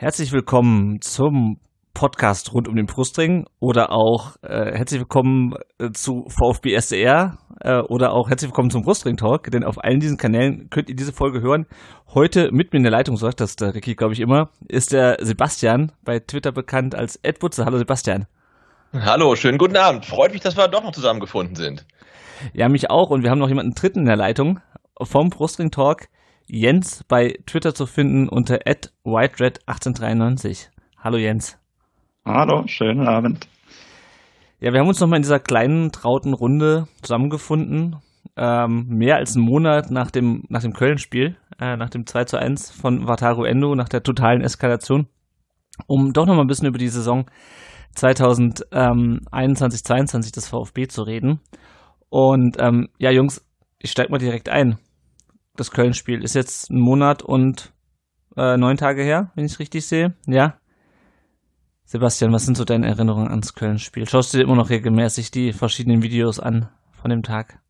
Herzlich willkommen zum Podcast rund um den Brustring oder auch äh, herzlich willkommen äh, zu VfB SDR äh, oder auch herzlich willkommen zum Brustring Talk, denn auf allen diesen Kanälen könnt ihr diese Folge hören. Heute mit mir in der Leitung, sagt das der Ricky, glaube ich, immer, ist der Sebastian, bei Twitter bekannt als Ed Butze. Hallo Sebastian. Hallo, schönen guten Abend. Freut mich, dass wir doch noch zusammengefunden sind. Ja, mich auch und wir haben noch jemanden dritten in der Leitung vom Brustring Talk. Jens bei Twitter zu finden unter whitered1893. Hallo Jens. Hallo, schönen Abend. Ja, wir haben uns nochmal in dieser kleinen, trauten Runde zusammengefunden. Ähm, mehr als einen Monat nach dem, nach dem Köln-Spiel, äh, nach dem 2 zu 1 von Wataru Endo, nach der totalen Eskalation, um doch nochmal ein bisschen über die Saison 2021, 22 des VfB zu reden. Und ähm, ja, Jungs, ich steig mal direkt ein das Köln-Spiel. Ist jetzt ein Monat und äh, neun Tage her, wenn ich es richtig sehe. Ja. Sebastian, was sind so deine Erinnerungen ans Köln-Spiel? Schaust du dir immer noch regelmäßig die verschiedenen Videos an von dem Tag?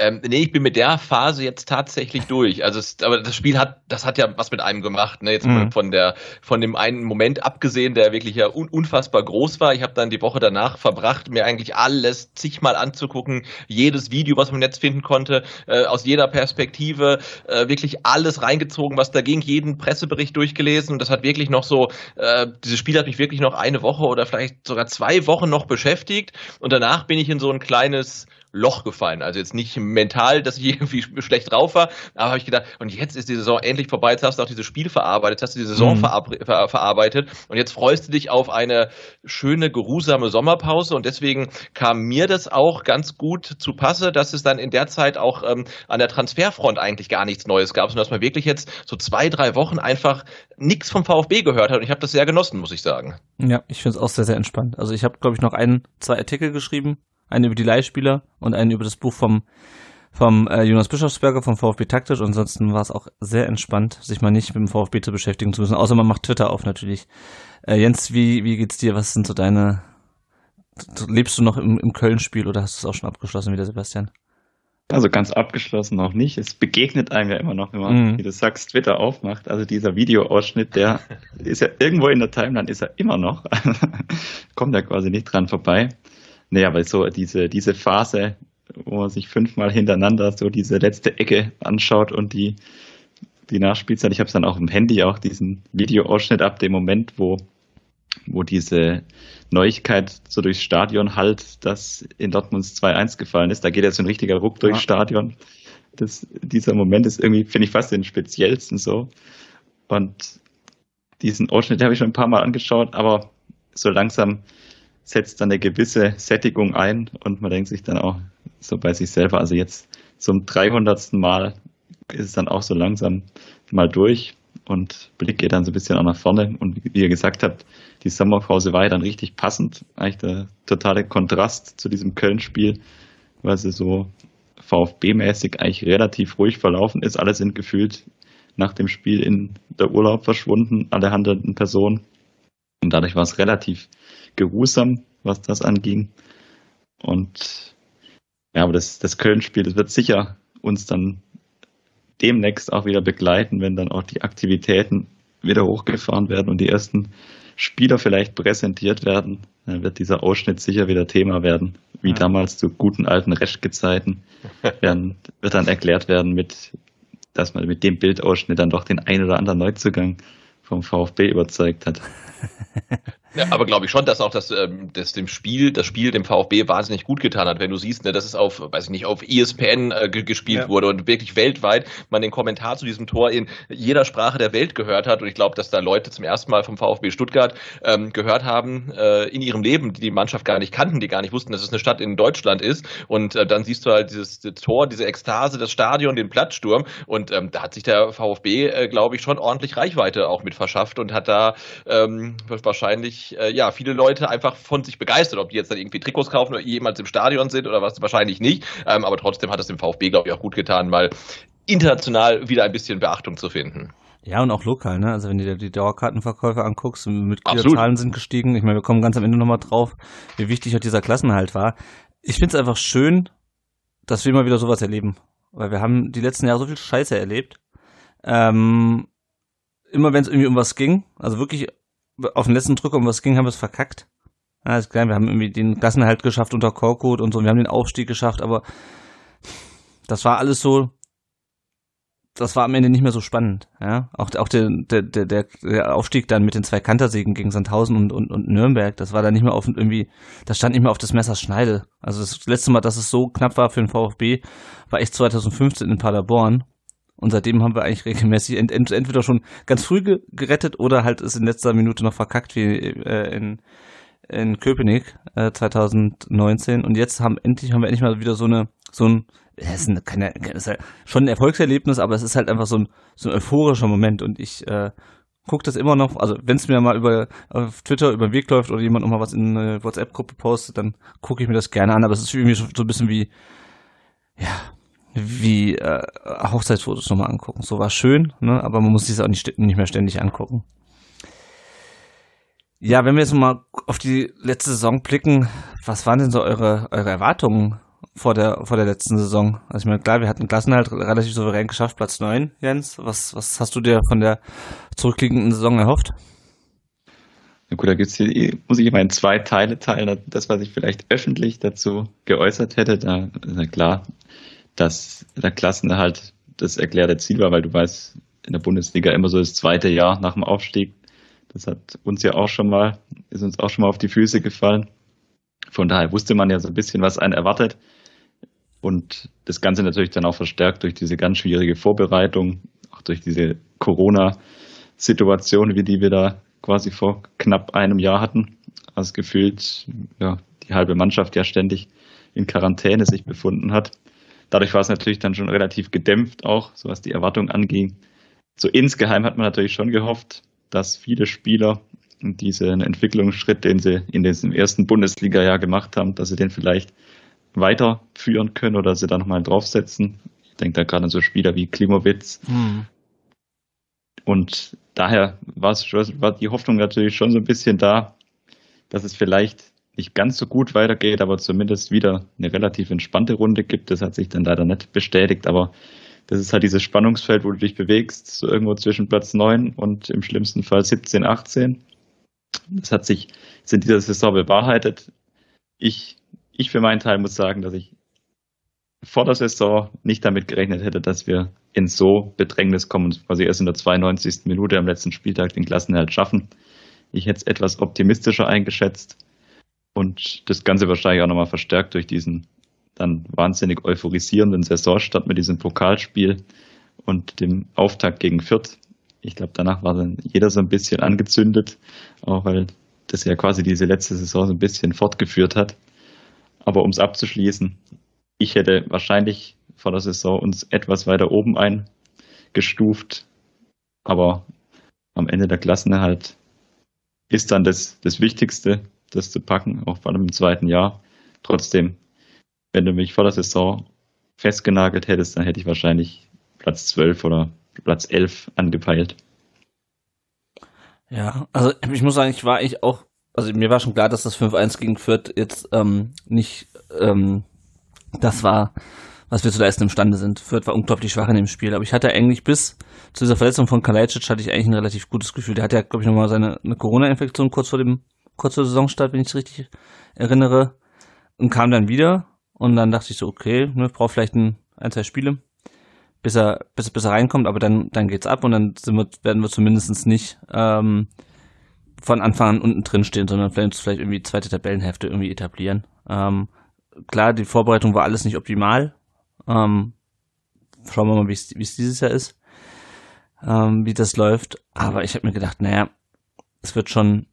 Ähm, nee, ich bin mit der Phase jetzt tatsächlich durch. Also, es, aber das Spiel hat, das hat ja was mit einem gemacht. Ne? Jetzt mhm. von der, von dem einen Moment abgesehen, der wirklich ja un unfassbar groß war. Ich habe dann die Woche danach verbracht, mir eigentlich alles zigmal anzugucken, jedes Video, was man im Netz finden konnte, äh, aus jeder Perspektive, äh, wirklich alles reingezogen, was da ging, jeden Pressebericht durchgelesen. Und das hat wirklich noch so, äh, dieses Spiel hat mich wirklich noch eine Woche oder vielleicht sogar zwei Wochen noch beschäftigt. Und danach bin ich in so ein kleines Loch gefallen. Also jetzt nicht mental, dass ich irgendwie schlecht drauf war, aber habe ich gedacht, und jetzt ist die Saison endlich vorbei, jetzt hast du auch dieses Spiel verarbeitet, jetzt hast du die Saison mhm. ver verarbeitet und jetzt freust du dich auf eine schöne, geruhsame Sommerpause und deswegen kam mir das auch ganz gut zu Passe, dass es dann in der Zeit auch ähm, an der Transferfront eigentlich gar nichts Neues gab, sondern dass man wirklich jetzt so zwei, drei Wochen einfach nichts vom VfB gehört hat und ich habe das sehr genossen, muss ich sagen. Ja, ich finde es auch sehr, sehr entspannt. Also ich habe, glaube ich, noch ein, zwei Artikel geschrieben einen über die Leihspieler und einen über das Buch vom vom äh, Jonas Bischofsberger vom VfB taktisch. Ansonsten war es auch sehr entspannt, sich mal nicht mit dem VfB zu beschäftigen zu müssen. Außer man macht Twitter auf natürlich. Äh, Jens, wie, wie geht's dir? Was sind so deine. Lebst du noch im, im Köln-Spiel oder hast du es auch schon abgeschlossen wieder, Sebastian? Also ganz abgeschlossen noch nicht. Es begegnet einem ja immer noch, wenn man, mhm. wie du sagst, Twitter aufmacht. Also dieser Videoausschnitt, der ist ja irgendwo in der Timeline, ist er immer noch. Kommt ja quasi nicht dran vorbei. Nee, aber so diese, diese Phase, wo man sich fünfmal hintereinander so diese letzte Ecke anschaut und die, die Nachspielzeit. Ich habe es dann auch im Handy, auch diesen Videoausschnitt ab dem Moment, wo, wo diese Neuigkeit so durchs Stadion halt, dass in Dortmunds 2-1 gefallen ist. Da geht jetzt ein richtiger Ruck durchs ja. Stadion. Das, dieser Moment ist irgendwie, finde ich, fast den speziellsten so. Und diesen Ausschnitt habe ich schon ein paar Mal angeschaut, aber so langsam setzt dann eine gewisse Sättigung ein und man denkt sich dann auch so bei sich selber, also jetzt zum 300. Mal ist es dann auch so langsam mal durch und Blick geht dann so ein bisschen auch nach vorne und wie ihr gesagt habt, die Sommerpause war ja dann richtig passend, eigentlich der totale Kontrast zu diesem Köln-Spiel, weil sie so VfB-mäßig eigentlich relativ ruhig verlaufen ist. Alle sind gefühlt nach dem Spiel in der Urlaub verschwunden, alle handelnden Personen. Und dadurch war es relativ geruhsam, was das anging. Und ja, aber das, das Köln-Spiel, das wird sicher uns dann demnächst auch wieder begleiten, wenn dann auch die Aktivitäten wieder hochgefahren werden und die ersten Spieler vielleicht präsentiert werden, dann wird dieser Ausschnitt sicher wieder Thema werden, wie ja. damals zu guten alten Reschke-Zeiten. wird dann erklärt werden, mit, dass man mit dem Bildausschnitt dann doch den ein oder anderen Neuzugang vom VfB überzeugt hat. Ja, aber glaube ich schon, dass auch das, ähm, das dem Spiel, das Spiel dem VfB wahnsinnig gut getan hat, wenn du siehst, ne, dass es auf, weiß ich nicht, auf ESPN äh, gespielt ja. wurde und wirklich weltweit man den Kommentar zu diesem Tor in jeder Sprache der Welt gehört hat. Und ich glaube, dass da Leute zum ersten Mal vom VfB Stuttgart ähm, gehört haben äh, in ihrem Leben, die die Mannschaft gar nicht kannten, die gar nicht wussten, dass es eine Stadt in Deutschland ist. Und äh, dann siehst du halt dieses Tor, diese Ekstase, das Stadion, den Platzsturm. Und ähm, da hat sich der VfB, äh, glaube ich, schon ordentlich Reichweite auch mit verschafft und hat da ähm, wahrscheinlich äh, ja, viele Leute einfach von sich begeistert, ob die jetzt dann irgendwie Trikots kaufen oder jemals im Stadion sind oder was, wahrscheinlich nicht. Ähm, aber trotzdem hat es dem VfB, glaube ich, auch gut getan, weil international wieder ein bisschen Beachtung zu finden. Ja, und auch lokal, ne? Also wenn du dir die Dauerkartenverkäufe anguckst, Mitgliederzahlen sind gestiegen. Ich meine, wir kommen ganz am Ende nochmal drauf, wie wichtig auch dieser Klassenhalt war. Ich finde es einfach schön, dass wir immer wieder sowas erleben. Weil wir haben die letzten Jahre so viel Scheiße erlebt. Ähm, immer wenn es irgendwie um was ging, also wirklich auf den letzten Drücker um was ging, haben wir es verkackt. Ist klar, wir haben irgendwie den Klassenhalt geschafft unter Korkut und so, wir haben den Aufstieg geschafft, aber das war alles so, das war am Ende nicht mehr so spannend. Ja, auch, auch der, der, der, der Aufstieg dann mit den zwei Kantersiegen gegen Sandhausen und, und, und Nürnberg, das war dann nicht mehr auf irgendwie, das stand nicht mehr auf das Messers Schneide. Also das letzte Mal, dass es so knapp war für den VfB, war echt 2015 in Paderborn. Und seitdem haben wir eigentlich regelmäßig ent, ent, entweder schon ganz früh gerettet oder halt es in letzter Minute noch verkackt, wie äh, in, in Köpenick äh, 2019. Und jetzt haben endlich haben wir endlich mal wieder so eine so ein es ist, keine, ist halt schon ein Erfolgserlebnis, aber es ist halt einfach so ein, so ein euphorischer Moment. Und ich äh, gucke das immer noch, also wenn es mir mal über auf Twitter über den Weg läuft oder jemand noch mal was in eine WhatsApp-Gruppe postet, dann gucke ich mir das gerne an, aber es ist mich so, so ein bisschen wie, ja, wie äh, Hochzeitsfotos nochmal angucken. So war schön, ne? aber man muss sich auch nicht, nicht mehr ständig angucken. Ja, wenn wir jetzt mal auf die letzte Saison blicken, was waren denn so eure, eure Erwartungen vor der, vor der letzten Saison. Also ich meine, klar, wir hatten Klassen halt relativ souverän geschafft, Platz 9, Jens. Was, was hast du dir von der zurückliegenden Saison erhofft? Na gut, da gibt's hier, muss ich immer in zwei Teile teilen. Das, was ich vielleicht öffentlich dazu geäußert hätte, da ja klar, dass der Klassen halt das erklärte Ziel war, weil du weißt, in der Bundesliga immer so das zweite Jahr nach dem Aufstieg. Das hat uns ja auch schon mal, ist uns auch schon mal auf die Füße gefallen. Von daher wusste man ja so ein bisschen, was einen erwartet. Und das Ganze natürlich dann auch verstärkt durch diese ganz schwierige Vorbereitung, auch durch diese Corona-Situation, wie die wir da quasi vor knapp einem Jahr hatten. Also gefühlt, ja, die halbe Mannschaft ja ständig in Quarantäne sich befunden hat. Dadurch war es natürlich dann schon relativ gedämpft auch, so was die Erwartung anging. So insgeheim hat man natürlich schon gehofft, dass viele Spieler diesen Entwicklungsschritt, den sie in diesem ersten Bundesliga-Jahr gemacht haben, dass sie den vielleicht weiterführen können oder sie da nochmal draufsetzen. Ich denke da gerade an so Spieler wie Klimowitz. Mhm. Und daher war, es, war die Hoffnung natürlich schon so ein bisschen da, dass es vielleicht nicht ganz so gut weitergeht, aber zumindest wieder eine relativ entspannte Runde gibt. Das hat sich dann leider nicht bestätigt, aber das ist halt dieses Spannungsfeld, wo du dich bewegst, so irgendwo zwischen Platz 9 und im schlimmsten Fall 17, 18. Das hat sich in dieser Saison bewahrheitet. Ich ich für meinen Teil muss sagen, dass ich vor der Saison nicht damit gerechnet hätte, dass wir in so Bedrängnis kommen und quasi erst in der 92. Minute am letzten Spieltag den Klassenerhalt schaffen. Ich hätte es etwas optimistischer eingeschätzt und das Ganze wahrscheinlich auch nochmal verstärkt durch diesen dann wahnsinnig euphorisierenden Saisonstart mit diesem Pokalspiel und dem Auftakt gegen Fürth. Ich glaube, danach war dann jeder so ein bisschen angezündet, auch weil das ja quasi diese letzte Saison so ein bisschen fortgeführt hat. Aber um es abzuschließen, ich hätte wahrscheinlich vor der Saison uns etwas weiter oben eingestuft. Aber am Ende der Klassen halt ist dann das, das Wichtigste, das zu packen, auch vor allem im zweiten Jahr. Trotzdem, wenn du mich vor der Saison festgenagelt hättest, dann hätte ich wahrscheinlich Platz 12 oder Platz 11 angepeilt. Ja, also ich muss sagen, ich war eigentlich auch also mir war schon klar, dass das 5-1 gegen Fürth jetzt ähm, nicht ähm, das war, was wir zu leisten imstande sind. Fürth war unglaublich schwach in dem Spiel, aber ich hatte eigentlich bis zu dieser Verletzung von Kalajdzic hatte ich eigentlich ein relativ gutes Gefühl. Der hatte ja, glaube ich, nochmal seine eine Corona-Infektion kurz vor dem kurz vor Saisonstart, wenn ich es richtig erinnere, und kam dann wieder und dann dachte ich so, okay, ne, braucht vielleicht ein, ein, zwei Spiele, bis er, bis, bis er reinkommt, aber dann, dann geht's ab und dann sind wir, werden wir zumindest nicht ähm, von Anfang an unten drin stehen, sondern vielleicht, vielleicht irgendwie zweite Tabellenhälfte irgendwie etablieren. Ähm, klar, die Vorbereitung war alles nicht optimal. Ähm, schauen wir mal, wie es dieses Jahr ist, ähm, wie das läuft. Aber ich habe mir gedacht, naja, es wird schon.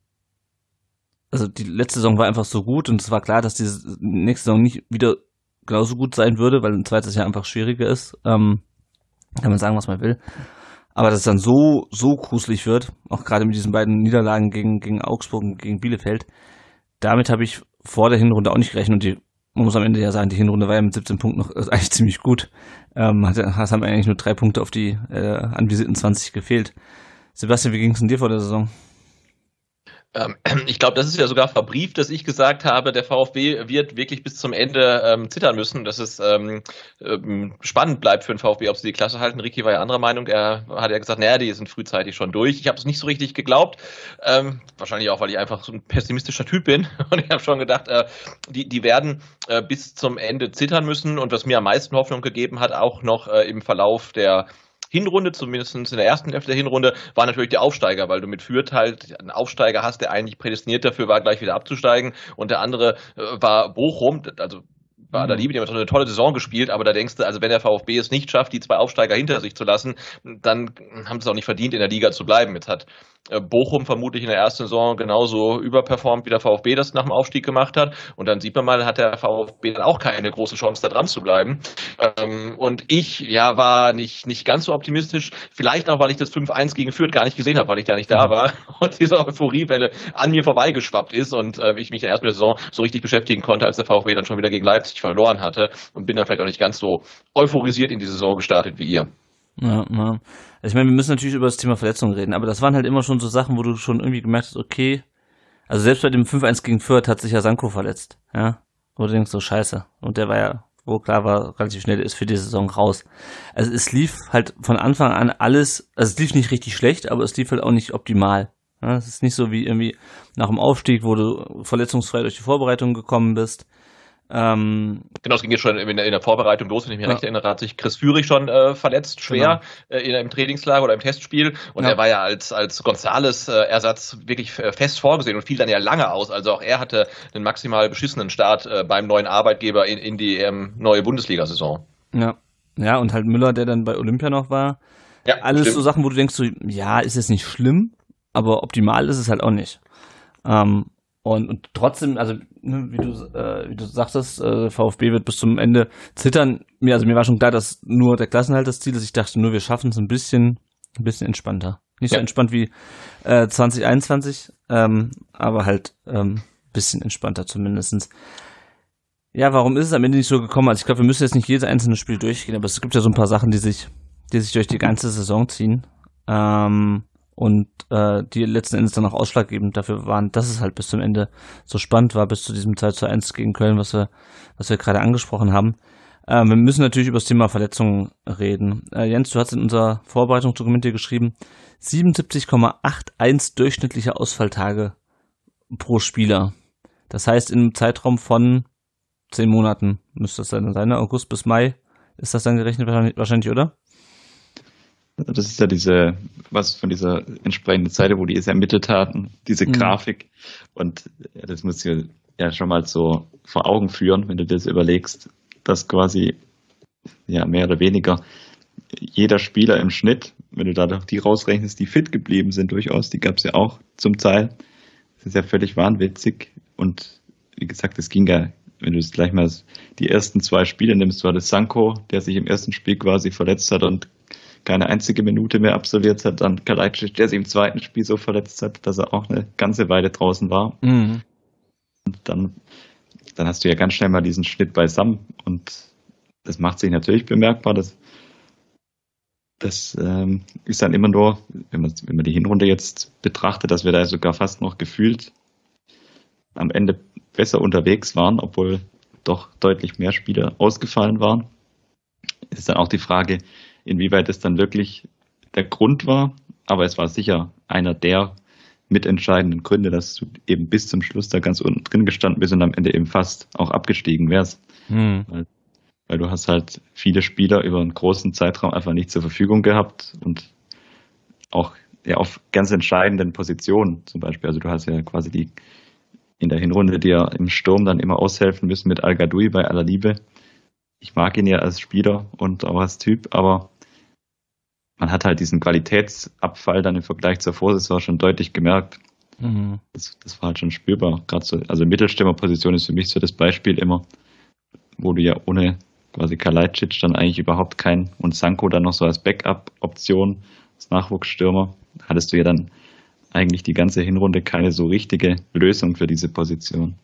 Also die letzte Saison war einfach so gut und es war klar, dass diese nächste Saison nicht wieder genauso gut sein würde, weil ein zweites Jahr einfach schwieriger ist. Ähm, kann man sagen, was man will. Aber dass es dann so, so gruselig wird, auch gerade mit diesen beiden Niederlagen gegen, gegen Augsburg und gegen Bielefeld, damit habe ich vor der Hinrunde auch nicht gerechnet und die man muss am Ende ja sagen, die Hinrunde war ja mit 17 Punkten noch also eigentlich ziemlich gut. Ähm, hat, es haben eigentlich nur drei Punkte auf die äh, anvisierten 20 gefehlt. Sebastian, wie ging es denn dir vor der Saison? Ähm, ich glaube, das ist ja sogar verbrieft, dass ich gesagt habe, der VfB wird wirklich bis zum Ende ähm, zittern müssen, dass es ähm, ähm, spannend bleibt für den VfB, ob sie die Klasse halten. Ricky war ja anderer Meinung. Er hat ja gesagt, naja, die sind frühzeitig schon durch. Ich habe es nicht so richtig geglaubt. Ähm, wahrscheinlich auch, weil ich einfach so ein pessimistischer Typ bin. Und ich habe schon gedacht, äh, die, die werden äh, bis zum Ende zittern müssen. Und was mir am meisten Hoffnung gegeben hat, auch noch äh, im Verlauf der Hinrunde, zumindest in der ersten Hälfte der Hinrunde, war natürlich der Aufsteiger, weil du mit Fürth halt einen Aufsteiger hast, der eigentlich prädestiniert dafür war, gleich wieder abzusteigen. Und der andere äh, war Bochum, also war mhm. da Liebe, die haben eine tolle Saison gespielt, aber da denkst du, also wenn der VfB es nicht schafft, die zwei Aufsteiger hinter sich zu lassen, dann haben sie es auch nicht verdient, in der Liga zu bleiben. Jetzt hat Bochum vermutlich in der ersten Saison genauso überperformt, wie der VfB das nach dem Aufstieg gemacht hat. Und dann sieht man mal, hat der VfB dann auch keine große Chance, da dran zu bleiben. Ähm, und ich, ja, war nicht, nicht ganz so optimistisch. Vielleicht auch, weil ich das 5-1 gegen Fürth gar nicht gesehen habe, weil ich da nicht da mhm. war. Und diese Euphoriewelle an mir vorbeigeschwappt ist und äh, ich mich in der ersten Saison so richtig beschäftigen konnte, als der VfB dann schon wieder gegen Leipzig verloren hatte. Und bin dann vielleicht auch nicht ganz so euphorisiert in die Saison gestartet wie ihr. Ja, ja. Also ich meine, wir müssen natürlich über das Thema Verletzungen reden, aber das waren halt immer schon so Sachen, wo du schon irgendwie gemerkt hast, okay, also selbst bei dem 5-1 gegen Fürth hat sich ja Sanko verletzt, ja. Wo du denkst, so scheiße. Und der war ja, wo klar war, relativ schnell ist für die Saison raus. Also es lief halt von Anfang an alles, also es lief nicht richtig schlecht, aber es lief halt auch nicht optimal. Ja, es ist nicht so wie irgendwie nach dem Aufstieg, wo du verletzungsfrei durch die Vorbereitung gekommen bist. Ähm, genau, es ging jetzt schon in der, in der Vorbereitung los, wenn ich mich ja. recht erinnere, hat sich Chris Führig schon äh, verletzt, schwer genau. äh, im Trainingslager oder im Testspiel. Und ja. er war ja als, als Gonzales-Ersatz äh, wirklich fest vorgesehen und fiel dann ja lange aus. Also auch er hatte einen maximal beschissenen Start äh, beim neuen Arbeitgeber in, in die ähm, neue Bundesliga-Saison. Ja. Ja, und halt Müller, der dann bei Olympia noch war. Ja, Alles stimmt. so Sachen, wo du denkst, so, ja, ist es nicht schlimm, aber optimal ist es halt auch nicht. Ähm, und, und trotzdem, also ne, wie du äh, wie du sagtest, äh, VfB wird bis zum Ende zittern. Mir also mir war schon klar, dass nur der Klassenhalt das Ziel ist. Ich dachte nur, wir schaffen es ein bisschen ein bisschen entspannter. Nicht ja. so entspannt wie äh, 2021, ähm, aber halt ähm, bisschen entspannter zumindestens. Ja, warum ist es am Ende nicht so gekommen? Also ich glaube, wir müssen jetzt nicht jedes einzelne Spiel durchgehen, aber es gibt ja so ein paar Sachen, die sich, die sich durch die ganze Saison ziehen. Ähm, und äh, die letzten Endes dann auch ausschlaggebend dafür waren, dass es halt bis zum Ende so spannend war, bis zu diesem 2 zu 1 gegen Köln, was wir, was wir gerade angesprochen haben. Äh, wir müssen natürlich über das Thema Verletzungen reden. Äh, Jens, du hast in unser Vorbereitungsdokument hier geschrieben, 77,81 durchschnittliche Ausfalltage pro Spieler. Das heißt, im Zeitraum von zehn Monaten müsste das dann sein? August bis Mai ist das dann gerechnet wahrscheinlich, oder? Das ist ja diese, was von dieser entsprechenden Seite, wo die es ermittelt hatten, diese mhm. Grafik. Und das muss ich ja schon mal so vor Augen führen, wenn du das überlegst, dass quasi ja mehr oder weniger jeder Spieler im Schnitt, wenn du da doch die rausrechnest, die fit geblieben sind durchaus, die gab es ja auch zum Teil. Das ist ja völlig wahnwitzig. Und wie gesagt, es ging ja, wenn du es gleich mal die ersten zwei Spiele nimmst, war das Sanko, der sich im ersten Spiel quasi verletzt hat und keine einzige Minute mehr absolviert hat. Dann Kalajdzic, der sich im zweiten Spiel so verletzt hat, dass er auch eine ganze Weile draußen war. Mhm. Und dann, dann hast du ja ganz schnell mal diesen Schnitt beisammen. Und das macht sich natürlich bemerkbar. Das, das ähm, ist dann immer nur, wenn man, wenn man die Hinrunde jetzt betrachtet, dass wir da sogar fast noch gefühlt am Ende besser unterwegs waren, obwohl doch deutlich mehr Spieler ausgefallen waren. Ist dann auch die Frage, Inwieweit es dann wirklich der Grund war, aber es war sicher einer der mitentscheidenden Gründe, dass du eben bis zum Schluss da ganz unten drin gestanden bist und am Ende eben fast auch abgestiegen wärst. Hm. Weil, weil, du hast halt viele Spieler über einen großen Zeitraum einfach nicht zur Verfügung gehabt und auch ja, auf ganz entscheidenden Positionen zum Beispiel. Also du hast ja quasi die in der Hinrunde dir im Sturm dann immer aushelfen müssen mit Al-Gadoui bei aller Liebe. Ich mag ihn ja als Spieler und auch als Typ, aber man hat halt diesen Qualitätsabfall dann im Vergleich zur Vorsaison schon deutlich gemerkt. Mhm. Das, das, war halt schon spürbar. Gerade so, also Mittelstürmerposition ist für mich so das Beispiel immer, wo du ja ohne quasi Kalajdzic dann eigentlich überhaupt kein und Sanko dann noch so als Backup-Option, als Nachwuchsstürmer, hattest du ja dann eigentlich die ganze Hinrunde keine so richtige Lösung für diese Position.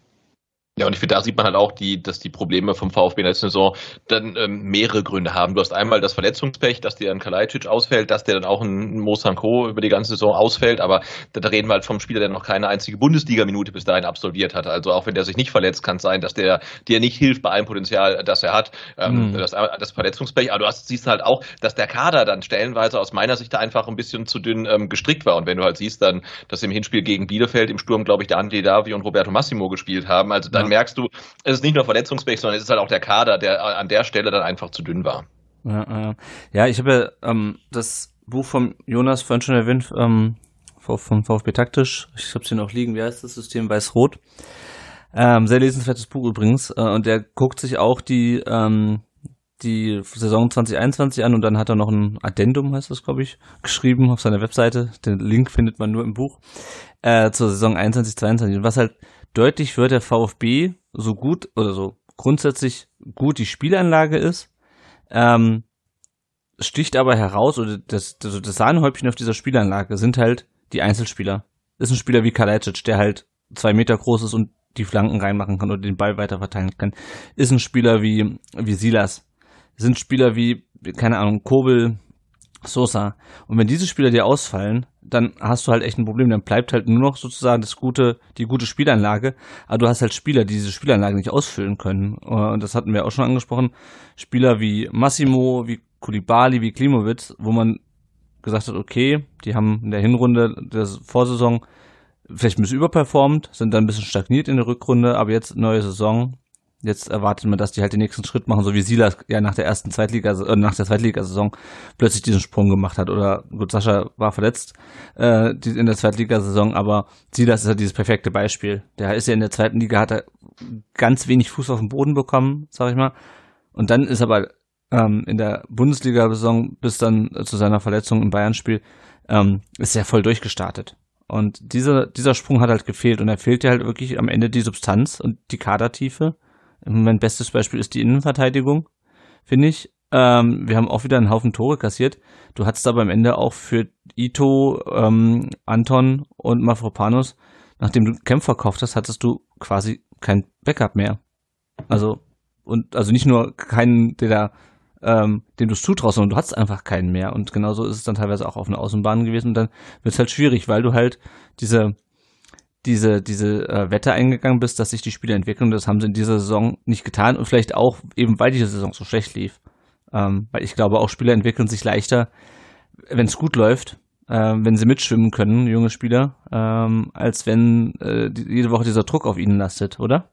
Ja, und ich finde, da sieht man halt auch, die, dass die Probleme vom VfB in der Saison dann ähm, mehrere Gründe haben. Du hast einmal das Verletzungspech, dass dir ein Kalajdzic ausfällt, dass der dann auch ein Mo Sanko über die ganze Saison ausfällt, aber da, da reden wir halt vom Spieler, der noch keine einzige Bundesliga-Minute bis dahin absolviert hat. Also auch wenn der sich nicht verletzt, kann es sein, dass der dir nicht hilft bei allem Potenzial, das er hat. Ähm, mhm. das, das Verletzungspech, aber du hast, siehst halt auch, dass der Kader dann stellenweise aus meiner Sicht da einfach ein bisschen zu dünn ähm, gestrickt war. Und wenn du halt siehst dann, dass im Hinspiel gegen Bielefeld im Sturm, glaube ich, der André Davi und Roberto Massimo gespielt haben, also dann dann merkst du, es ist nicht nur Verletzungsbech, sondern es ist halt auch der Kader, der an der Stelle dann einfach zu dünn war. Ja, ja ich habe ja ähm, das Buch von Jonas vorhin schon erwähnt, ähm, vom VfB Taktisch. Ich habe es hier noch liegen. Wie heißt das System? Weiß-Rot. Ähm, sehr lesenswertes Buch übrigens. Äh, und der guckt sich auch die, ähm, die Saison 2021 an und dann hat er noch ein Addendum, heißt das, glaube ich, geschrieben auf seiner Webseite. Den Link findet man nur im Buch. Äh, zur Saison 21, 22. Und was halt deutlich wird der VfB so gut oder so grundsätzlich gut die Spielanlage ist, ähm, sticht aber heraus, oder das, das, das Sahnehäubchen auf dieser Spielanlage sind halt die Einzelspieler. Ist ein Spieler wie Kalajdzic, der halt zwei Meter groß ist und die Flanken reinmachen kann oder den Ball weiter verteilen kann. Ist ein Spieler wie, wie Silas. Sind Spieler wie, keine Ahnung, Kobel, Sosa. Und wenn diese Spieler dir ausfallen, dann hast du halt echt ein Problem. Dann bleibt halt nur noch sozusagen das gute, die gute Spielanlage. Aber du hast halt Spieler, die diese Spielanlage nicht ausfüllen können. Und das hatten wir auch schon angesprochen. Spieler wie Massimo, wie Kulibali, wie Klimowitz, wo man gesagt hat, okay, die haben in der Hinrunde der Vorsaison vielleicht ein bisschen überperformt, sind dann ein bisschen stagniert in der Rückrunde, aber jetzt neue Saison, Jetzt erwartet man, dass die halt den nächsten Schritt machen, so wie Silas ja nach der ersten Zweitliga, äh, nach der Zweitligasaison plötzlich diesen Sprung gemacht hat. Oder gut, Sascha war verletzt äh, in der Zweitligasaison, aber Silas ist ja dieses perfekte Beispiel. Der ist ja in der zweiten Liga, hat er ganz wenig Fuß auf den Boden bekommen, sag ich mal. Und dann ist aber ähm, in der Bundesliga-Saison bis dann zu seiner Verletzung im Bayern-Spiel ähm, ist er voll durchgestartet. Und dieser, dieser Sprung hat halt gefehlt und er fehlt ja halt wirklich am Ende die Substanz und die Kadertiefe mein bestes Beispiel ist die Innenverteidigung, finde ich. Ähm, wir haben auch wieder einen Haufen Tore kassiert. Du hattest aber am Ende auch für Ito, ähm, Anton und Mafropanos, nachdem du Kämpfer verkauft hast, hattest du quasi kein Backup mehr. Also, und also nicht nur keinen, der da, ähm, dem du es zutraust, sondern du hattest einfach keinen mehr. Und genauso ist es dann teilweise auch auf einer Außenbahn gewesen. Und dann wird es halt schwierig, weil du halt diese diese, diese äh, Wette eingegangen bist, dass sich die Spiele entwickeln. Das haben sie in dieser Saison nicht getan und vielleicht auch eben, weil diese Saison so schlecht lief. Ähm, weil ich glaube, auch Spieler entwickeln sich leichter, wenn es gut läuft, äh, wenn sie mitschwimmen können, junge Spieler, ähm, als wenn äh, die, jede Woche dieser Druck auf ihnen lastet, oder?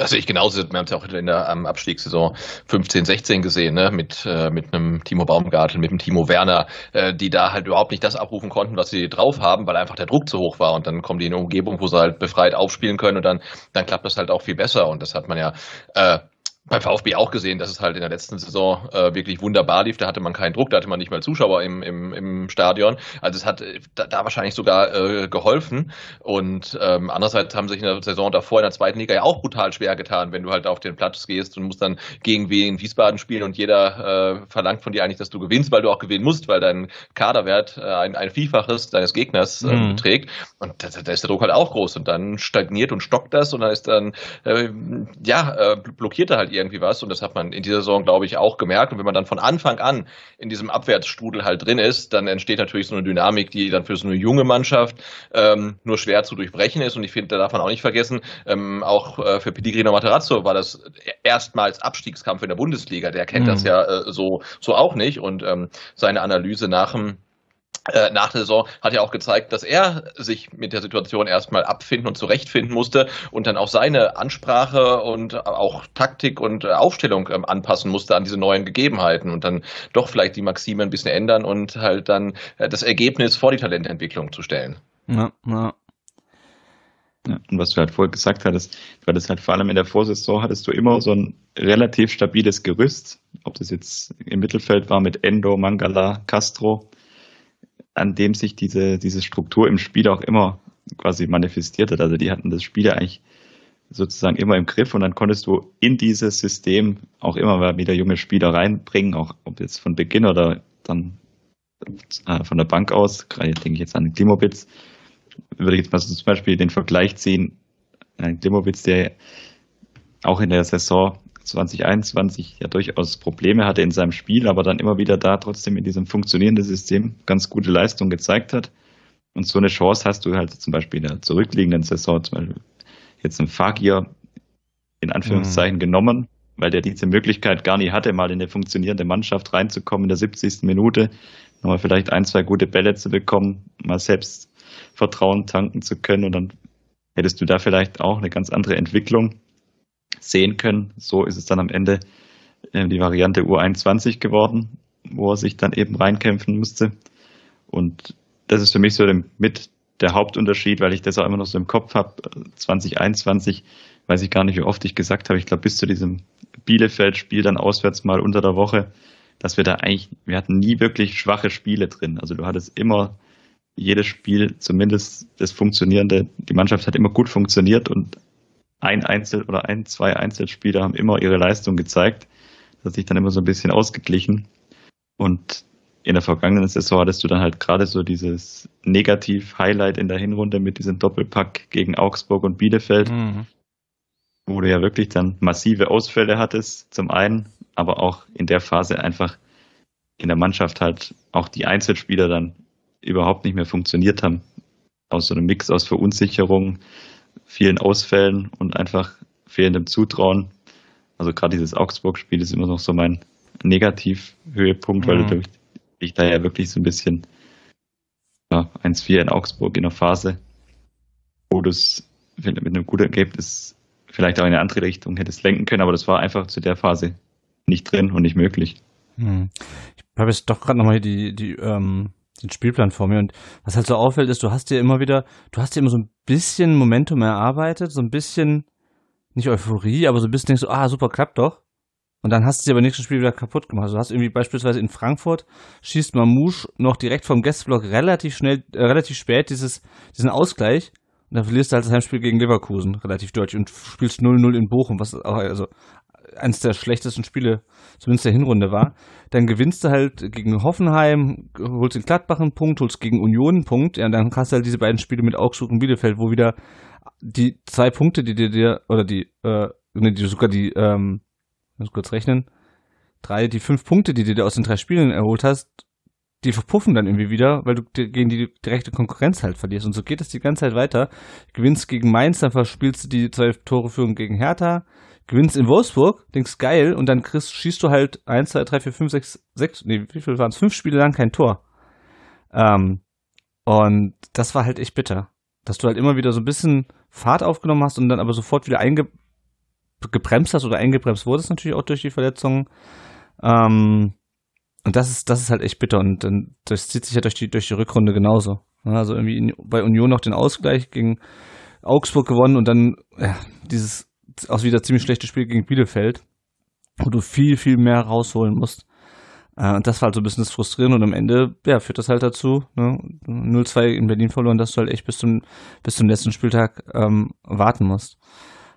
Das sehe ich genauso. Wir haben es ja auch in der um, Abstiegssaison 15, 16 gesehen, ne? mit, äh, mit einem Timo Baumgartel, mit dem Timo Werner, äh, die da halt überhaupt nicht das abrufen konnten, was sie drauf haben, weil einfach der Druck zu hoch war. Und dann kommen die in eine Umgebung, wo sie halt befreit aufspielen können und dann, dann klappt das halt auch viel besser. Und das hat man ja äh, beim VfB auch gesehen, dass es halt in der letzten Saison äh, wirklich wunderbar lief. Da hatte man keinen Druck, da hatte man nicht mal Zuschauer im, im, im Stadion. Also es hat äh, da, da wahrscheinlich sogar äh, geholfen. Und ähm, andererseits haben sich in der Saison davor in der zweiten Liga ja auch brutal schwer getan, wenn du halt auf den Platz gehst und musst dann gegen Wien Wiesbaden spielen und jeder äh, verlangt von dir eigentlich, dass du gewinnst, weil du auch gewinnen musst, weil dein Kaderwert äh, ein, ein Vielfaches deines Gegners äh, mhm. beträgt. Und da, da ist der Druck halt auch groß. Und dann stagniert und stockt das und dann ist dann, äh, ja, äh, blockiert er halt irgendwie was und das hat man in dieser Saison, glaube ich, auch gemerkt. Und wenn man dann von Anfang an in diesem Abwärtsstrudel halt drin ist, dann entsteht natürlich so eine Dynamik, die dann für so eine junge Mannschaft ähm, nur schwer zu durchbrechen ist. Und ich finde, da darf man auch nicht vergessen, ähm, auch äh, für Pellegrino Materazzo war das erstmals Abstiegskampf in der Bundesliga. Der kennt mhm. das ja äh, so, so auch nicht. Und ähm, seine Analyse nach dem nach der Saison hat ja auch gezeigt, dass er sich mit der Situation erstmal abfinden und zurechtfinden musste und dann auch seine Ansprache und auch Taktik und Aufstellung ähm, anpassen musste an diese neuen Gegebenheiten und dann doch vielleicht die Maxime ein bisschen ändern und halt dann äh, das Ergebnis vor die Talententwicklung zu stellen. Ja, ja. Ja, und was du halt vorher gesagt hattest, du hattest halt vor allem in der Vorsaison hattest du immer so ein relativ stabiles Gerüst, ob das jetzt im Mittelfeld war mit Endo, Mangala, Castro, an dem sich diese, diese Struktur im Spiel auch immer quasi manifestiert hat. Also die hatten das Spiel eigentlich sozusagen immer im Griff und dann konntest du in dieses System auch immer wieder junge Spieler reinbringen, auch ob jetzt von Beginn oder dann äh, von der Bank aus, gerade denke ich jetzt an Klimobitz, würde ich jetzt mal zum Beispiel den Vergleich ziehen, Klimowitz, der auch in der Saison 2021 ja durchaus Probleme hatte in seinem Spiel, aber dann immer wieder da trotzdem in diesem funktionierenden System ganz gute Leistung gezeigt hat. Und so eine Chance hast du halt zum Beispiel in der zurückliegenden Saison, zum Beispiel jetzt ein Fagir in Anführungszeichen mhm. genommen, weil der diese Möglichkeit gar nie hatte, mal in eine funktionierende Mannschaft reinzukommen in der 70. Minute, nochmal vielleicht ein, zwei gute Bälle zu bekommen, mal selbst Vertrauen tanken zu können und dann hättest du da vielleicht auch eine ganz andere Entwicklung sehen können. So ist es dann am Ende äh, die Variante U21 geworden, wo er sich dann eben reinkämpfen musste. Und das ist für mich so mit der Hauptunterschied, weil ich das auch immer noch so im Kopf habe. 2021 weiß ich gar nicht, wie oft ich gesagt habe, ich glaube bis zu diesem Bielefeld-Spiel dann auswärts mal unter der Woche, dass wir da eigentlich, wir hatten nie wirklich schwache Spiele drin. Also du hattest immer jedes Spiel, zumindest das Funktionierende, die Mannschaft hat immer gut funktioniert und ein Einzel- oder ein, zwei Einzelspieler haben immer ihre Leistung gezeigt. Das hat sich dann immer so ein bisschen ausgeglichen. Und in der vergangenen Saison hattest du dann halt gerade so dieses Negativ-Highlight in der Hinrunde mit diesem Doppelpack gegen Augsburg und Bielefeld, mhm. wo du ja wirklich dann massive Ausfälle hattest, zum einen, aber auch in der Phase einfach in der Mannschaft halt auch die Einzelspieler dann überhaupt nicht mehr funktioniert haben. Aus so einem Mix aus Verunsicherung, vielen Ausfällen und einfach fehlendem Zutrauen. Also gerade dieses Augsburg-Spiel ist immer noch so mein Negativhöhepunkt, mhm. weil ich da ja wirklich so ein bisschen ja, 1-4 in Augsburg in der Phase, wo du es mit einem guten Ergebnis vielleicht auch in eine andere Richtung hättest lenken können, aber das war einfach zu der Phase nicht drin und nicht möglich. Hm. Ich habe jetzt doch gerade nochmal die, die, ähm, den Spielplan vor mir und was halt so auffällt, ist, du hast dir immer wieder, du hast dir immer so ein bisschen Momentum erarbeitet, so ein bisschen, nicht Euphorie, aber so ein bisschen denkst du, ah, super, klappt doch. Und dann hast du sie aber nächstes Spiel wieder kaputt gemacht. Also du hast irgendwie beispielsweise in Frankfurt schießt Mamouche noch direkt vom Guestblock relativ schnell, äh, relativ spät dieses, diesen Ausgleich. Und dann verlierst du halt das Heimspiel gegen Leverkusen relativ deutlich und spielst 0-0 in Bochum, was auch also eines der schlechtesten Spiele, zumindest der Hinrunde war. Dann gewinnst du halt gegen Hoffenheim, holst in Gladbach einen Punkt, holst gegen Union einen Punkt. Ja, und dann hast du halt diese beiden Spiele mit Augsburg und Bielefeld, wo wieder die zwei Punkte, die dir, oder die, äh, die sogar die, ähm, muss kurz rechnen, drei, die fünf Punkte, die dir aus den drei Spielen erholt hast, die verpuffen dann irgendwie wieder, weil du gegen die direkte Konkurrenz halt verlierst. Und so geht es die ganze Zeit weiter. Gewinnst gegen Mainz, dann verspielst du die zwei Tore Führung gegen Hertha, gewinnst in Wolfsburg, denkst geil, und dann kriegst, schießt du halt eins, zwei, drei, vier, fünf, sechs, sechs, nee, wie viel waren es? Fünf Spiele lang kein Tor. Ähm, und das war halt echt bitter. Dass du halt immer wieder so ein bisschen Fahrt aufgenommen hast und dann aber sofort wieder einge gebremst hast oder eingebremst wurdest natürlich auch durch die Verletzungen. Ähm, und das ist, das ist halt echt bitter und dann, das zieht sich ja durch die, durch die Rückrunde genauso. Also irgendwie in, bei Union noch den Ausgleich gegen Augsburg gewonnen und dann ja, dieses auch wieder ziemlich schlechtes Spiel gegen Bielefeld, wo du viel, viel mehr rausholen musst. Äh, und das war halt so ein bisschen das Frustrierende und am Ende, ja, führt das halt dazu, ne, 0-2 in Berlin verloren, dass du halt echt bis zum, bis zum letzten Spieltag ähm, warten musst.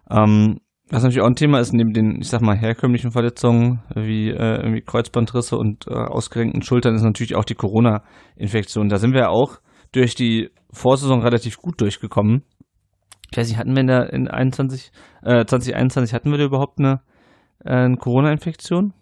Ähm, was natürlich auch ein Thema ist, neben den, ich sag mal, herkömmlichen Verletzungen wie äh, irgendwie Kreuzbandrisse und äh, ausgerenkten Schultern, ist natürlich auch die Corona-Infektion. Da sind wir auch durch die Vorsaison relativ gut durchgekommen. Ich weiß nicht, hatten wir in der in 21, äh, 2021 hatten wir da überhaupt eine, äh, eine Corona-Infektion?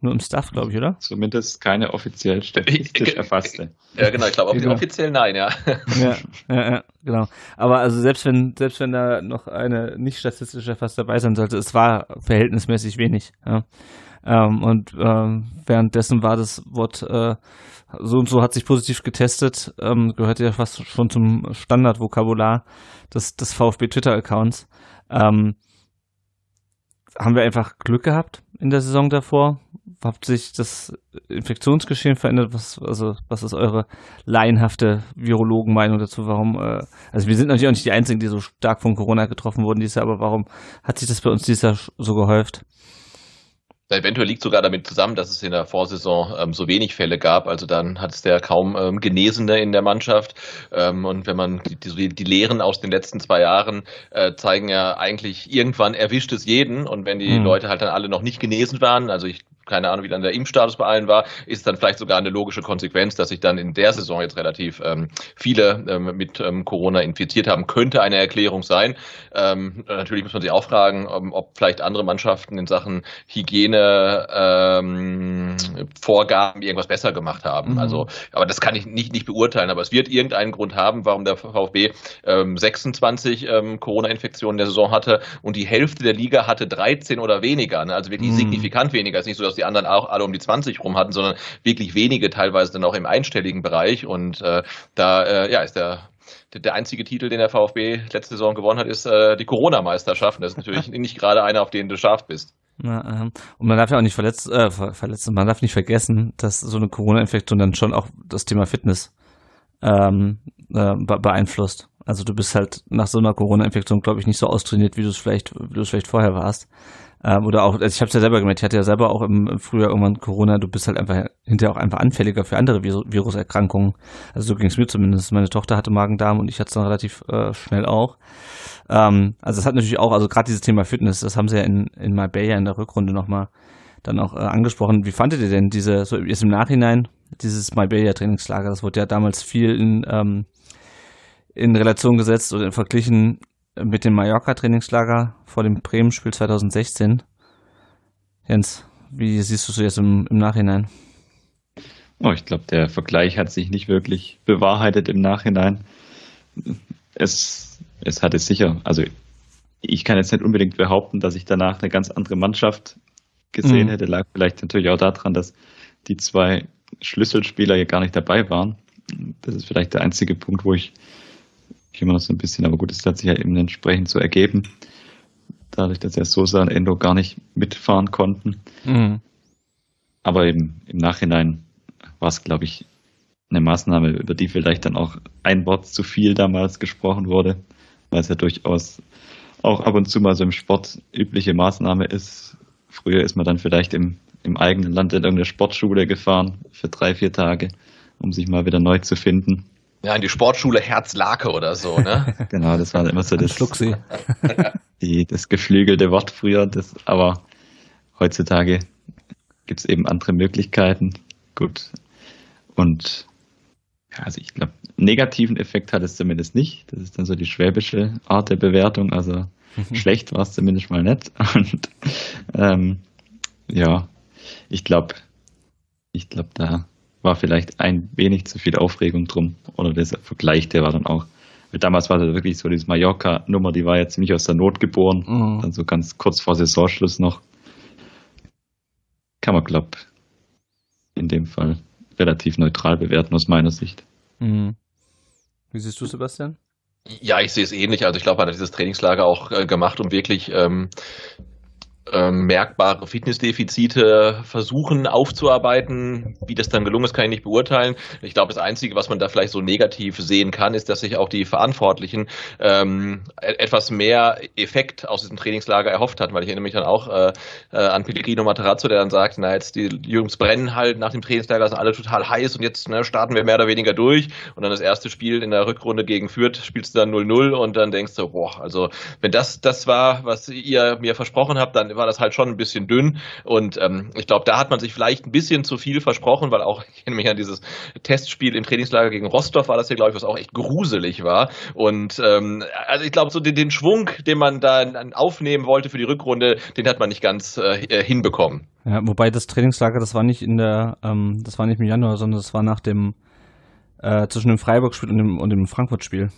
Nur im Staff, glaube ich, oder? Zumindest keine offiziell statistisch erfasste. Ja, genau, ich glaube genau. offiziell nein, ja. ja. Ja, ja, genau. Aber also selbst wenn, selbst wenn da noch eine nicht statistisch erfasst dabei sein sollte, es war verhältnismäßig wenig. Ja. Ähm, und ähm, währenddessen war das Wort äh, so und so hat sich positiv getestet, ähm, gehört ja fast schon zum Standardvokabular des, des VfB Twitter-Accounts. Ähm, haben wir einfach Glück gehabt in der Saison davor? Hat sich das Infektionsgeschehen verändert? Was, also, was ist eure laienhafte Virologenmeinung dazu? Warum, äh, also wir sind natürlich auch nicht die Einzigen, die so stark von Corona getroffen wurden dieses Jahr, aber warum hat sich das bei uns dieses Jahr so gehäuft? Eventuell liegt sogar damit zusammen, dass es in der Vorsaison ähm, so wenig Fälle gab. Also dann hat es ja kaum ähm, Genesene in der Mannschaft. Ähm, und wenn man die, die, die, Lehren aus den letzten zwei Jahren äh, zeigen ja eigentlich, irgendwann erwischt es jeden. Und wenn die mhm. Leute halt dann alle noch nicht genesen waren, also ich keine Ahnung, wie dann der Impfstatus bei allen war, ist dann vielleicht sogar eine logische Konsequenz, dass sich dann in der Saison jetzt relativ ähm, viele ähm, mit ähm, Corona infiziert haben, könnte eine Erklärung sein. Ähm, natürlich muss man sich auch fragen, ähm, ob vielleicht andere Mannschaften in Sachen Hygiene ähm, Vorgaben irgendwas besser gemacht haben. Mhm. Also, aber das kann ich nicht, nicht beurteilen, aber es wird irgendeinen Grund haben, warum der VfB ähm, 26 ähm, Corona-Infektionen der Saison hatte und die Hälfte der Liga hatte 13 oder weniger. Ne? Also wirklich mhm. signifikant weniger. Es ist nicht so, dass die anderen auch alle um die 20 rum hatten, sondern wirklich wenige, teilweise dann auch im einstelligen Bereich. Und äh, da äh, ja, ist der der einzige Titel, den der VfB letzte Saison gewonnen hat, ist äh, die Corona-Meisterschaft. Das ist natürlich nicht gerade einer, auf den du scharf bist. Ja, ähm, und man darf ja auch nicht verletzt, äh, verletzt, man darf nicht vergessen, dass so eine Corona-Infektion dann schon auch das Thema Fitness ähm, äh, beeinflusst. Also du bist halt nach so einer Corona-Infektion, glaube ich, nicht so austrainiert, wie du es vielleicht, wie du es vielleicht vorher warst. Ähm, oder auch, also ich habe es ja selber gemerkt, ich hatte ja selber auch im, Frühjahr irgendwann Corona, du bist halt einfach hinterher auch einfach anfälliger für andere Vir Viruserkrankungen. Also so ging es mir zumindest. Meine Tochter hatte Magen-Darm und ich hatte es dann relativ äh, schnell auch. Ähm, also das hat natürlich auch, also gerade dieses Thema Fitness, das haben sie ja in, in Marbella in der Rückrunde nochmal dann auch äh, angesprochen. Wie fandet ihr denn diese, so jetzt im Nachhinein, dieses Marbella-Trainingslager? Das wurde ja damals viel in, ähm, in Relation gesetzt oder verglichen mit dem Mallorca-Trainingslager vor dem Bremen-Spiel 2016. Jens, wie siehst du es jetzt im, im Nachhinein? Oh, ich glaube, der Vergleich hat sich nicht wirklich bewahrheitet im Nachhinein. Es, es hatte sicher, also ich kann jetzt nicht unbedingt behaupten, dass ich danach eine ganz andere Mannschaft gesehen mhm. hätte. Lag vielleicht natürlich auch daran, dass die zwei Schlüsselspieler hier gar nicht dabei waren. Das ist vielleicht der einzige Punkt, wo ich ich immer noch so ein bisschen, aber gut, es hat sich ja eben entsprechend so ergeben, dadurch, dass ja Sosa und Endo gar nicht mitfahren konnten. Mhm. Aber eben im Nachhinein war es, glaube ich, eine Maßnahme, über die vielleicht dann auch ein Wort zu viel damals gesprochen wurde, weil es ja durchaus auch ab und zu mal so im Sport übliche Maßnahme ist. Früher ist man dann vielleicht im, im eigenen Land in irgendeine Sportschule gefahren für drei, vier Tage, um sich mal wieder neu zu finden. Ja, in die Sportschule Herzlake oder so, ne? genau, das war immer so das, die, das geflügelte Wort früher, das, aber heutzutage gibt es eben andere Möglichkeiten. Gut. Und ja, also ich glaube, negativen Effekt hat es zumindest nicht. Das ist dann so die schwäbische Art der Bewertung. Also mhm. schlecht war es zumindest mal nicht. Und ähm, ja, ich glaube, ich glaube, da war vielleicht ein wenig zu viel Aufregung drum. Oder der Vergleich, der war dann auch. Weil damals war das wirklich so, diese Mallorca-Nummer, die war ja ziemlich aus der Not geboren. Mhm. Dann so ganz kurz vor Saisonschluss noch. Kann man, glaube in dem Fall relativ neutral bewerten aus meiner Sicht. Mhm. Wie siehst du, Sebastian? Ja, ich sehe es ähnlich. Also ich glaube, man hat dieses Trainingslager auch äh, gemacht, um wirklich ähm, ähm, merkbare Fitnessdefizite versuchen aufzuarbeiten. Wie das dann gelungen ist, kann ich nicht beurteilen. Ich glaube, das Einzige, was man da vielleicht so negativ sehen kann, ist, dass sich auch die Verantwortlichen ähm, e-, etwas mehr Effekt aus diesem Trainingslager erhofft hatten, weil ich erinnere mich dann auch äh, äh, an Pellegrino Materazzo, der dann sagt, na jetzt die Jungs brennen halt nach dem Trainingslager, sind alle total heiß und jetzt ne, starten wir mehr oder weniger durch und dann das erste Spiel in der Rückrunde gegen Fürth spielst du dann 0-0 und dann denkst du, boah, also wenn das das war, was ihr mir versprochen habt, dann war das halt schon ein bisschen dünn. Und ähm, ich glaube, da hat man sich vielleicht ein bisschen zu viel versprochen, weil auch, ich kenne mich an dieses Testspiel im Trainingslager gegen Rostov war das ja, glaube ich, was auch echt gruselig war. Und ähm, also ich glaube, so den, den Schwung, den man da aufnehmen wollte für die Rückrunde, den hat man nicht ganz äh, hinbekommen. Ja, wobei das Trainingslager, das war nicht in der, ähm, das war nicht im Januar, sondern das war nach dem äh, zwischen dem Freiburg-Spiel und dem, und dem Frankfurt-Spiel.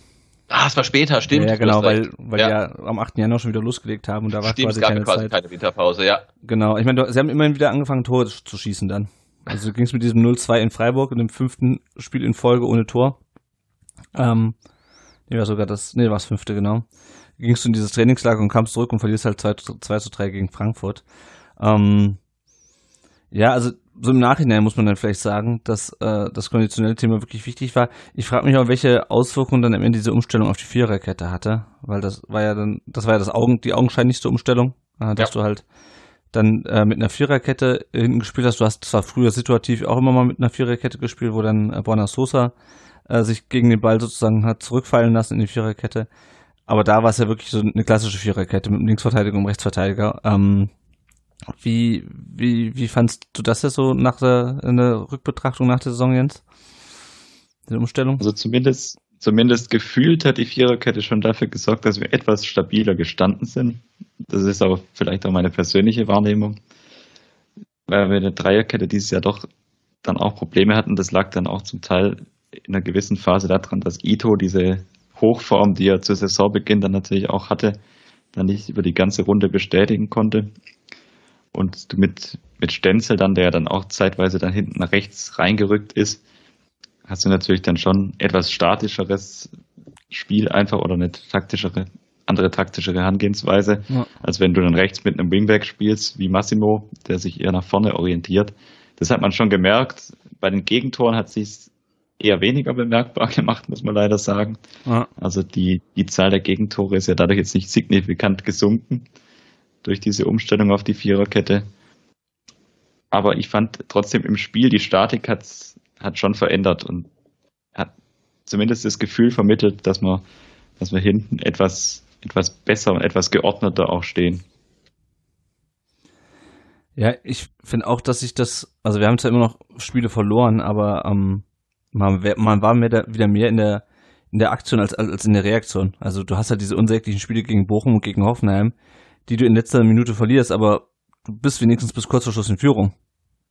Ah, es war später, stimmt. Ja, ja genau, weil, weil ja. ja am 8. Januar schon wieder losgelegt haben und da war stimmt, quasi, es gab keine, quasi Zeit. keine Winterpause, ja. Genau, ich meine, sie haben immerhin wieder angefangen, Tore zu schießen dann. Also ging es mit diesem 0-2 in Freiburg und dem fünften Spiel in Folge ohne Tor. Ähm, nee, war sogar das, nee, war das fünfte, genau. Gingst du in dieses Trainingslager und kamst zurück und verlierst halt 2, 2 zu 3 gegen Frankfurt. Ähm, ja, also so im Nachhinein muss man dann vielleicht sagen, dass äh, das konditionelle Thema wirklich wichtig war. Ich frage mich auch, welche Auswirkungen dann am Ende diese Umstellung auf die Viererkette hatte, weil das war ja dann, das war ja das Augen, die augenscheinlichste Umstellung, äh, dass ja. du halt dann äh, mit einer Viererkette hinten gespielt hast. Du hast zwar früher situativ auch immer mal mit einer Viererkette gespielt, wo dann äh, Borna Sosa äh, sich gegen den Ball sozusagen hat zurückfallen lassen in die Viererkette. Aber da war es ja wirklich so eine klassische Viererkette mit einem Linksverteidiger und Rechtsverteidiger. Ähm, Wie, wie, wie fandst du das jetzt so nach der, der Rückbetrachtung nach der Saison, Jens? Die Umstellung? Also zumindest, zumindest gefühlt hat die Viererkette schon dafür gesorgt, dass wir etwas stabiler gestanden sind. Das ist aber vielleicht auch meine persönliche Wahrnehmung. Weil wir in der Dreierkette dieses Jahr doch dann auch Probleme hatten. Das lag dann auch zum Teil in einer gewissen Phase daran, dass Ito diese Hochform, die er zu Saisonbeginn dann natürlich auch hatte, dann nicht über die ganze Runde bestätigen konnte. Und mit, mit Stenzel dann, der dann auch zeitweise dann hinten nach rechts reingerückt ist, hast du natürlich dann schon etwas statischeres Spiel einfach oder eine taktischere, andere taktische Herangehensweise, ja. als wenn du dann rechts mit einem Wingback spielst, wie Massimo, der sich eher nach vorne orientiert. Das hat man schon gemerkt. Bei den Gegentoren hat sich eher weniger bemerkbar gemacht, muss man leider sagen. Ja. Also die, die Zahl der Gegentore ist ja dadurch jetzt nicht signifikant gesunken durch diese Umstellung auf die Viererkette. Aber ich fand trotzdem im Spiel, die Statik hat, hat schon verändert und hat zumindest das Gefühl vermittelt, dass wir, dass wir hinten etwas, etwas besser und etwas geordneter auch stehen. Ja, ich finde auch, dass ich das, also wir haben zwar immer noch Spiele verloren, aber ähm, man, man war mehr da, wieder mehr in der in der Aktion als, als in der Reaktion. Also du hast halt diese unsäglichen Spiele gegen Bochum und gegen Hoffenheim, die du in letzter Minute verlierst, aber du bist wenigstens bis kurz vor Schluss in Führung.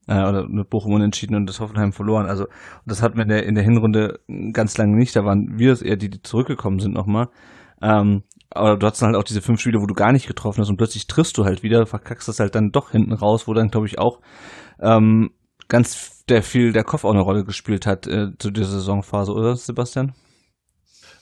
Äh, oder mit Bochum unentschieden und das Hoffenheim verloren. Also das hat man in der, in der Hinrunde ganz lange nicht. Da waren wir es eher, die, die zurückgekommen sind nochmal. Ähm, aber du dann halt auch diese fünf Spiele, wo du gar nicht getroffen hast und plötzlich triffst du halt wieder, verkackst das halt dann doch hinten raus, wo dann, glaube ich, auch ähm, ganz der viel der Kopf auch eine Rolle gespielt hat äh, zu dieser Saisonphase, oder Sebastian?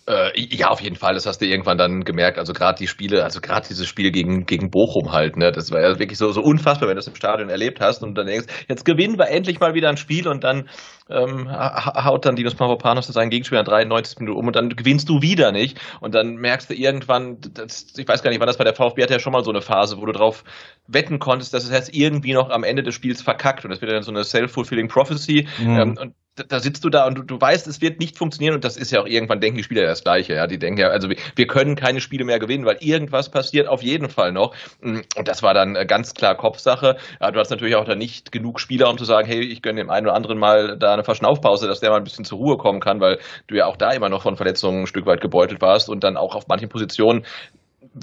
Äh, ja, auf jeden Fall. Das hast du irgendwann dann gemerkt. Also gerade die Spiele, also gerade dieses Spiel gegen, gegen Bochum halt, ne, das war ja wirklich so, so unfassbar, wenn du das im Stadion erlebt hast und dann denkst, jetzt gewinnen wir endlich mal wieder ein Spiel und dann ähm, haut dann Dinos Mavropanos seinen Gegenspieler in 93 Minuten um und dann gewinnst du wieder nicht. Und dann merkst du irgendwann, das, ich weiß gar nicht, wann das bei der VfB hatte ja schon mal so eine Phase, wo du drauf wetten konntest, dass es jetzt irgendwie noch am Ende des Spiels verkackt. Und das wird dann so eine self-fulfilling prophecy. Mhm. ähm, und da sitzt du da und du, du weißt, es wird nicht funktionieren. Und das ist ja auch irgendwann denken die Spieler das Gleiche, ja, die denken ja, also wir, wir können keine Spiele mehr gewinnen, weil irgendwas passiert auf jeden Fall noch. Mm, und das war dann äh, ganz klar Kopfsache. Ja, du hast natürlich auch da nicht genug Spieler, um zu sagen, hey, ich gönne dem einen oder anderen mal da eine Verschnaufpause, dass der mal ein bisschen zur Ruhe kommen kann, weil du ja auch da immer noch von Verletzungen ein Stück weit gebeutelt warst und dann auch auf manchen Positionen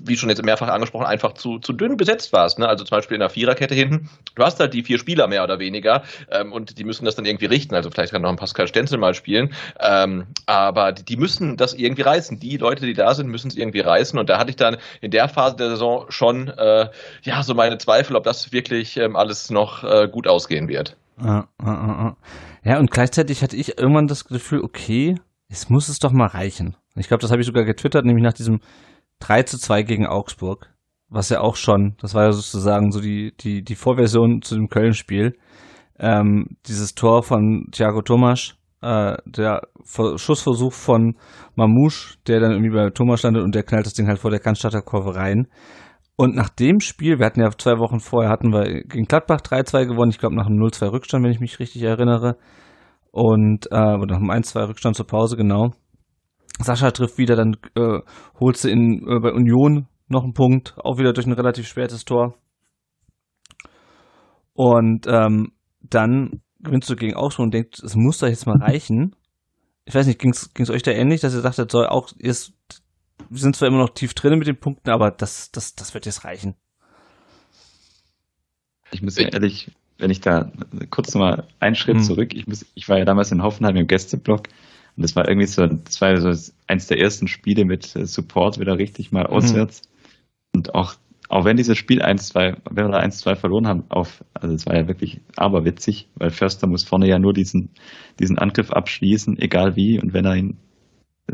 wie schon jetzt mehrfach angesprochen, einfach zu, zu dünn besetzt warst. Ne? Also zum Beispiel in der Viererkette hinten. Du hast halt die vier Spieler mehr oder weniger ähm, und die müssen das dann irgendwie richten. Also vielleicht kann noch ein Pascal Stenzel mal spielen. Ähm, aber die, die müssen das irgendwie reißen. Die Leute, die da sind, müssen es irgendwie reißen. Und da hatte ich dann in der Phase der Saison schon äh, ja so meine Zweifel, ob das wirklich ähm, alles noch äh, gut ausgehen wird. Ja, und gleichzeitig hatte ich irgendwann das Gefühl, okay, jetzt muss es doch mal reichen. Ich glaube, das habe ich sogar getwittert, nämlich nach diesem 3 zu 2 gegen Augsburg, was ja auch schon, das war ja sozusagen so die, die, die Vorversion zu dem Köln-Spiel. Ähm, dieses Tor von Thiago Tomasch, äh, der Schussversuch von Mamouche, der dann irgendwie bei Thomas landet und der knallt das Ding halt vor der Cannstatter Kurve rein. Und nach dem Spiel, wir hatten ja zwei Wochen vorher, hatten wir gegen Gladbach 3-2 gewonnen, ich glaube nach einem 0-2 Rückstand, wenn ich mich richtig erinnere. Und äh, nach einem 1-2 Rückstand zur Pause, genau. Sascha trifft wieder, dann äh, holt sie in, äh, bei Union noch einen Punkt, auch wieder durch ein relativ spätes Tor. Und ähm, dann gewinnst du gegen Augsburg und denkst, es muss doch jetzt mal reichen. Ich weiß nicht, ging es euch da ähnlich, dass ihr sagtet, soll auch, ist, wir sind zwar immer noch tief drin mit den Punkten, aber das, das, das wird jetzt reichen. Ich muss ja ehrlich, wenn ich da kurz nochmal einen Schritt hm. zurück, ich, muss, ich war ja damals in Hoffenheim im Gästeblock und das war irgendwie so, das war so eins der ersten Spiele mit äh, Support wieder richtig mal mhm. auswärts. Mhm. Und auch, auch wenn dieses Spiel 1-2, wenn wir da 1-2 verloren haben, auf, also es war ja wirklich aberwitzig, weil Förster muss vorne ja nur diesen, diesen Angriff abschließen, egal wie. Und wenn er ihn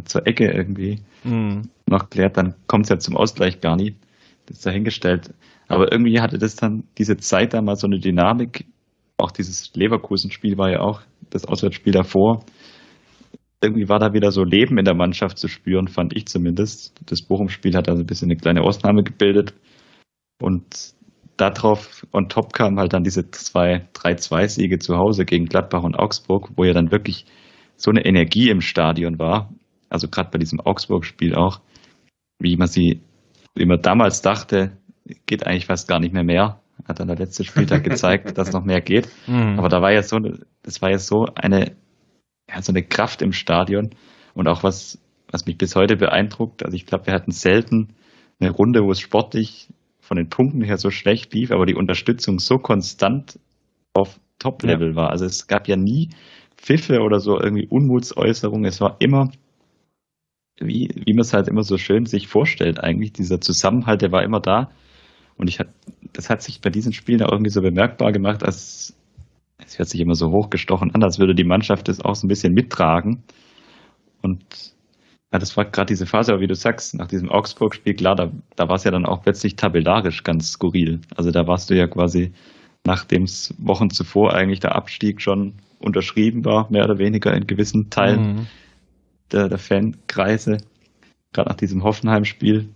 zur Ecke irgendwie mhm. noch klärt, dann kommt es ja zum Ausgleich gar nicht. Das ist dahingestellt. Aber irgendwie hatte das dann diese Zeit da mal so eine Dynamik. Auch dieses Leverkusen-Spiel war ja auch das Auswärtsspiel davor irgendwie war da wieder so Leben in der Mannschaft zu spüren, fand ich zumindest. Das Bochum-Spiel hat also ein bisschen eine kleine Ausnahme gebildet. Und darauf on top kamen halt dann diese zwei 3-2-Siege zu Hause gegen Gladbach und Augsburg, wo ja dann wirklich so eine Energie im Stadion war. Also gerade bei diesem Augsburg-Spiel auch, wie man sie, wie man damals dachte, geht eigentlich fast gar nicht mehr mehr. Hat dann der letzte Spieltag gezeigt, dass noch mehr geht. Mhm. Aber da war ja so, das war ja so eine, ja, so eine Kraft im Stadion und auch was, was mich bis heute beeindruckt. Also ich glaube, wir hatten selten eine Runde, wo es sportlich von den Punkten her so schlecht lief, aber die Unterstützung so konstant auf Top-Level ja. war. Also es gab ja nie Pfiffe oder so irgendwie Unmutsäußerungen. Es war immer, wie, wie man es halt immer so schön sich vorstellt, eigentlich. Dieser Zusammenhalt, der war immer da. Und ich hat, das hat sich bei diesen Spielen auch irgendwie so bemerkbar gemacht, als es hört sich immer so hochgestochen an, als würde die Mannschaft das auch so ein bisschen mittragen. Und ja, das war gerade diese Phase, aber wie du sagst, nach diesem Augsburg-Spiel, klar, da, da war es ja dann auch plötzlich tabellarisch ganz skurril. Also da warst du ja quasi, nachdem es Wochen zuvor eigentlich der Abstieg schon unterschrieben war, mehr oder weniger in gewissen Teilen mhm. Der, der Fankreise, gerade nach diesem Hoffenheim-Spiel,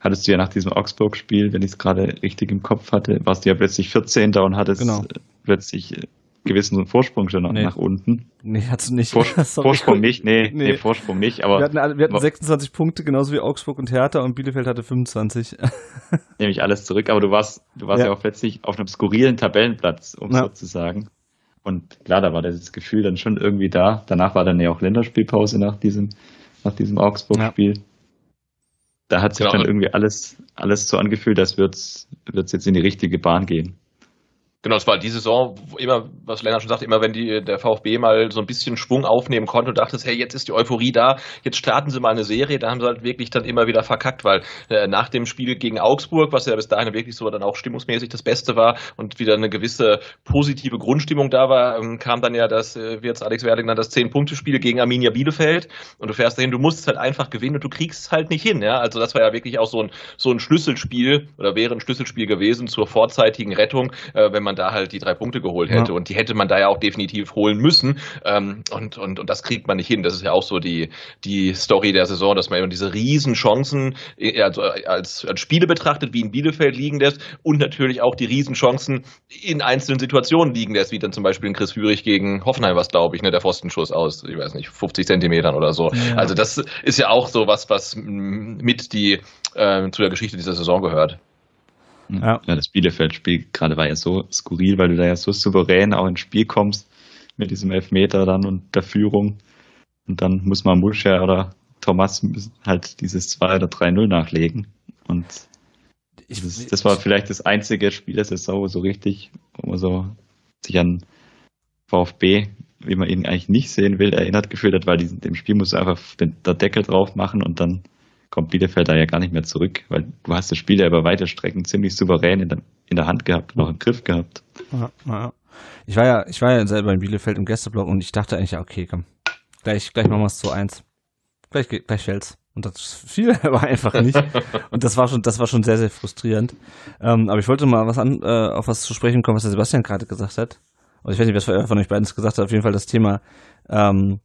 hattest du ja nach diesem Augsburg-Spiel, wenn ich es gerade richtig im Kopf hatte, warst du ja plötzlich 14. und hattest genau. plötzlich gewissen Vorsprung schon nee. nach unten. Nee, hat's nicht. Vors Vorsprung nicht, nee, nee, nee, Vorsprung nicht, aber. Wir hatten, wir hatten 26 Punkte, genauso wie Augsburg und Hertha und Bielefeld hatte 25. Nehme ich alles zurück, aber du warst, du warst ja, ja auch plötzlich auf einem skurrilen Tabellenplatz, um ja. so zu sagen. Und klar, da war das Gefühl dann schon irgendwie da. Danach war dann ja auch Länderspielpause nach diesem, nach diesem Augsburg-Spiel. Ja. Da hat sich genau. dann irgendwie alles, alles so angefühlt, als würde es jetzt in die richtige Bahn gehen. Genau, es war die Saison, immer, was Lennart schon sagt, immer wenn die, der VfB mal so ein bisschen Schwung aufnehmen konnte und dachte, hey, jetzt ist die Euphorie da, jetzt starten sie mal eine Serie, da haben sie halt wirklich dann immer wieder verkackt, weil äh, nach dem Spiel gegen Augsburg, was ja bis dahin wirklich so dann auch stimmungsmäßig das Beste war und wieder eine gewisse positive Grundstimmung da war, ähm, kam dann ja das, äh, wie jetzt Alex Werling dann das Zehn-Punkte-Spiel gegen Arminia Bielefeld und du fährst dahin, du musst es halt einfach gewinnen und du kriegst es halt nicht hin, ja, also das war ja wirklich auch so ein, so ein Schlüsselspiel oder wäre ein Schlüsselspiel gewesen zur vorzeitigen Rettung, äh, wenn man da halt die drei Punkte geholt hätte. Ja. Und die hätte man da ja auch definitiv holen müssen. Ähm, und, und, und das kriegt man nicht hin. Das ist ja auch so die, die Story der Saison, dass man eben diese riesen Chancen äh, also als, als Spiele betrachtet, wie in Bielefeld liegen lässt und natürlich auch die riesen Chancen in einzelnen Situationen liegen lässt, wie dann zum Beispiel in Chris Führig gegen Hoffenheim was, glaube ich, ne, der Pfostenschuss aus, ich weiß nicht, 50 Zentimetern oder so. Ja. Also das ist ja auch so was, was mit die äh, zu der Geschichte dieser Saison gehört. Ja. ja das Bielefeld-Spiel gerade war ja so skurril, weil du da ja so souverän auch ins Spiel kommst mit diesem Elfmeter dann und der Führung. Und dann muss man Muscher oder Thomas halt dieses 2 oder 3-0 nachlegen. Und das, das, war vielleicht das einzige Spiel der Saison so richtig, wo man so sich an VfB, wie man ihn eigentlich nicht sehen will, erinnert gefühlt hat, weil diesem, dem Spiel muss einfach den, der Deckel drauf machen und dann kommt Bielefeld da ja gar nicht mehr zurück, weil du hast das Spiel ja über weite Strecken ziemlich souverän in der, in der Hand gehabt, noch im Griff gehabt. Ja, ja. Ich war ja, ich war ja selber in Bielefeld im Gästeblock und ich dachte eigentlich, ja, okay, komm, gleich, gleich machen wir es zu eins. Gleich, gleich fällt's. Und das fiel aber einfach nicht. Und das war schon, das war schon sehr, sehr frustrierend. Ähm, aber ich wollte mal was an, äh, auf was zu sprechen kommen, was der Sebastian gerade gesagt hat. Und ich weiß nicht, was von euch beiden gesagt hat. Auf jeden Fall das Thema ähm,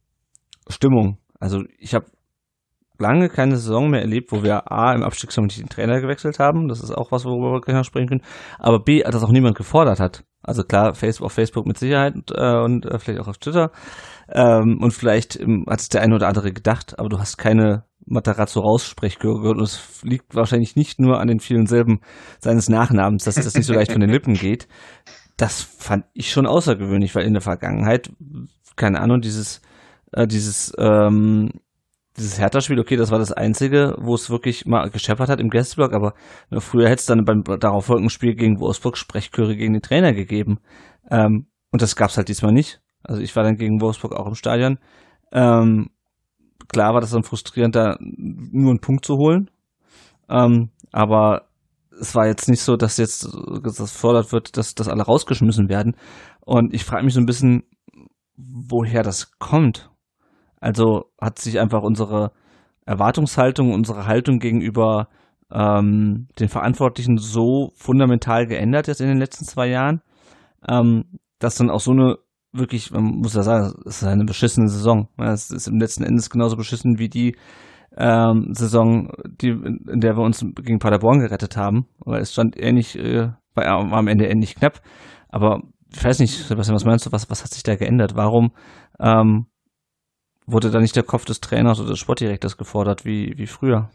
Stimmung. Also ich habe lange keine Saison mehr erlebt, wo wir A, im Abstiegskampf nicht den Trainer gewechselt haben. Das ist auch was, worüber wir gleich noch sprechen können. Aber B, dass auch niemand gefordert hat. Also klar, Facebook, auf Facebook mit Sicherheit äh, und äh, vielleicht auch auf Twitter. Ähm, und vielleicht ähm, hat es der eine oder andere gedacht, aber du hast keine Matarazzo raussprech gehört. Und es liegt wahrscheinlich nicht nur an den vielen Silben seines Nachnamens, dass das nicht so leicht von den Lippen geht. Das fand ich schon außergewöhnlich, weil in der Vergangenheit, keine Ahnung, dieses, äh, dieses ähm, dieses Hertha-Spiel, okay, das war das einzige, wo es wirklich mal gescheppert hat im Gästeblock, aber ne, früher hätte es dann beim darauf folgenden Spiel gegen Wolfsburg Sprechchöre gegen den Trainer gegeben. Ähm, und das gab's halt diesmal nicht. Also ich war dann gegen Wolfsburg auch im Stadion. Ähm, klar war das dann frustrierend, da nur einen Punkt zu holen. Ähm, aber es war jetzt nicht so, dass jetzt das fordert wird, dass, dass alle rausgeschmissen werden. Und ich frage mich so ein bisschen, woher das kommt. Also hat sich einfach unsere Erwartungshaltung, unsere Haltung gegenüber ähm, den Verantwortlichen so fundamental geändert jetzt in den letzten zwei Jahren, ähm, dass dann auch so eine wirklich, man muss ja sagen, es ist eine beschissene Saison. Es ist im letzten Endes genauso beschissen wie die ähm, Saison, die, in der wir uns gegen Paderborn gerettet haben, weil es stand ähnlich, äh, war am Ende ähnlich knapp. Aber ich weiß nicht, Sebastian, was meinst du, was, was hat sich da geändert? Warum ähm, wurde da nicht der Kopf des Trainers oder des Sportdirektors gefordert wie, wie früher?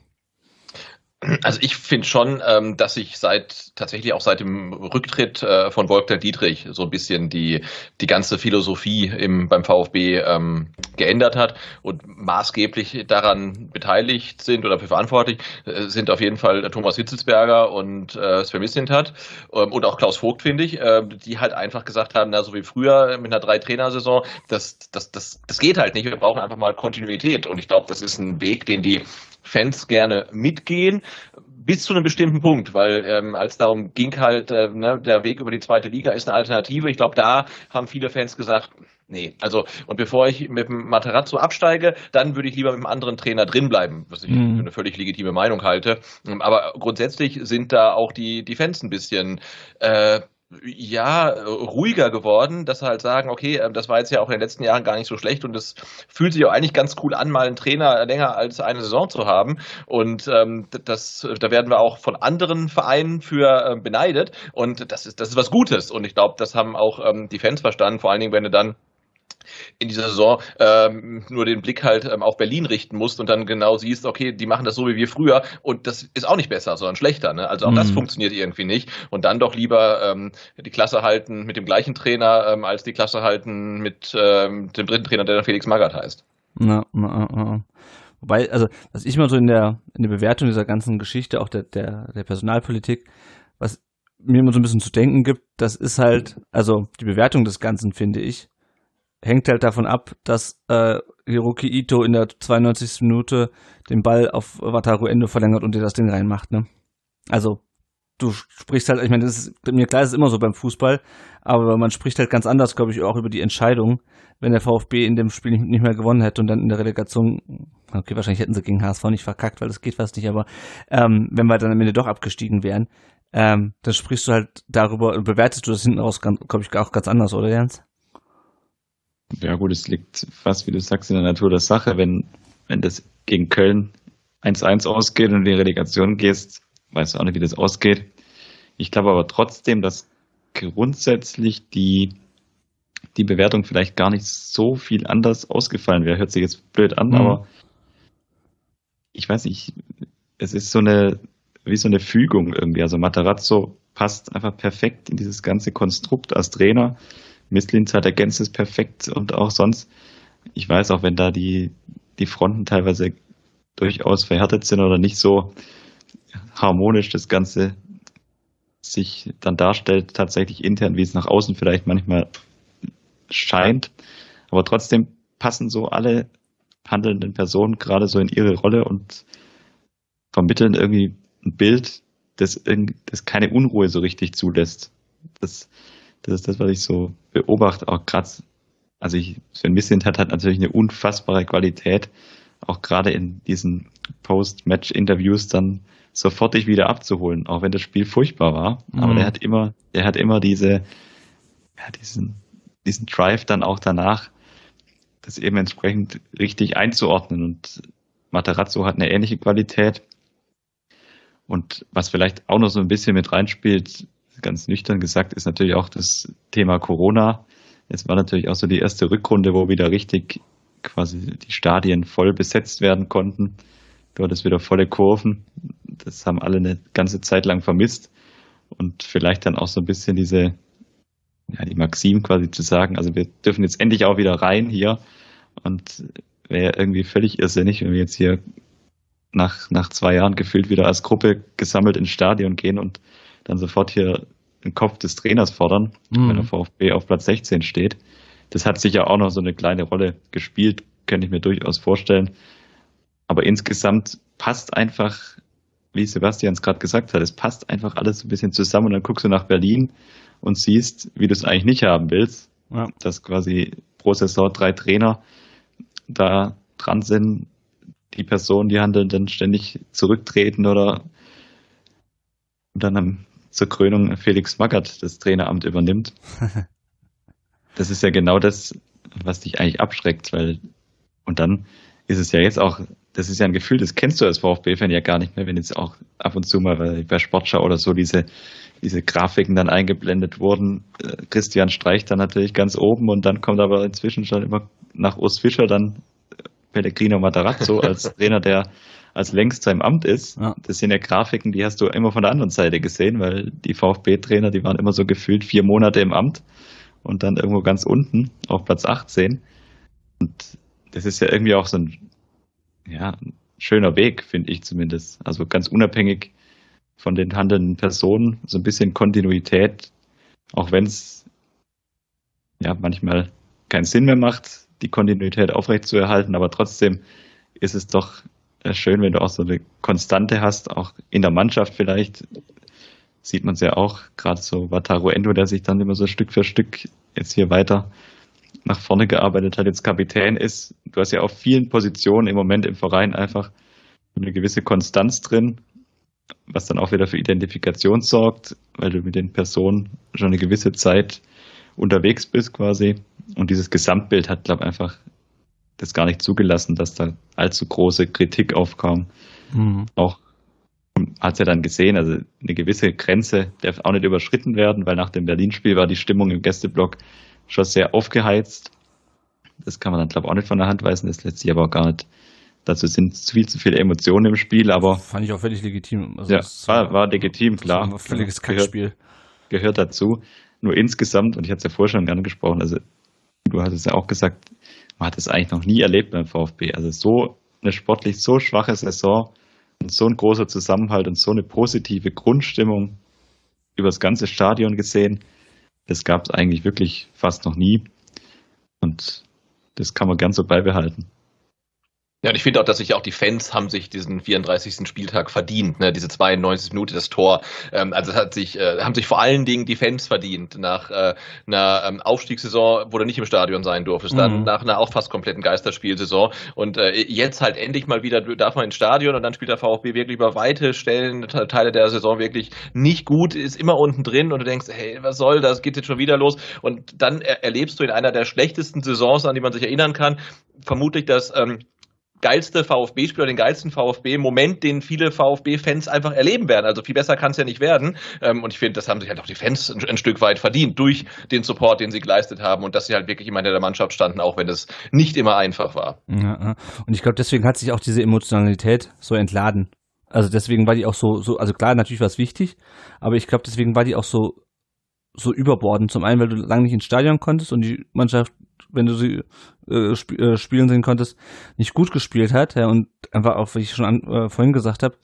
Also ich finde schon, ähm, dass sich seit tatsächlich auch seit dem Rücktritt äh, von Wolfgang Dietrich so ein bisschen die die ganze Philosophie im beim VfB ähm, geändert hat und maßgeblich daran beteiligt sind oder verantwortlich äh, sind auf jeden Fall Thomas Hitzelsberger und äh, Sven Mislintat ähm, und auch Klaus Vogt finde ich, äh, die halt einfach gesagt haben, na so wie früher mit einer drei Trainer Saison, das das das das geht halt nicht. Wir brauchen einfach mal Kontinuität und ich glaube, das ist ein Weg, den die Fans gerne mitgehen, bis zu einem bestimmten Punkt, weil ähm, als darum ging halt, äh, ne, der Weg über die zweite Liga ist eine Alternative. Ich glaube, da haben viele Fans gesagt, nee, also und bevor ich mit dem Materazzo absteige, dann würde ich lieber mit einem anderen Trainer drinbleiben, was ich mhm. für eine völlig legitime Meinung halte. Aber grundsätzlich sind da auch die, die Fans ein bisschen äh, ja, ruhiger geworden, dass sie halt sagen, okay, ähm, das war jetzt ja auch in den letzten Jahren gar nicht so schlecht und es fühlt sich auch eigentlich ganz cool an, mal einen Trainer länger als eine Saison zu haben. Und ähm, das, da werden wir auch von anderen Vereinen für äh, beneidet. Und das ist, das ist was Gutes. Und ich glaube, das haben auch ähm, die Fans verstanden, vor allen Dingen, wenn du dann in dieser Saison ähm, nur den Blick halt ähm, auf Berlin richten musst und dann genau siehst, okay, die machen das so wie wir früher und das ist auch nicht besser, sondern schlechter. Ne? Also auch mhm. das funktioniert irgendwie nicht und dann doch lieber ähm, die Klasse halten mit dem gleichen Trainer ähm, als die Klasse halten mit ähm, dem dritten Trainer, der dann Felix Magath heißt. Na, na, na. Wobei, also, was ich mal so in der, in der Bewertung dieser ganzen Geschichte, auch der, der, der Personalpolitik, was mir immer so ein bisschen zu denken gibt, das ist halt, also die Bewertung des Ganzen, finde ich, hängt halt davon ab, dass äh, Hiroki Ito in der 92. Minute den Ball auf Wataru Endo verlängert und dir das Ding reinmacht, ne? Also, du sprichst halt, ich meine, das ist mir klar, das ist immer so beim Fußball, aber man spricht halt ganz anders, glaube ich, auch über die Entscheidung, wenn der VfB in dem Spiel nicht mehr gewonnen hätte und dann in der Relegation, okay, wahrscheinlich hätten sie gegen HSV nicht verkackt, weil das geht fast nicht, aber ähm, wenn wir dann am Ende doch abgestiegen wären, ähm, dann sprichst du halt darüber und bewertest du das hinten raus, glaube ich, auch ganz anders, oder Jens? Ja gut, es liegt fast, wie du sagst, in der Natur der Sache. Wenn, wenn das gegen Köln 1-1 ausgeht und in die Relegation gehst, weißt du auch nicht, wie das ausgeht. Ich glaube aber trotzdem, dass grundsätzlich die, die Bewertung vielleicht gar nicht so viel anders ausgefallen wäre. Hört sich jetzt blöd an, mhm. aber ich weiß nicht, es ist so eine, wie so eine Fügung irgendwie. Also Matarazzo passt einfach perfekt in dieses ganze Konstrukt als Trainer. Misslins hat ergänzt es perfekt und auch sonst. Ich weiß auch, wenn da die, die Fronten teilweise durchaus verhärtet sind oder nicht so harmonisch das Ganze sich dann darstellt, tatsächlich intern, wie es nach außen vielleicht manchmal scheint. Aber trotzdem passen so alle handelnden Personen gerade so in ihre Rolle und vermitteln irgendwie ein Bild, das, das keine Unruhe so richtig zulässt. Das, das ist das, was ich so beobachte, auch gerade, also ich, Sven Missint hat, hat natürlich eine unfassbare Qualität, auch gerade in diesen Post-Match-Interviews dann sofort dich wieder abzuholen, auch wenn das Spiel furchtbar war. Mhm. Aber der hat immer, der hat immer diese, ja, diesen, diesen Drive dann auch danach, das eben entsprechend richtig einzuordnen. Und Materazzo hat eine ähnliche Qualität. Und was vielleicht auch noch so ein bisschen mit reinspielt, ganz nüchtern gesagt, ist natürlich auch das Thema Corona. Es war natürlich auch so die erste Rückrunde, wo wieder richtig quasi die Stadien voll besetzt werden konnten. Dort ist wieder volle Kurven. Das haben alle eine ganze Zeit lang vermisst. Und vielleicht dann auch so ein bisschen diese, ja, die Maxim quasi zu sagen, also wir dürfen jetzt endlich auch wieder rein hier. Und wäre irgendwie völlig irrsinnig, wenn wir jetzt hier nach, nach zwei Jahren gefühlt wieder als Gruppe gesammelt ins Stadion gehen und dann sofort hier den Kopf des Trainers fordern, mhm. wenn der VfB auf Platz 16 steht. Das hat sicher auch noch so eine kleine Rolle gespielt, könnte ich mir durchaus vorstellen. Aber insgesamt passt einfach, wie Sebastian es gerade gesagt hat, es passt einfach alles ein bisschen zusammen und dann guckst du nach Berlin und siehst, wie du es eigentlich nicht haben willst. Ja. Dass quasi pro Saison drei Trainer da dran sind, die Personen, die handeln, dann ständig zurücktreten oder dann am zur Krönung Felix Magath das Traineramt übernimmt. das ist ja genau das, was dich eigentlich abschreckt, weil und dann ist es ja jetzt auch, das ist ja ein Gefühl, das kennst du als VfB-Fan ja gar nicht mehr, wenn jetzt auch ab und zu mal bei Sportschau oder so diese, diese Grafiken dann eingeblendet wurden. Äh, Christian streicht dann natürlich ganz oben und dann kommt aber inzwischen schon immer nach Urs Fischer dann Pellegrino Matarazzo als Trainer, der als längst seinem Amt ist. Ja. Das sind ja Grafiken, die hast du immer von der anderen Seite gesehen, weil die VfB-Trainer, die waren immer so gefühlt vier Monate im Amt und dann irgendwo ganz unten auf Platz 18. Und das ist ja irgendwie auch so ein ja, schöner Weg, finde ich zumindest. Also ganz unabhängig von den handelnden Personen, so ein bisschen Kontinuität, auch wenn es ja manchmal keinen Sinn mehr macht, die Kontinuität aufrechtzuerhalten, aber trotzdem ist es doch schön, wenn du auch so eine Konstante hast, auch in der Mannschaft vielleicht. Sieht man es ja auch, gerade so Wataru Endo, der sich dann immer so Stück für Stück jetzt hier weiter nach vorne gearbeitet hat, jetzt Kapitän ist. Du hast ja auf vielen Positionen im Moment im Verein einfach eine gewisse Konstanz drin, was dann auch wieder für Identifikation sorgt, weil du mit den Personen schon eine gewisse Zeit unterwegs bist quasi. Und dieses Gesamtbild hat, glaube ich, einfach das gar nicht zugelassen, dass da allzu große Kritik aufkam. Mhm. Auch hat es ja dann gesehen, also eine gewisse Grenze darf auch nicht überschritten werden, weil nach dem Berlin-Spiel war die Stimmung im Gästeblock schon sehr aufgeheizt. Das kann man dann, glaube ich, auch nicht von der Hand weisen. Das lässt sich aber auch gar nicht. Dazu sind viel zu viele Emotionen im Spiel, aber. Fand ich auch völlig legitim. Also ja, war, war legitim, klar. War ein völliges Kackspiel. Gehört, gehört dazu. Nur insgesamt, und ich hatte es ja vorher schon gerne gesprochen, also du hattest ja auch gesagt, man hat es eigentlich noch nie erlebt beim VfB. Also so eine sportlich so schwache Saison und so ein großer Zusammenhalt und so eine positive Grundstimmung über das ganze Stadion gesehen, das gab es eigentlich wirklich fast noch nie. Und das kann man gern so beibehalten. Ja, und ich finde auch, dass sich auch die Fans haben sich diesen 34. Spieltag verdient, ne? diese 92 Minuten, das Tor. Ähm, also es hat sich, äh, haben sich vor allen Dingen die Fans verdient. Nach äh, einer ähm, Aufstiegssaison, wo du nicht im Stadion sein durftest, mhm. dann nach einer auch fast kompletten Geisterspielsaison. Und äh, jetzt halt endlich mal wieder darf man ins Stadion und dann spielt der VfB wirklich über weite Stellen, Teile der Saison wirklich nicht gut, ist immer unten drin und du denkst, hey, was soll das, geht jetzt schon wieder los. Und dann er erlebst du in einer der schlechtesten Saisons, an die man sich erinnern kann, vermutlich das ähm, geilste VfB-Spiel oder den geilsten VfB-Moment, den viele VfB-Fans einfach erleben werden. Also viel besser kann es ja nicht werden. Ähm, und ich finde, das haben sich halt auch die Fans ein, ein, Stück weit verdient durch den Support, den sie geleistet haben und dass sie halt wirklich immer in der Mannschaft standen, auch wenn es nicht immer einfach war. Ja, und ich glaube, deswegen hat sich auch diese Emotionalität so entladen. Also deswegen war die auch so, so also klar, natürlich war es wichtig, aber ich glaube, deswegen war die auch so so überbordend. Zum einen, weil du lange nicht ins Stadion konntest und die Mannschaft wenn du sie äh, sp äh, spielen sehen konntest, nicht gut gespielt hat. Ja, und einfach auch, wie ich schon an, äh, vorhin gesagt habe,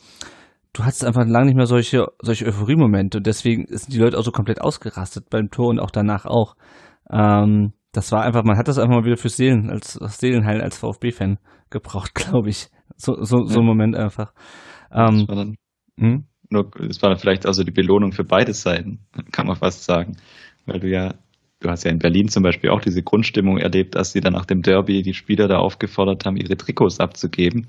du hattest einfach lange nicht mehr solche, solche Euphorie-Momente. Und deswegen sind die Leute auch so komplett ausgerastet beim Tor und auch danach auch. Ähm, das war einfach, man hat das einfach mal wieder fürs Seelen, als Seelenheil als VfB-Fan gebraucht, glaube ich. So, so, so ein Moment einfach. Ähm, das war dann, hm? nur, das war dann vielleicht also die Belohnung für beide Seiten, kann man fast sagen. Weil du ja du hast ja in Berlin zum Beispiel auch diese Grundstimmung erlebt, dass sie dann nach dem Derby die Spieler da aufgefordert haben, ihre Trikots abzugeben.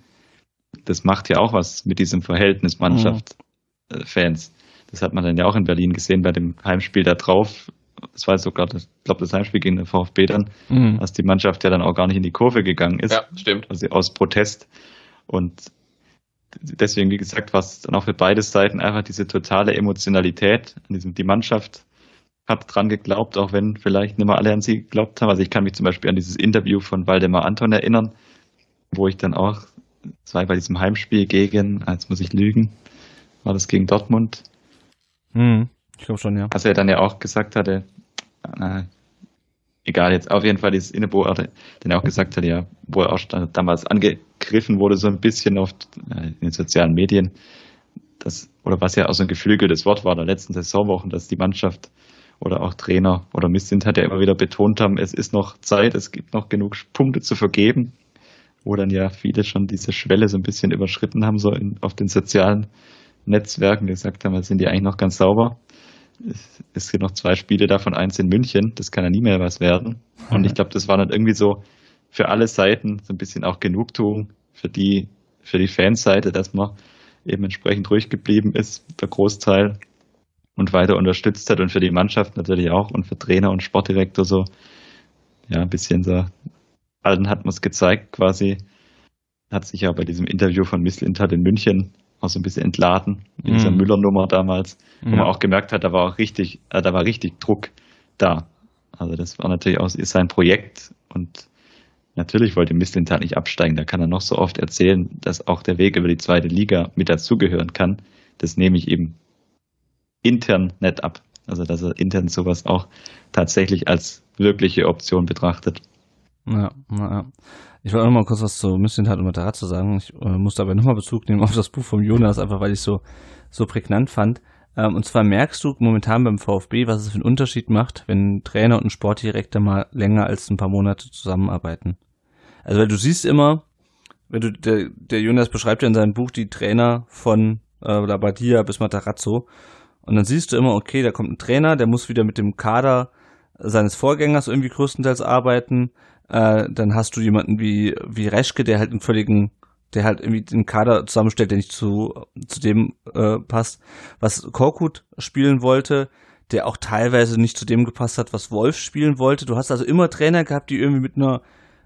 Das macht ja auch was mit diesem Verhältnis Mannschaft-Fans. Mhm. Das hat man dann ja auch in Berlin gesehen bei dem Heimspiel da drauf. Das war sogar, ich glaube, das Heimspiel gegen den VfB dann, mhm. dass die Mannschaft ja dann auch gar nicht in die Kurve gegangen ist. Ja, stimmt. Also aus Protest. Und deswegen, wie gesagt, war es dann auch für beide Seiten einfach diese totale Emotionalität, die Mannschaft hat dran geglaubt, auch wenn vielleicht nicht mehr alle an sie geglaubt haben. Also ich kann mich zum Beispiel an dieses Interview von Waldemar Anton erinnern, wo ich dann auch, das war bei diesem Heimspiel gegen, jetzt muss ich lügen, war das gegen Dortmund? Hm, ich glaube schon, ja. Also er dann ja auch gesagt hatte, äh, egal jetzt, auf jeden Fall dieses Innebo, den er auch gesagt hat, ja, wo er auch damals angegriffen wurde, so ein bisschen auf äh, in den sozialen Medien, das, oder was ja auch so ein geflügeltes Wort war der letzten Saisonwochen, dass die Mannschaft oder auch Trainer oder Missint ja immer wieder betont haben, es ist noch Zeit, es gibt noch genug Punkte zu vergeben, wo dann ja viele schon diese Schwelle so ein bisschen überschritten haben, so in, auf den sozialen Netzwerken, gesagt haben, sind die eigentlich noch ganz sauber. Es, es gibt noch zwei Spiele davon, eins in München, das kann ja nie mehr was werden. Und ich glaube, das war dann irgendwie so für alle Seiten so ein bisschen auch Genugtuung für die, für die Fanseite, dass man eben entsprechend ruhig geblieben ist, der Großteil und weiter unterstützt hat und für die Mannschaft natürlich auch und für Trainer und Sportdirektor so, ja, ein bisschen so, allen hat man es gezeigt quasi, hat sich ja bei diesem Interview von Miss Lintat in München auch so ein bisschen entladen, in dieser mm. Müller-Nummer damals, wo ja. man auch gemerkt hat, da war auch richtig, äh, da war richtig Druck da. Also das war natürlich auch sein Projekt und Natürlich wollte Mislintat nicht absteigen. Da kann er noch so oft erzählen, dass auch der Weg über die zweite Liga mit dazugehören kann. Das nehme ich eben intern nicht ab. Also, dass er intern sowas auch tatsächlich als wirkliche Option betrachtet. Ja, ja. Ich wollte noch mal kurz was zu Mislintat und Matarazzo sagen. Ich äh, musste aber nochmal Bezug nehmen auf das Buch vom Jonas, einfach weil ich so, so prägnant fand. Ähm, und zwar merkst du momentan beim VfB, was es für einen Unterschied macht, wenn ein Trainer und ein Sportdirektor mal länger als ein paar Monate zusammenarbeiten. Also weil du siehst immer, wenn du der, der Jonas beschreibt ja in seinem Buch die Trainer von äh, Labadia bis Matarazzo und dann siehst du immer, okay, da kommt ein Trainer, der muss wieder mit dem Kader seines Vorgängers irgendwie größtenteils arbeiten. Äh, dann hast du jemanden wie wie Reschke, der halt einen völligen der halt irgendwie den Kader zusammenstellt, der nicht zu, zu dem äh, passt, was Korkut spielen wollte, der auch teilweise nicht zu dem gepasst hat, was Wolf spielen wollte. Du hast also immer Trainer gehabt, die irgendwie mit einer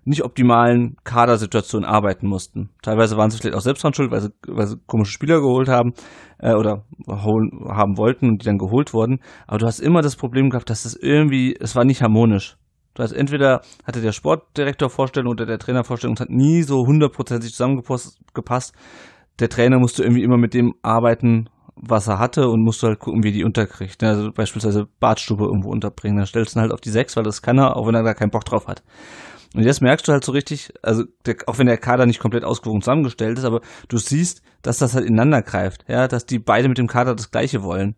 nicht optimalen Kadersituation arbeiten mussten. Teilweise waren sie vielleicht auch selbst dran schuld, weil sie, weil sie komische Spieler geholt haben äh, oder holen, haben wollten und die dann geholt wurden. Aber du hast immer das Problem gehabt, dass das irgendwie, es war nicht harmonisch. Du hast entweder hatte der Sportdirektor Vorstellung oder der Trainer Vorstellung, es hat nie so hundertprozentig zusammengepasst. Der Trainer musste irgendwie immer mit dem arbeiten, was er hatte und musste halt gucken, wie die unterkriegt. Also beispielsweise Badstube irgendwo unterbringen. Dann stellst du ihn halt auf die sechs, weil das kann er, auch wenn er da keinen Bock drauf hat. Und jetzt merkst du halt so richtig, also der, auch wenn der Kader nicht komplett ausgewogen zusammengestellt ist, aber du siehst, dass das halt ineinander greift, ja, dass die beide mit dem Kader das Gleiche wollen.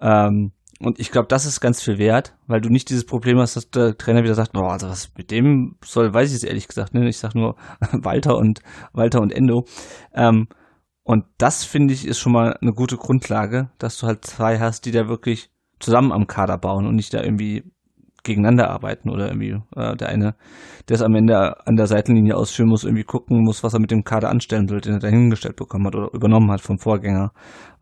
Ähm, und ich glaube, das ist ganz viel wert, weil du nicht dieses Problem hast, dass der Trainer wieder sagt, oh, also was mit dem soll, weiß ich es ehrlich gesagt. Ne? Ich sag nur Walter und Walter und Endo. Ähm, und das finde ich ist schon mal eine gute Grundlage, dass du halt zwei hast, die da wirklich zusammen am Kader bauen und nicht da irgendwie gegeneinander arbeiten oder irgendwie äh, der eine, der es am Ende an der Seitenlinie ausführen muss, irgendwie gucken muss, was er mit dem Kader anstellen will, den er dahingestellt bekommen hat oder übernommen hat vom Vorgänger.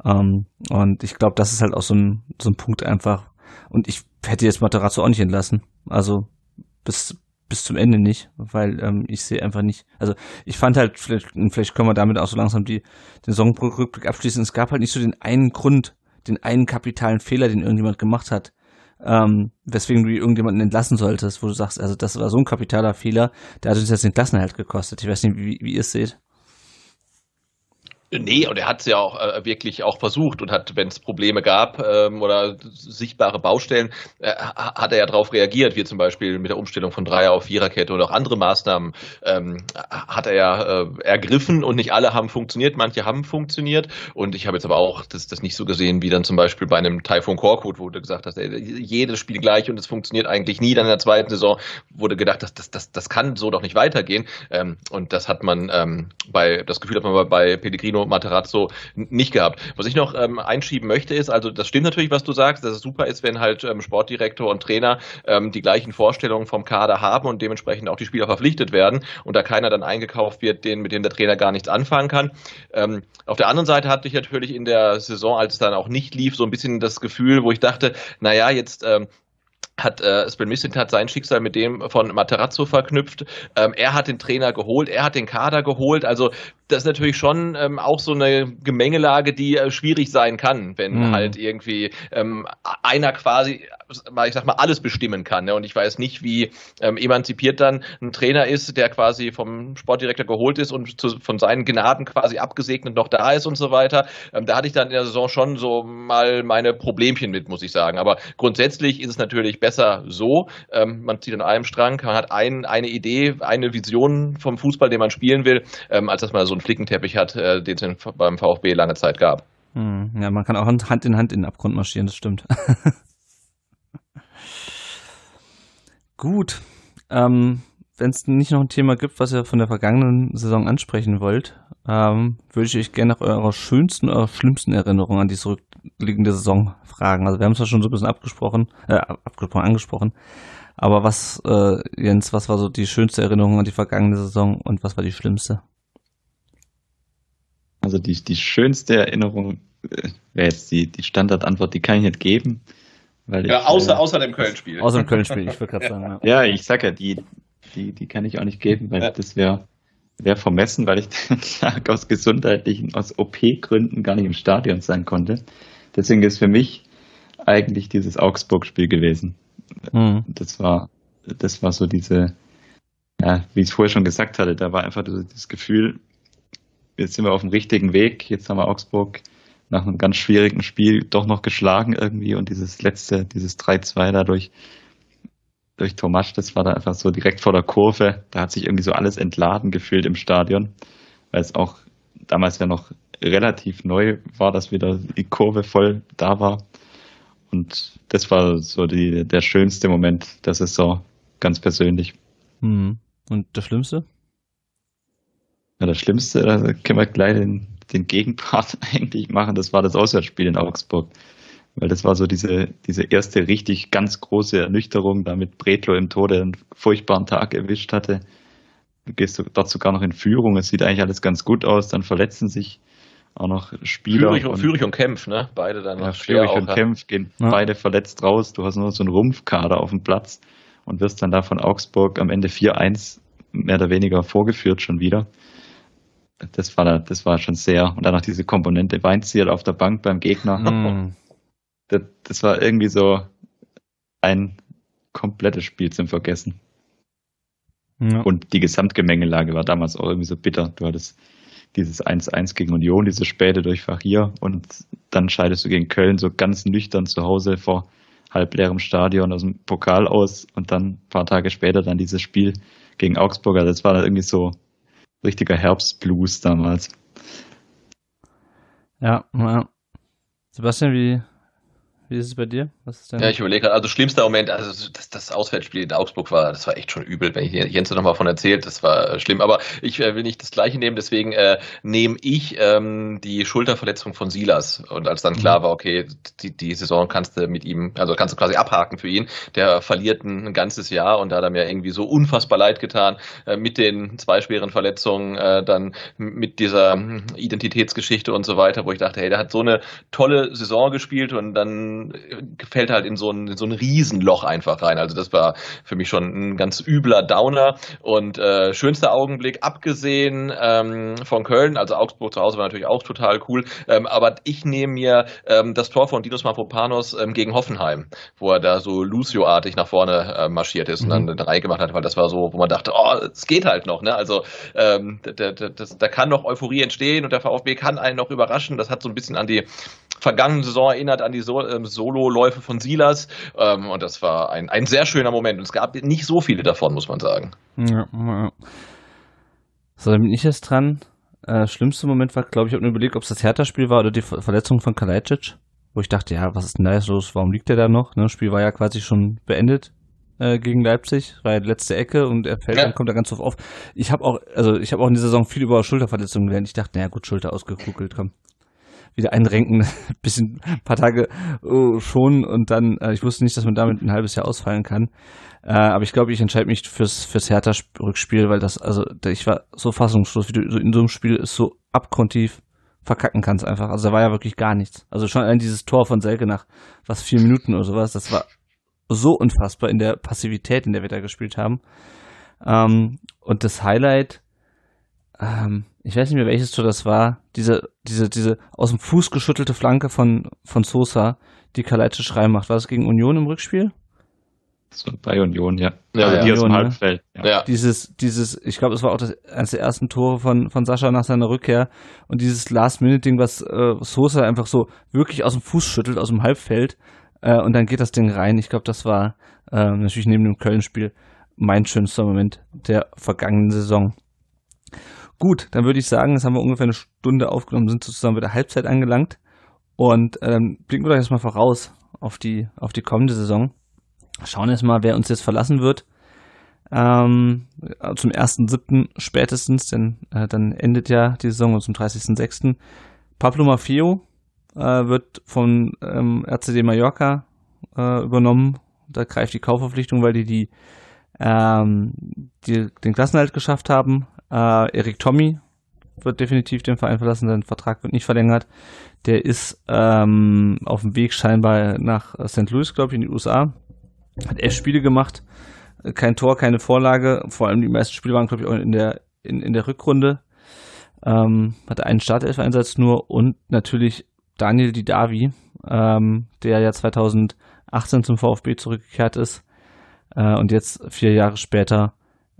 Ähm, und ich glaube, das ist halt auch so ein, so ein Punkt einfach. Und ich hätte jetzt Materazzo auch nicht entlassen. Also bis bis zum Ende nicht, weil ähm, ich sehe einfach nicht. Also ich fand halt, vielleicht, vielleicht können wir damit auch so langsam die, den Saisonrückblick abschließen. Es gab halt nicht so den einen Grund, den einen kapitalen Fehler, den irgendjemand gemacht hat, ähm, weswegen du irgendjemanden entlassen solltest, wo du sagst, also das war so ein kapitaler Fehler, der hat uns jetzt den Klassenerhalt gekostet. Ich weiß nicht, wie, wie ihr es seht. Nee, und er hat es ja auch äh, wirklich auch versucht und hat, wenn es Probleme gab ähm, oder sichtbare Baustellen, äh, hat er ja darauf reagiert, wie zum Beispiel mit der Umstellung von Dreier auf Viererkette oder auch andere Maßnahmen ähm, hat er ja äh, ergriffen und nicht alle haben funktioniert, manche haben funktioniert und ich habe jetzt aber auch das, das nicht so gesehen wie dann zum Beispiel bei einem Typhoon Korkut, wo du gesagt hast, ey, jedes Spiel gleich und es funktioniert eigentlich nie. Dann in der zweiten Saison wurde gedacht, das, das, das, das kann so doch nicht weitergehen ähm, und das hat man ähm, bei, das Gefühl hat man bei Pellegrino Pellegrino Materazzo nicht gehabt. Was ich noch ähm, einschieben möchte ist, also das stimmt natürlich, was du sagst, dass es super ist, wenn halt ähm, Sportdirektor und Trainer ähm, die gleichen Vorstellungen vom Kader haben und dementsprechend auch die Spieler verpflichtet werden und da keiner dann eingekauft wird, den, mit dem der Trainer gar nichts anfangen kann. Ähm, auf der anderen Seite hatte ich natürlich in der Saison, als es dann auch nicht lief, so ein bisschen das Gefühl, wo ich dachte, naja, jetzt ähm, hat äh, Missit hat sein Schicksal mit dem von Materazzo verknüpft. Ähm, er hat den Trainer geholt, er hat den Kader geholt. Also das ist natürlich schon ähm, auch so eine Gemengelage, die äh, schwierig sein kann, wenn mhm. halt irgendwie ähm, einer quasi, ich sag mal, alles bestimmen kann. Ne? Und ich weiß nicht, wie ähm, emanzipiert dann ein Trainer ist, der quasi vom Sportdirektor geholt ist und zu, von seinen Gnaden quasi abgesegnet noch da ist und so weiter. Ähm, da hatte ich dann in der Saison schon so mal meine Problemchen mit, muss ich sagen. Aber grundsätzlich ist es natürlich besser so. Ähm, man zieht an einem Strang, man hat ein, eine Idee, eine Vision vom Fußball, den man spielen will, ähm, als dass man so einen Flickenteppich hat, äh, den es beim VfB lange Zeit gab. Hm, ja, man kann auch Hand in Hand in den Abgrund marschieren, das stimmt. Gut. Ähm, Wenn es nicht noch ein Thema gibt, was ihr von der vergangenen Saison ansprechen wollt, ähm, würde ich euch gerne nach eurer schönsten oder schlimmsten Erinnerung an die zurückliegende Saison fragen. Also wir haben es ja schon so ein bisschen abgesprochen, äh, abgesprochen, angesprochen. Aber was, äh, Jens, was war so die schönste Erinnerung an die vergangene Saison und was war die schlimmste? Also die, die schönste Erinnerung äh, wäre jetzt die, die Standardantwort, die kann ich nicht geben. Weil ja, ich, außer, äh, außer dem Köln-Spiel. Außer dem Köln-Spiel, ich würde gerade sagen. Ja. ja, ich sag ja, die, die, die kann ich auch nicht geben, weil ja. das wäre wär vermessen, weil ich aus gesundheitlichen, aus OP-Gründen gar nicht im Stadion sein konnte. Deswegen ist für mich eigentlich dieses Augsburg-Spiel gewesen. Mhm. Das war, das war so diese, ja, wie ich es vorher schon gesagt hatte, da war einfach das Gefühl, jetzt sind wir auf dem richtigen Weg, jetzt haben wir Augsburg nach einem ganz schwierigen Spiel doch noch geschlagen irgendwie und dieses letzte, dieses 3-2 dadurch durch Tomasch, das war da einfach so direkt vor der Kurve, da hat sich irgendwie so alles entladen gefühlt im Stadion, weil es auch damals ja noch relativ neu war, dass wieder die Kurve voll da war. Und das war so die, der schönste Moment der Saison, ganz persönlich. Hm. Und das Schlimmste? Ja, das Schlimmste, da können wir gleich den, den Gegenpart eigentlich machen. Das war das Auswärtsspiel in Augsburg. Weil das war so diese, diese erste richtig ganz große Ernüchterung, da mit Bretlo im Tode einen furchtbaren Tag erwischt hatte. Du gehst dort sogar noch in Führung. Es sieht eigentlich alles ganz gut aus. Dann verletzen sich auch noch Spieler. Führig und, Führig und Kempf, ne? Beide dann. Ja, Führig und Kempf gehen ja. beide verletzt raus. Du hast nur so einen Rumpfkader auf dem Platz und wirst dann da von Augsburg am Ende 4-1 mehr oder weniger vorgeführt schon wieder. Das war, das war schon sehr. Und dann noch diese Komponente Weinziel auf der Bank beim Gegner. Mm. Das, das war irgendwie so ein komplettes Spiel zum Vergessen. Ja. Und die Gesamtgemengelage war damals auch irgendwie so bitter. Du hattest dieses 1-1 gegen Union, diese späte Durchfach hier und dann scheidest du gegen Köln so ganz nüchtern zu Hause vor halbleerem Stadion aus dem Pokal aus und dann ein paar Tage später dann dieses Spiel gegen Augsburger. Das war dann irgendwie so richtiger Herbstblues damals. Ja. Sebastian, wie, wie ist es bei dir? Ja, ich überlege gerade, also schlimmster Moment, also das, das Auswärtsspiel in Augsburg war, das war echt schon übel, wenn ich Jens nochmal von erzählt, das war schlimm. Aber ich äh, will nicht das gleiche nehmen, deswegen äh, nehme ich ähm, die Schulterverletzung von Silas. Und als dann klar mhm. war, okay, die, die Saison kannst du mit ihm, also kannst du quasi abhaken für ihn, der verliert ein, ein ganzes Jahr und da hat er mir irgendwie so unfassbar leid getan, äh, mit den zwei schweren Verletzungen, äh, dann mit dieser Identitätsgeschichte und so weiter, wo ich dachte, hey, der hat so eine tolle Saison gespielt und dann fällt halt in so, ein, in so ein Riesenloch einfach rein. Also das war für mich schon ein ganz übler Downer. Und äh, schönster Augenblick, abgesehen ähm, von Köln, also Augsburg zu Hause war natürlich auch total cool. Ähm, aber ich nehme mir ähm, das Tor von Dinos Mavropanos ähm, gegen Hoffenheim, wo er da so Lucio-artig nach vorne äh, marschiert ist mhm. und dann eine Reihe gemacht hat, weil das war so, wo man dachte, oh, es geht halt noch. Ne? Also ähm, da, da, das, da kann noch Euphorie entstehen und der VfB kann einen noch überraschen. Das hat so ein bisschen an die vergangene Saison erinnert an die so ähm, Solo-Läufe von Silas. Ähm, und das war ein, ein sehr schöner Moment. Und es gab nicht so viele davon, muss man sagen. Ja, ja. So, dann bin ich jetzt dran. Äh, schlimmste Moment war, glaube ich, ich habe mir überlegt, ob es das Hertha-Spiel war oder die Verletzung von Kalajdzic, wo ich dachte, ja, was ist denn da jetzt los? Warum liegt der da noch? Ne, das Spiel war ja quasi schon beendet äh, gegen Leipzig, war ja die letzte Ecke und er fällt, ja. dann kommt er ganz oft auf. Ich habe auch, also ich habe auch in der Saison viel über Schulterverletzungen gelernt. Ich dachte, naja gut, Schulter ausgekugelt, komm wieder einrenken, bisschen ein paar Tage oh, schon und dann, äh, ich wusste nicht, dass man damit ein halbes Jahr ausfallen kann. Äh, aber ich glaube, ich entscheide mich fürs, fürs Hertha-Rückspiel, weil das, also ich war so fassungslos, wie du so in so einem Spiel ist so abgrundtief verkacken kannst einfach. Also da war ja wirklich gar nichts. Also schon allein dieses Tor von Selke nach was vier Minuten oder sowas, das war so unfassbar in der Passivität, in der wir da gespielt haben. Ähm, und das Highlight, ähm, ich weiß nicht mehr welches Tor das war, diese, diese, diese aus dem Fuß geschüttelte Flanke von, von Sosa, die Kalajdzic reinmacht. War das gegen Union im Rückspiel? So bei Union, ja. Ja, also ja, die aus dem ne? Halbfeld. Ja. ja. Dieses, dieses, ich glaube, es war auch das eines der ersten Tore von, von Sascha nach seiner Rückkehr. Und dieses Last-Minute-Ding, was äh, Sosa einfach so wirklich aus dem Fuß schüttelt, aus dem Halbfeld. Äh, und dann geht das Ding rein. Ich glaube, das war äh, natürlich neben dem Köln-Spiel mein schönster Moment der vergangenen Saison. Gut, dann würde ich sagen, jetzt haben wir ungefähr eine Stunde aufgenommen, sind sozusagen bei der Halbzeit angelangt und ähm, blicken wir doch jetzt mal voraus auf die, auf die kommende Saison. Schauen jetzt mal, wer uns jetzt verlassen wird. Ähm, zum 1.7. spätestens, denn äh, dann endet ja die Saison und zum 30.6. Pablo Mafio äh, wird von ähm, RCD Mallorca äh, übernommen. Da greift die Kaufverpflichtung, weil die, die, ähm, die den Klassenhalt geschafft haben. Äh, Erik Tommy wird definitiv den Verein verlassen, sein Vertrag wird nicht verlängert. Der ist ähm, auf dem Weg scheinbar nach St. Louis, glaube ich, in die USA. Hat elf Spiele gemacht, kein Tor, keine Vorlage. Vor allem die meisten Spiele waren, glaube ich, auch in der, in, in der Rückrunde. Ähm, hatte einen Startelf-Einsatz nur und natürlich Daniel Didavi, ähm, der ja 2018 zum VfB zurückgekehrt ist äh, und jetzt vier Jahre später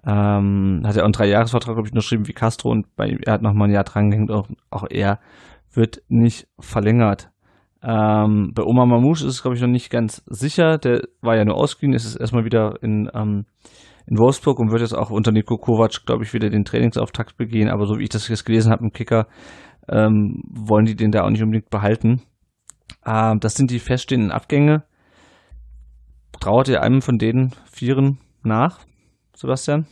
Ähm, hat er auch einen Dreijahresvertrag, glaube ich, unterschrieben wie Castro und bei, er hat nochmal ein Jahr drangehängt, auch, auch er wird nicht verlängert. Ähm, bei Omar Mamouche ist es, glaube ich, noch nicht ganz sicher. Der war ja nur ausgeliehen, ist es erstmal wieder in, ähm, in Wolfsburg und wird jetzt auch unter Nico Kovac, glaube ich, wieder den Trainingsauftakt begehen. Aber so wie ich das jetzt gelesen habe im Kicker, ähm, wollen die den da auch nicht unbedingt behalten. Ähm, das sind die feststehenden Abgänge. Trauert ihr einem von den Vieren nach, Sebastian?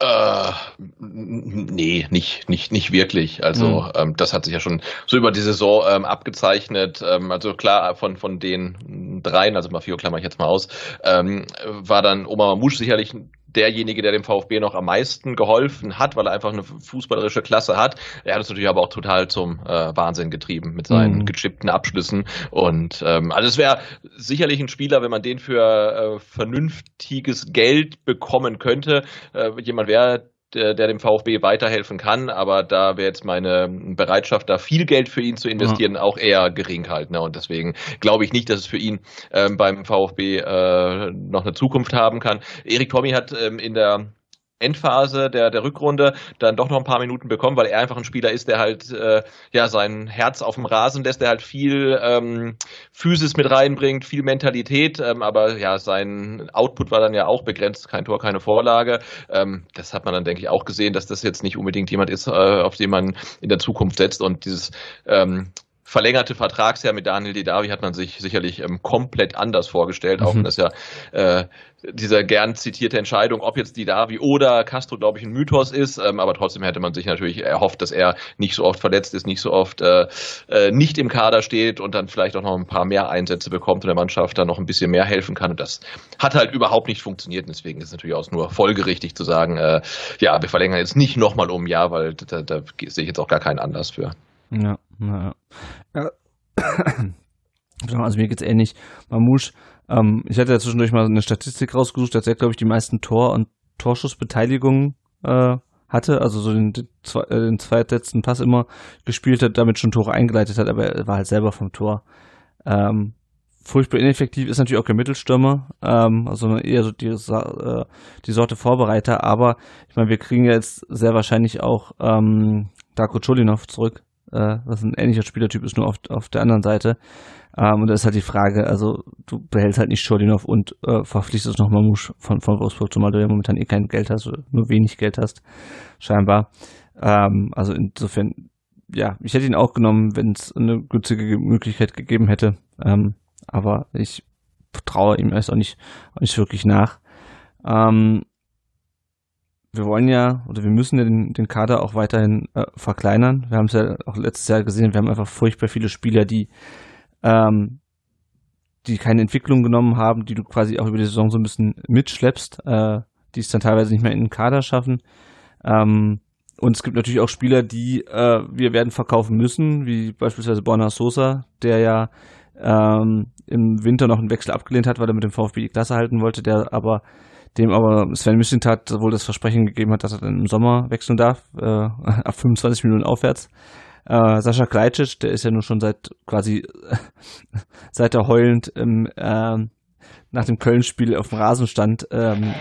Äh, nee, nicht, nicht, nicht wirklich. Also mhm. ähm, das hat sich ja schon so über die Saison ähm, abgezeichnet. Ähm, also klar, von, von den dreien, also Mafio klammer ich jetzt mal aus, ähm, war dann Oma Mamouche sicherlich derjenige, der dem VfB noch am meisten geholfen hat, weil er einfach eine fußballerische Klasse hat. Er hat es natürlich aber auch total zum äh, Wahnsinn getrieben mit seinen mhm. gechippten Abschlüssen. Und ähm, also es wäre sicherlich ein Spieler, wenn man den für äh, vernünftiges Geld bekommen könnte. Äh, jemand wäre, der, der, dem VfB weiterhelfen kann, aber da wäre jetzt meine Bereitschaft, da viel Geld für ihn zu investieren, ja. auch eher gering halt. Ne? Und deswegen glaube ich nicht, dass es für ihn ähm, beim VfB äh, noch eine Zukunft haben kann. Erik Tommy hat ähm, in der Endphase der, der Rückrunde dann doch noch ein paar Minuten bekommen, weil er einfach ein Spieler ist, der halt äh, ja sein Herz auf dem Rasen lässt, der halt viel ähm, Physis mit reinbringt, viel Mentalität, ähm, aber ja, sein Output war dann ja auch begrenzt, kein Tor, keine Vorlage. Ähm, das hat man dann, denke ich, auch gesehen, dass das jetzt nicht unbedingt jemand ist, äh, auf den man in der Zukunft setzt und dieses ähm, verlängerte Vertragsjahr mit Daniel Didavi hat man sich sicherlich ähm, komplett anders vorgestellt, mhm. auch wenn das ja äh, dieser gern zitierte Entscheidung, ob jetzt Didavi oder Castro, glaube ich, ein Mythos ist, ähm, aber trotzdem hätte man sich natürlich erhofft, dass er nicht so oft verletzt ist, nicht so oft äh, äh, nicht im Kader steht und dann vielleicht auch noch ein paar mehr Einsätze bekommt und der Mannschaft dann noch ein bisschen mehr helfen kann. Und das hat halt überhaupt nicht funktioniert. Und deswegen ist es natürlich auch nur folgerichtig zu sagen, äh, ja, wir verlängern jetzt nicht nochmal um ein Jahr, weil da, da sehe ich jetzt auch gar keinen Anlass für. Ja, ja. ja. Also mir geht's ähnlich. Mamouche, ähm, ich hatte ja zwischendurch mal eine Statistik rausgesucht, dass er, glaube ich, die meisten Tor- und Torschussbeteiligungen äh, hatte, also so den, den, äh, den zweitletzten Pass immer gespielt hat, damit schon Tore eingeleitet hat, aber er war halt selber vom Tor. Ähm, furchtbar ineffektiv ist natürlich auch der Mittelstürmer, ähm, also eher so die, äh, die Sorte Vorbereiter, aber ich meine, wir kriegen jetzt sehr wahrscheinlich auch ähm, Darko Cholinov zurück, äh, was ein ähnlicher Spielertyp ist, nur auf, auf der anderen Seite. Ähm, und da ist halt die Frage, also du behältst halt nicht Scholinov und äh, verpflichtest noch Mamouche von, von Wolfsburg, zumal du ja momentan eh kein Geld hast oder nur wenig Geld hast, scheinbar. Ähm, also insofern, ja, ich hätte ihn auch genommen, wenn es eine günstige Möglichkeit gegeben hätte. Ähm, aber ich traue ihm erst auch nicht, auch nicht wirklich nach. Ähm, wir wollen ja oder wir müssen ja den, den Kader auch weiterhin äh, verkleinern. Wir haben es ja auch letztes Jahr gesehen, wir haben einfach furchtbar viele Spieler, die ähm, die keine Entwicklung genommen haben, die du quasi auch über die Saison so ein bisschen mitschleppst, äh, die es dann teilweise nicht mehr in den Kader schaffen. Ähm, und es gibt natürlich auch Spieler, die äh, wir werden verkaufen müssen, wie beispielsweise Borna Sosa, der ja ähm, im Winter noch einen Wechsel abgelehnt hat, weil er mit dem VfB die Klasse halten wollte, der aber dem aber Sven Mislintat wohl das Versprechen gegeben hat, dass er dann im Sommer wechseln darf, äh, ab 25 Minuten aufwärts. Äh, Sascha Kleitschitsch, der ist ja nur schon seit quasi seit er heulend im, äh, nach dem Köln-Spiel auf dem Rasen stand, ähm,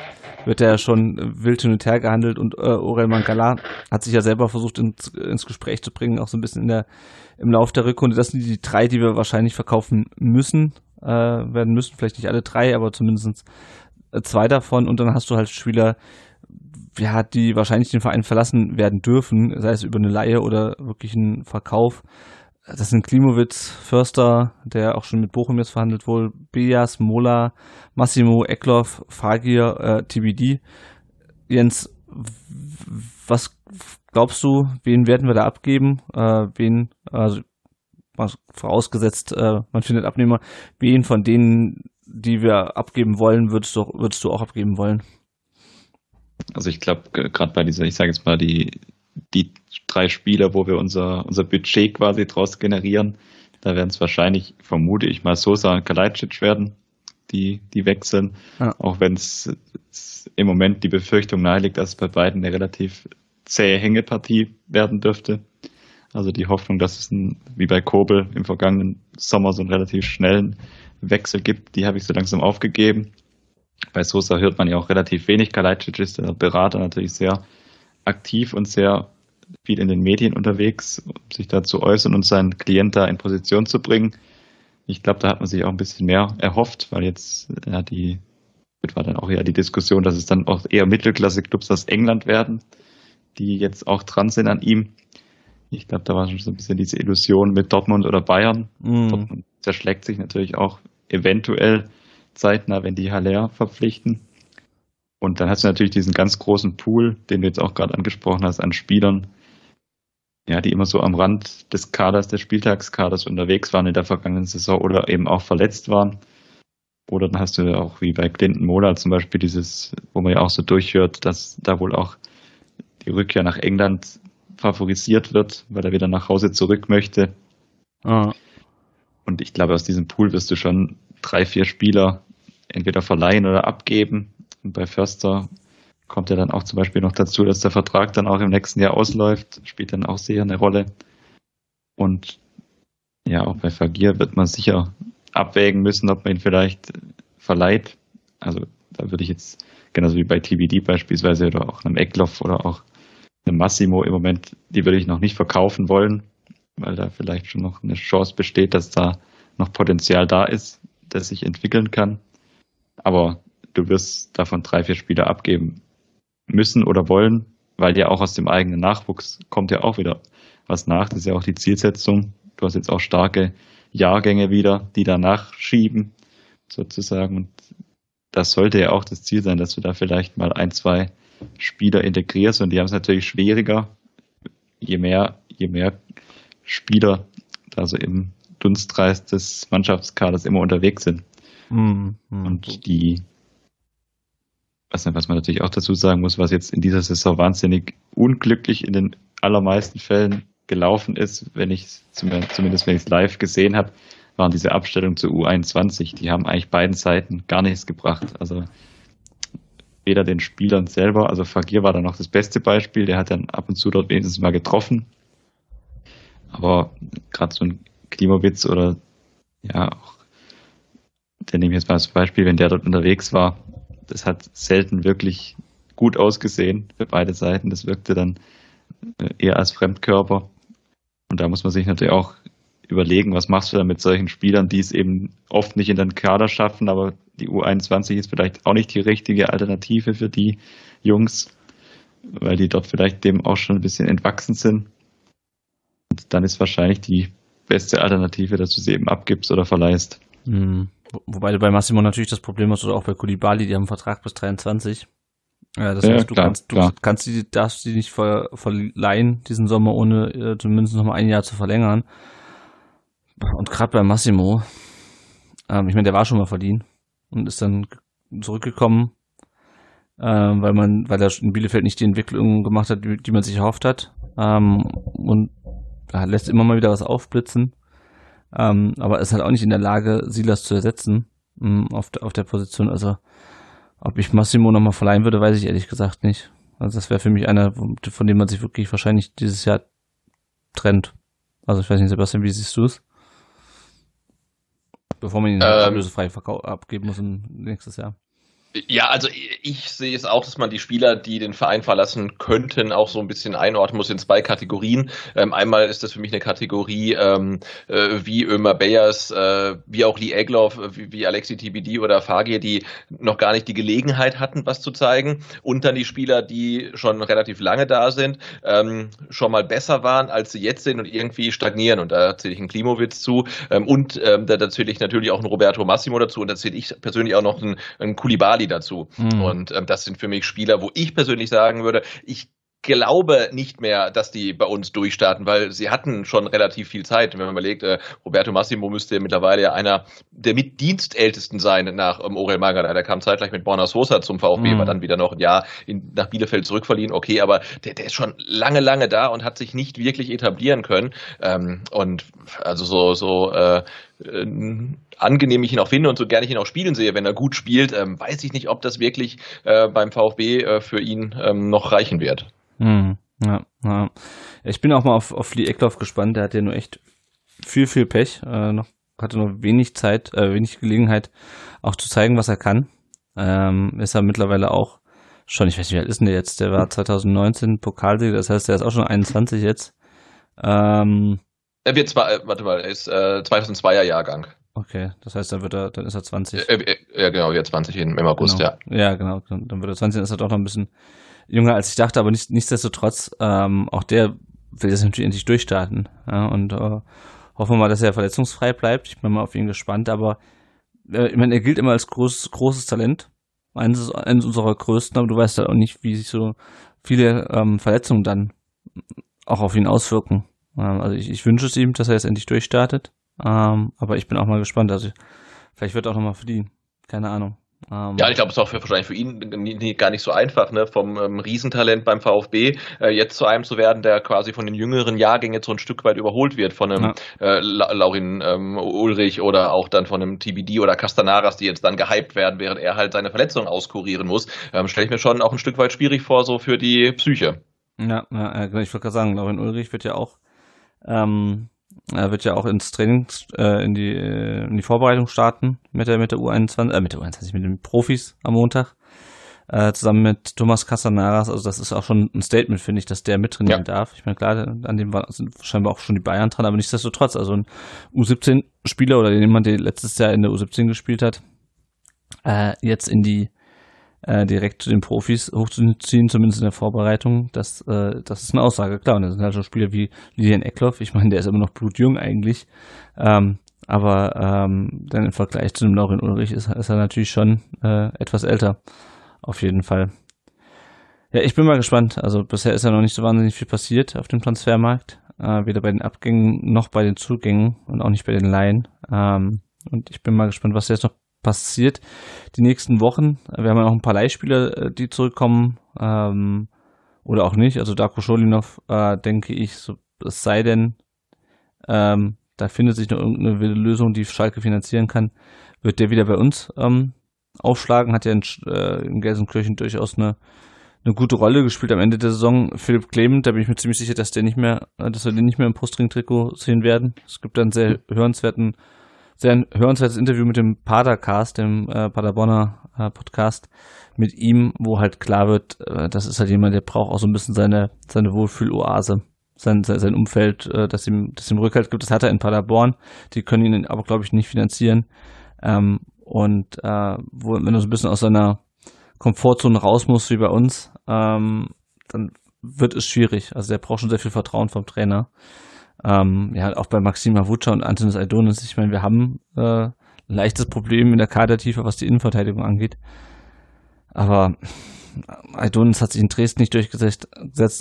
wird er schon wild hin und her gehandelt und äh, Orel Mangala hat sich ja selber versucht ins, ins Gespräch zu bringen, auch so ein bisschen in der im Lauf der Rückrunde. Das sind die drei, die wir wahrscheinlich verkaufen müssen, äh, werden müssen, vielleicht nicht alle drei, aber zumindest äh, zwei davon und dann hast du halt Spieler, ja, die wahrscheinlich den Verein verlassen werden dürfen, sei es über eine Laie oder wirklich einen Verkauf. Das sind Klimowitz, Förster, der auch schon mit Bochum jetzt verhandelt wohl, Bias, Mola, Massimo, Eckloff, Fagir, äh, TBD. Jens, was glaubst du, wen werden wir da abgeben? Äh, wen, also vorausgesetzt, äh, man findet Abnehmer, wen von denen die wir abgeben wollen, würdest du, würdest du auch abgeben wollen? Also ich glaube, gerade bei dieser, ich sage jetzt mal, die, die drei Spieler, wo wir unser, unser Budget quasi draus generieren, da werden es wahrscheinlich, vermute ich mal, Sosa und Kalajdzic werden, die, die wechseln. Ja. Auch wenn es im Moment die Befürchtung naheliegt, dass es bei beiden eine relativ zähe Hängepartie werden dürfte. Also die Hoffnung, dass es ein, wie bei Kobel im vergangenen Sommer so einen relativ schnellen Wechsel gibt, die habe ich so langsam aufgegeben. Bei Sosa hört man ja auch relativ wenig. Kalajdzic ist der Berater natürlich sehr aktiv und sehr viel in den Medien unterwegs, um sich da zu äußern und seinen Klient da in Position zu bringen. Ich glaube, da hat man sich auch ein bisschen mehr erhofft, weil jetzt ja die war dann auch eher die Diskussion, dass es dann auch eher Mittelklasse-Clubs aus England werden, die jetzt auch dran sind an ihm. Ich glaube, da war schon so ein bisschen diese Illusion mit Dortmund oder Bayern. Mhm. Dortmund zerschlägt sich natürlich auch eventuell zeitnah, wenn die Haller verpflichten. Und dann hast du natürlich diesen ganz großen Pool, den du jetzt auch gerade angesprochen hast, an Spielern, ja, die immer so am Rand des Kaders, des Spieltagskaders unterwegs waren in der vergangenen Saison oder eben auch verletzt waren. Oder dann hast du auch wie bei Clinton Mola zum Beispiel dieses, wo man ja auch so durchhört, dass da wohl auch die Rückkehr nach England favorisiert wird, weil er wieder nach Hause zurück möchte. Ah. Und ich glaube, aus diesem Pool wirst du schon drei, vier Spieler entweder verleihen oder abgeben. Und bei Förster kommt ja dann auch zum Beispiel noch dazu, dass der Vertrag dann auch im nächsten Jahr ausläuft, spielt dann auch sehr eine Rolle. Und ja, auch bei Fagir wird man sicher abwägen müssen, ob man ihn vielleicht verleiht. Also da würde ich jetzt, genauso wie bei TBD beispielsweise oder auch einem Eckloff oder auch einem Massimo im Moment, die würde ich noch nicht verkaufen wollen, weil da vielleicht schon noch eine Chance besteht, dass da noch Potenzial da ist, das sich entwickeln kann. Aber du wirst davon drei, vier Spieler abgeben müssen oder wollen, weil ja auch aus dem eigenen Nachwuchs kommt ja auch wieder was nach. Das ist ja auch die Zielsetzung. Du hast jetzt auch starke Jahrgänge wieder, die danach schieben, sozusagen. Und das sollte ja auch das Ziel sein, dass du da vielleicht mal ein, zwei Spieler integrierst. Und die haben es natürlich schwieriger, je mehr, je mehr Spieler also im Dunstkreis des Mannschaftskaders immer unterwegs sind. Mhm. Und die, was, was man natürlich auch dazu sagen muss, was jetzt in dieser Saison wahnsinnig unglücklich in den allermeisten Fällen gelaufen ist, wenn ich zumindest wenn ich es live gesehen habe, waren diese Abstellungen zu U21. Die haben eigentlich beiden Seiten gar nichts gebracht. Also weder den Spielern selber, also Fagir war da noch das beste Beispiel, der hat dann ab und zu dort wenigstens mal getroffen. Aber gerade so ein Klimowitz oder ja, auch, der nehme ich jetzt mal als Beispiel, wenn der dort unterwegs war, das hat selten wirklich gut ausgesehen für beide Seiten. Das wirkte dann äh, eher als Fremdkörper. Und da muss man sich natürlich auch überlegen, was machst du dann mit solchen Spielern, die es eben oft nicht in den Kader schaffen, aber die U21 ist vielleicht auch nicht die richtige Alternative für die Jungs, weil die dort vielleicht dem auch schon ein bisschen entwachsen sind. Und dann ist wahrscheinlich die beste Alternative, dass du sie eben abgibst oder verleihst. Mhm. Wobei du bei Massimo natürlich das Problem hast, oder auch bei Kulibali, die haben einen Vertrag bis 23. Ja, das ja, heißt, du, klar, kannst, du kannst die, darfst die nicht ver, verleihen diesen Sommer, ohne äh, zumindest noch mal ein Jahr zu verlängern. Und gerade bei Massimo, ähm, ich meine, der war schon mal verdient und ist dann zurückgekommen, ähm, weil man, weil er in Bielefeld nicht die Entwicklung gemacht hat, die, die man sich erhofft hat. Ähm, und lässt immer mal wieder was aufblitzen. Ähm, aber ist halt auch nicht in der Lage, Silas zu ersetzen ähm, auf, auf der Position. Also ob ich Massimo nochmal verleihen würde, weiß ich ehrlich gesagt nicht. Also das wäre für mich einer, von dem man sich wirklich wahrscheinlich dieses Jahr trennt. Also ich weiß nicht, Sebastian, wie siehst du es? Bevor man ihn ähm, ablösefrei abgeben muss nächstes Jahr. Ja, also ich sehe es auch, dass man die Spieler, die den Verein verlassen könnten, auch so ein bisschen einordnen muss in zwei Kategorien. Ähm, einmal ist das für mich eine Kategorie ähm, äh, wie Ömer Bayers, äh, wie auch Lee Egloff, wie, wie Alexi TBD oder Fagir, die noch gar nicht die Gelegenheit hatten, was zu zeigen. Und dann die Spieler, die schon relativ lange da sind, ähm, schon mal besser waren, als sie jetzt sind und irgendwie stagnieren. Und da zähle ich einen Klimowitz zu. Ähm, und ähm, da zähle ich natürlich auch einen Roberto Massimo dazu. Und da zähle ich persönlich auch noch einen, einen Dazu. Mhm. Und ähm, das sind für mich Spieler, wo ich persönlich sagen würde, ich glaube nicht mehr, dass die bei uns durchstarten, weil sie hatten schon relativ viel Zeit. Wenn man überlegt, äh, Roberto Massimo müsste mittlerweile ja einer der Mitdienstältesten sein nach ähm, Orel Magath. Der kam zeitgleich mit Borna Sosa zum VfB, mhm. war dann wieder noch ein Jahr in, nach Bielefeld zurückverliehen. Okay, aber der, der ist schon lange, lange da und hat sich nicht wirklich etablieren können. Ähm, und also so, so äh, äh, angenehm ich ihn auch finde und so gerne ich ihn auch spielen sehe, wenn er gut spielt, ähm, weiß ich nicht, ob das wirklich äh, beim VfB äh, für ihn ähm, noch reichen wird. Hm, ja, ja. Ich bin auch mal auf, auf Lee Eckloff gespannt. Der hat ja nur echt viel, viel Pech. Äh, noch, hatte nur wenig Zeit, äh, wenig Gelegenheit, auch zu zeigen, was er kann. Ähm, ist er mittlerweile auch schon, ich weiß nicht, wie alt ist denn der jetzt? Der war 2019 Pokalsieger, das heißt, der ist auch schon 21 jetzt. Ähm, er wird zwar, äh, warte mal, er ist äh, 2002er Jahrgang. Okay, das heißt, dann wird er, dann ist er 20. Äh, äh, ja, genau, wird 20 im August, genau. ja. Ja, genau, dann wird er 20, dann ist er doch noch ein bisschen jünger als ich dachte, aber nicht, nichtsdestotrotz, ähm, auch der will das natürlich endlich durchstarten. Ja, und äh, hoffen wir mal, dass er verletzungsfrei bleibt. Ich bin mal auf ihn gespannt, aber äh, ich meine, er gilt immer als groß, großes Talent. Eines, eines unserer größten, aber du weißt halt auch nicht, wie sich so viele ähm, Verletzungen dann auch auf ihn auswirken. Ähm, also ich, ich wünsche es ihm, dass er jetzt endlich durchstartet. Ähm, aber ich bin auch mal gespannt. Also vielleicht wird er auch nochmal verdienen. Keine Ahnung. Ähm, ja, ich glaube, es ist auch für, wahrscheinlich für ihn gar nicht so einfach, ne, vom ähm, Riesentalent beim VfB äh, jetzt zu einem zu werden, der quasi von den jüngeren Jahrgängen jetzt so ein Stück weit überholt wird, von einem ja. äh, Laurin ähm, Ulrich oder auch dann von einem TBD oder Castanaras, die jetzt dann gehypt werden, während er halt seine Verletzung auskurieren muss, ähm, stelle ich mir schon auch ein Stück weit schwierig vor, so für die Psyche. Ja, ja ich wollte gerade sagen, Laurin Ulrich wird ja auch ähm, er wird ja auch ins Training, äh, in, die, äh, in die Vorbereitung starten mit der, mit der U21, äh, mit der U21, mit den Profis am Montag. Äh, zusammen mit Thomas Casanaras, also das ist auch schon ein Statement, finde ich, dass der mittrainieren ja. darf. Ich meine, klar, an dem war, sind scheinbar auch schon die Bayern dran, aber nichtsdestotrotz, also ein U17-Spieler oder jemand, der letztes Jahr in der U17 gespielt hat, äh, jetzt in die äh, direkt zu den Profis hochzuziehen, zumindest in der Vorbereitung, das, äh, das ist eine Aussage, klar. Und da sind halt schon Spieler wie Lilian Eckloff, ich meine, der ist immer noch blutjung eigentlich, ähm, aber ähm, dann im Vergleich zu dem Laurin Ulrich ist, ist er natürlich schon äh, etwas älter, auf jeden Fall. Ja, ich bin mal gespannt. Also bisher ist ja noch nicht so wahnsinnig viel passiert auf dem Transfermarkt. Äh, weder bei den Abgängen noch bei den Zugängen und auch nicht bei den Laien. Ähm, und ich bin mal gespannt, was jetzt noch passiert die nächsten Wochen. Wir haben ja noch ein paar Leihspieler, äh, die zurückkommen ähm, oder auch nicht. Also Darko Scholinov, äh, denke ich, so, es sei denn, ähm, da findet sich noch irgendeine Lösung, die Schalke finanzieren kann, wird der wieder bei uns ähm, aufschlagen. Hat ja in, äh, in Gelsenkirchen durchaus eine, eine gute Rolle gespielt am Ende der Saison. Philipp Clement, da bin ich mir ziemlich sicher, dass der nicht mehr, äh, dass wir den nicht mehr im Postring-Trikot sehen werden. Es gibt einen sehr hörenswerten sehr hörenswertes Interview mit dem Padercast, dem äh, Paderborner äh, Podcast, mit ihm, wo halt klar wird, äh, das ist halt jemand, der braucht auch so ein bisschen seine, seine Wohlfühloase. Sein, sein Umfeld, äh, das ihm, das ihm Rückhalt gibt, das hat er in Paderborn. Die können ihn aber, glaube ich, nicht finanzieren. Ähm, und äh, wo, wenn er so ein bisschen aus seiner Komfortzone raus muss, wie bei uns, ähm, dann wird es schwierig. Also der braucht schon sehr viel Vertrauen vom Trainer. Ähm, ja, auch bei Maxima Vuca und Antonis Aidonis, ich meine, wir haben äh, leichtes Problem in der Kadertiefe, was die Innenverteidigung angeht. Aber Aidonis hat sich in Dresden nicht durchgesetzt.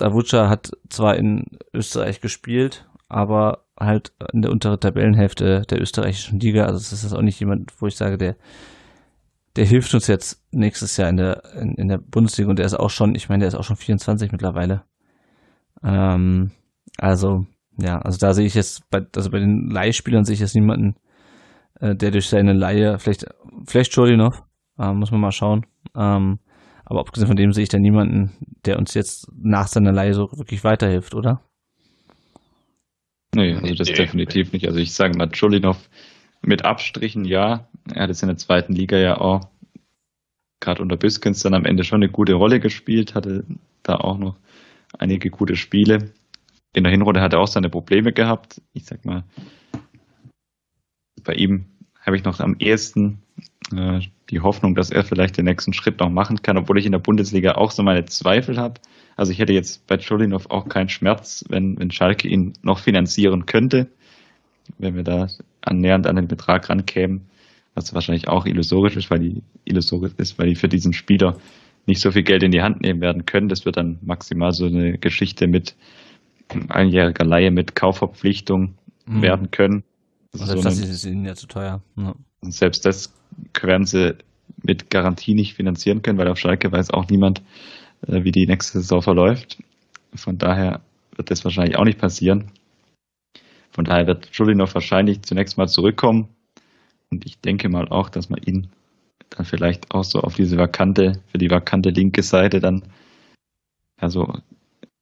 Avuca hat zwar in Österreich gespielt, aber halt in der unteren Tabellenhälfte der österreichischen Liga. Also es ist auch nicht jemand, wo ich sage, der, der hilft uns jetzt nächstes Jahr in der, in, in der Bundesliga und der ist auch schon, ich meine, der ist auch schon 24 mittlerweile. Ähm, also ja, also da sehe ich jetzt, bei, also bei den Leihspielern sehe ich jetzt niemanden, äh, der durch seine Leihe, vielleicht, vielleicht Chodinov, äh, muss man mal schauen. Ähm, aber abgesehen von dem sehe ich da niemanden, der uns jetzt nach seiner Leihe so wirklich weiterhilft, oder? Nee, also das nee, definitiv nicht. Also ich sage mal, Cholinov mit Abstrichen, ja. Er hat jetzt in der zweiten Liga ja auch gerade unter Biskens dann am Ende schon eine gute Rolle gespielt, hatte da auch noch einige gute Spiele in der Hinrunde hat er auch seine Probleme gehabt. Ich sag mal, bei ihm habe ich noch am ehesten äh, die Hoffnung, dass er vielleicht den nächsten Schritt noch machen kann, obwohl ich in der Bundesliga auch so meine Zweifel habe. Also ich hätte jetzt bei Cholinov auch keinen Schmerz, wenn, wenn Schalke ihn noch finanzieren könnte, wenn wir da annähernd an den Betrag rankämen, was wahrscheinlich auch illusorisch ist, weil die illusorisch ist, weil die für diesen Spieler nicht so viel Geld in die Hand nehmen werden können. Das wird dann maximal so eine Geschichte mit einjähriger Laie mit Kaufverpflichtung mhm. werden können. Also selbst so das ist ihnen ja zu teuer. Ja. Selbst das werden sie mit Garantie nicht finanzieren können, weil auf Schalke weiß auch niemand, äh, wie die nächste Saison verläuft. Von daher wird das wahrscheinlich auch nicht passieren. Von daher wird Schulinov wahrscheinlich zunächst mal zurückkommen. Und ich denke mal auch, dass man ihn dann vielleicht auch so auf diese vakante, für die vakante linke Seite dann also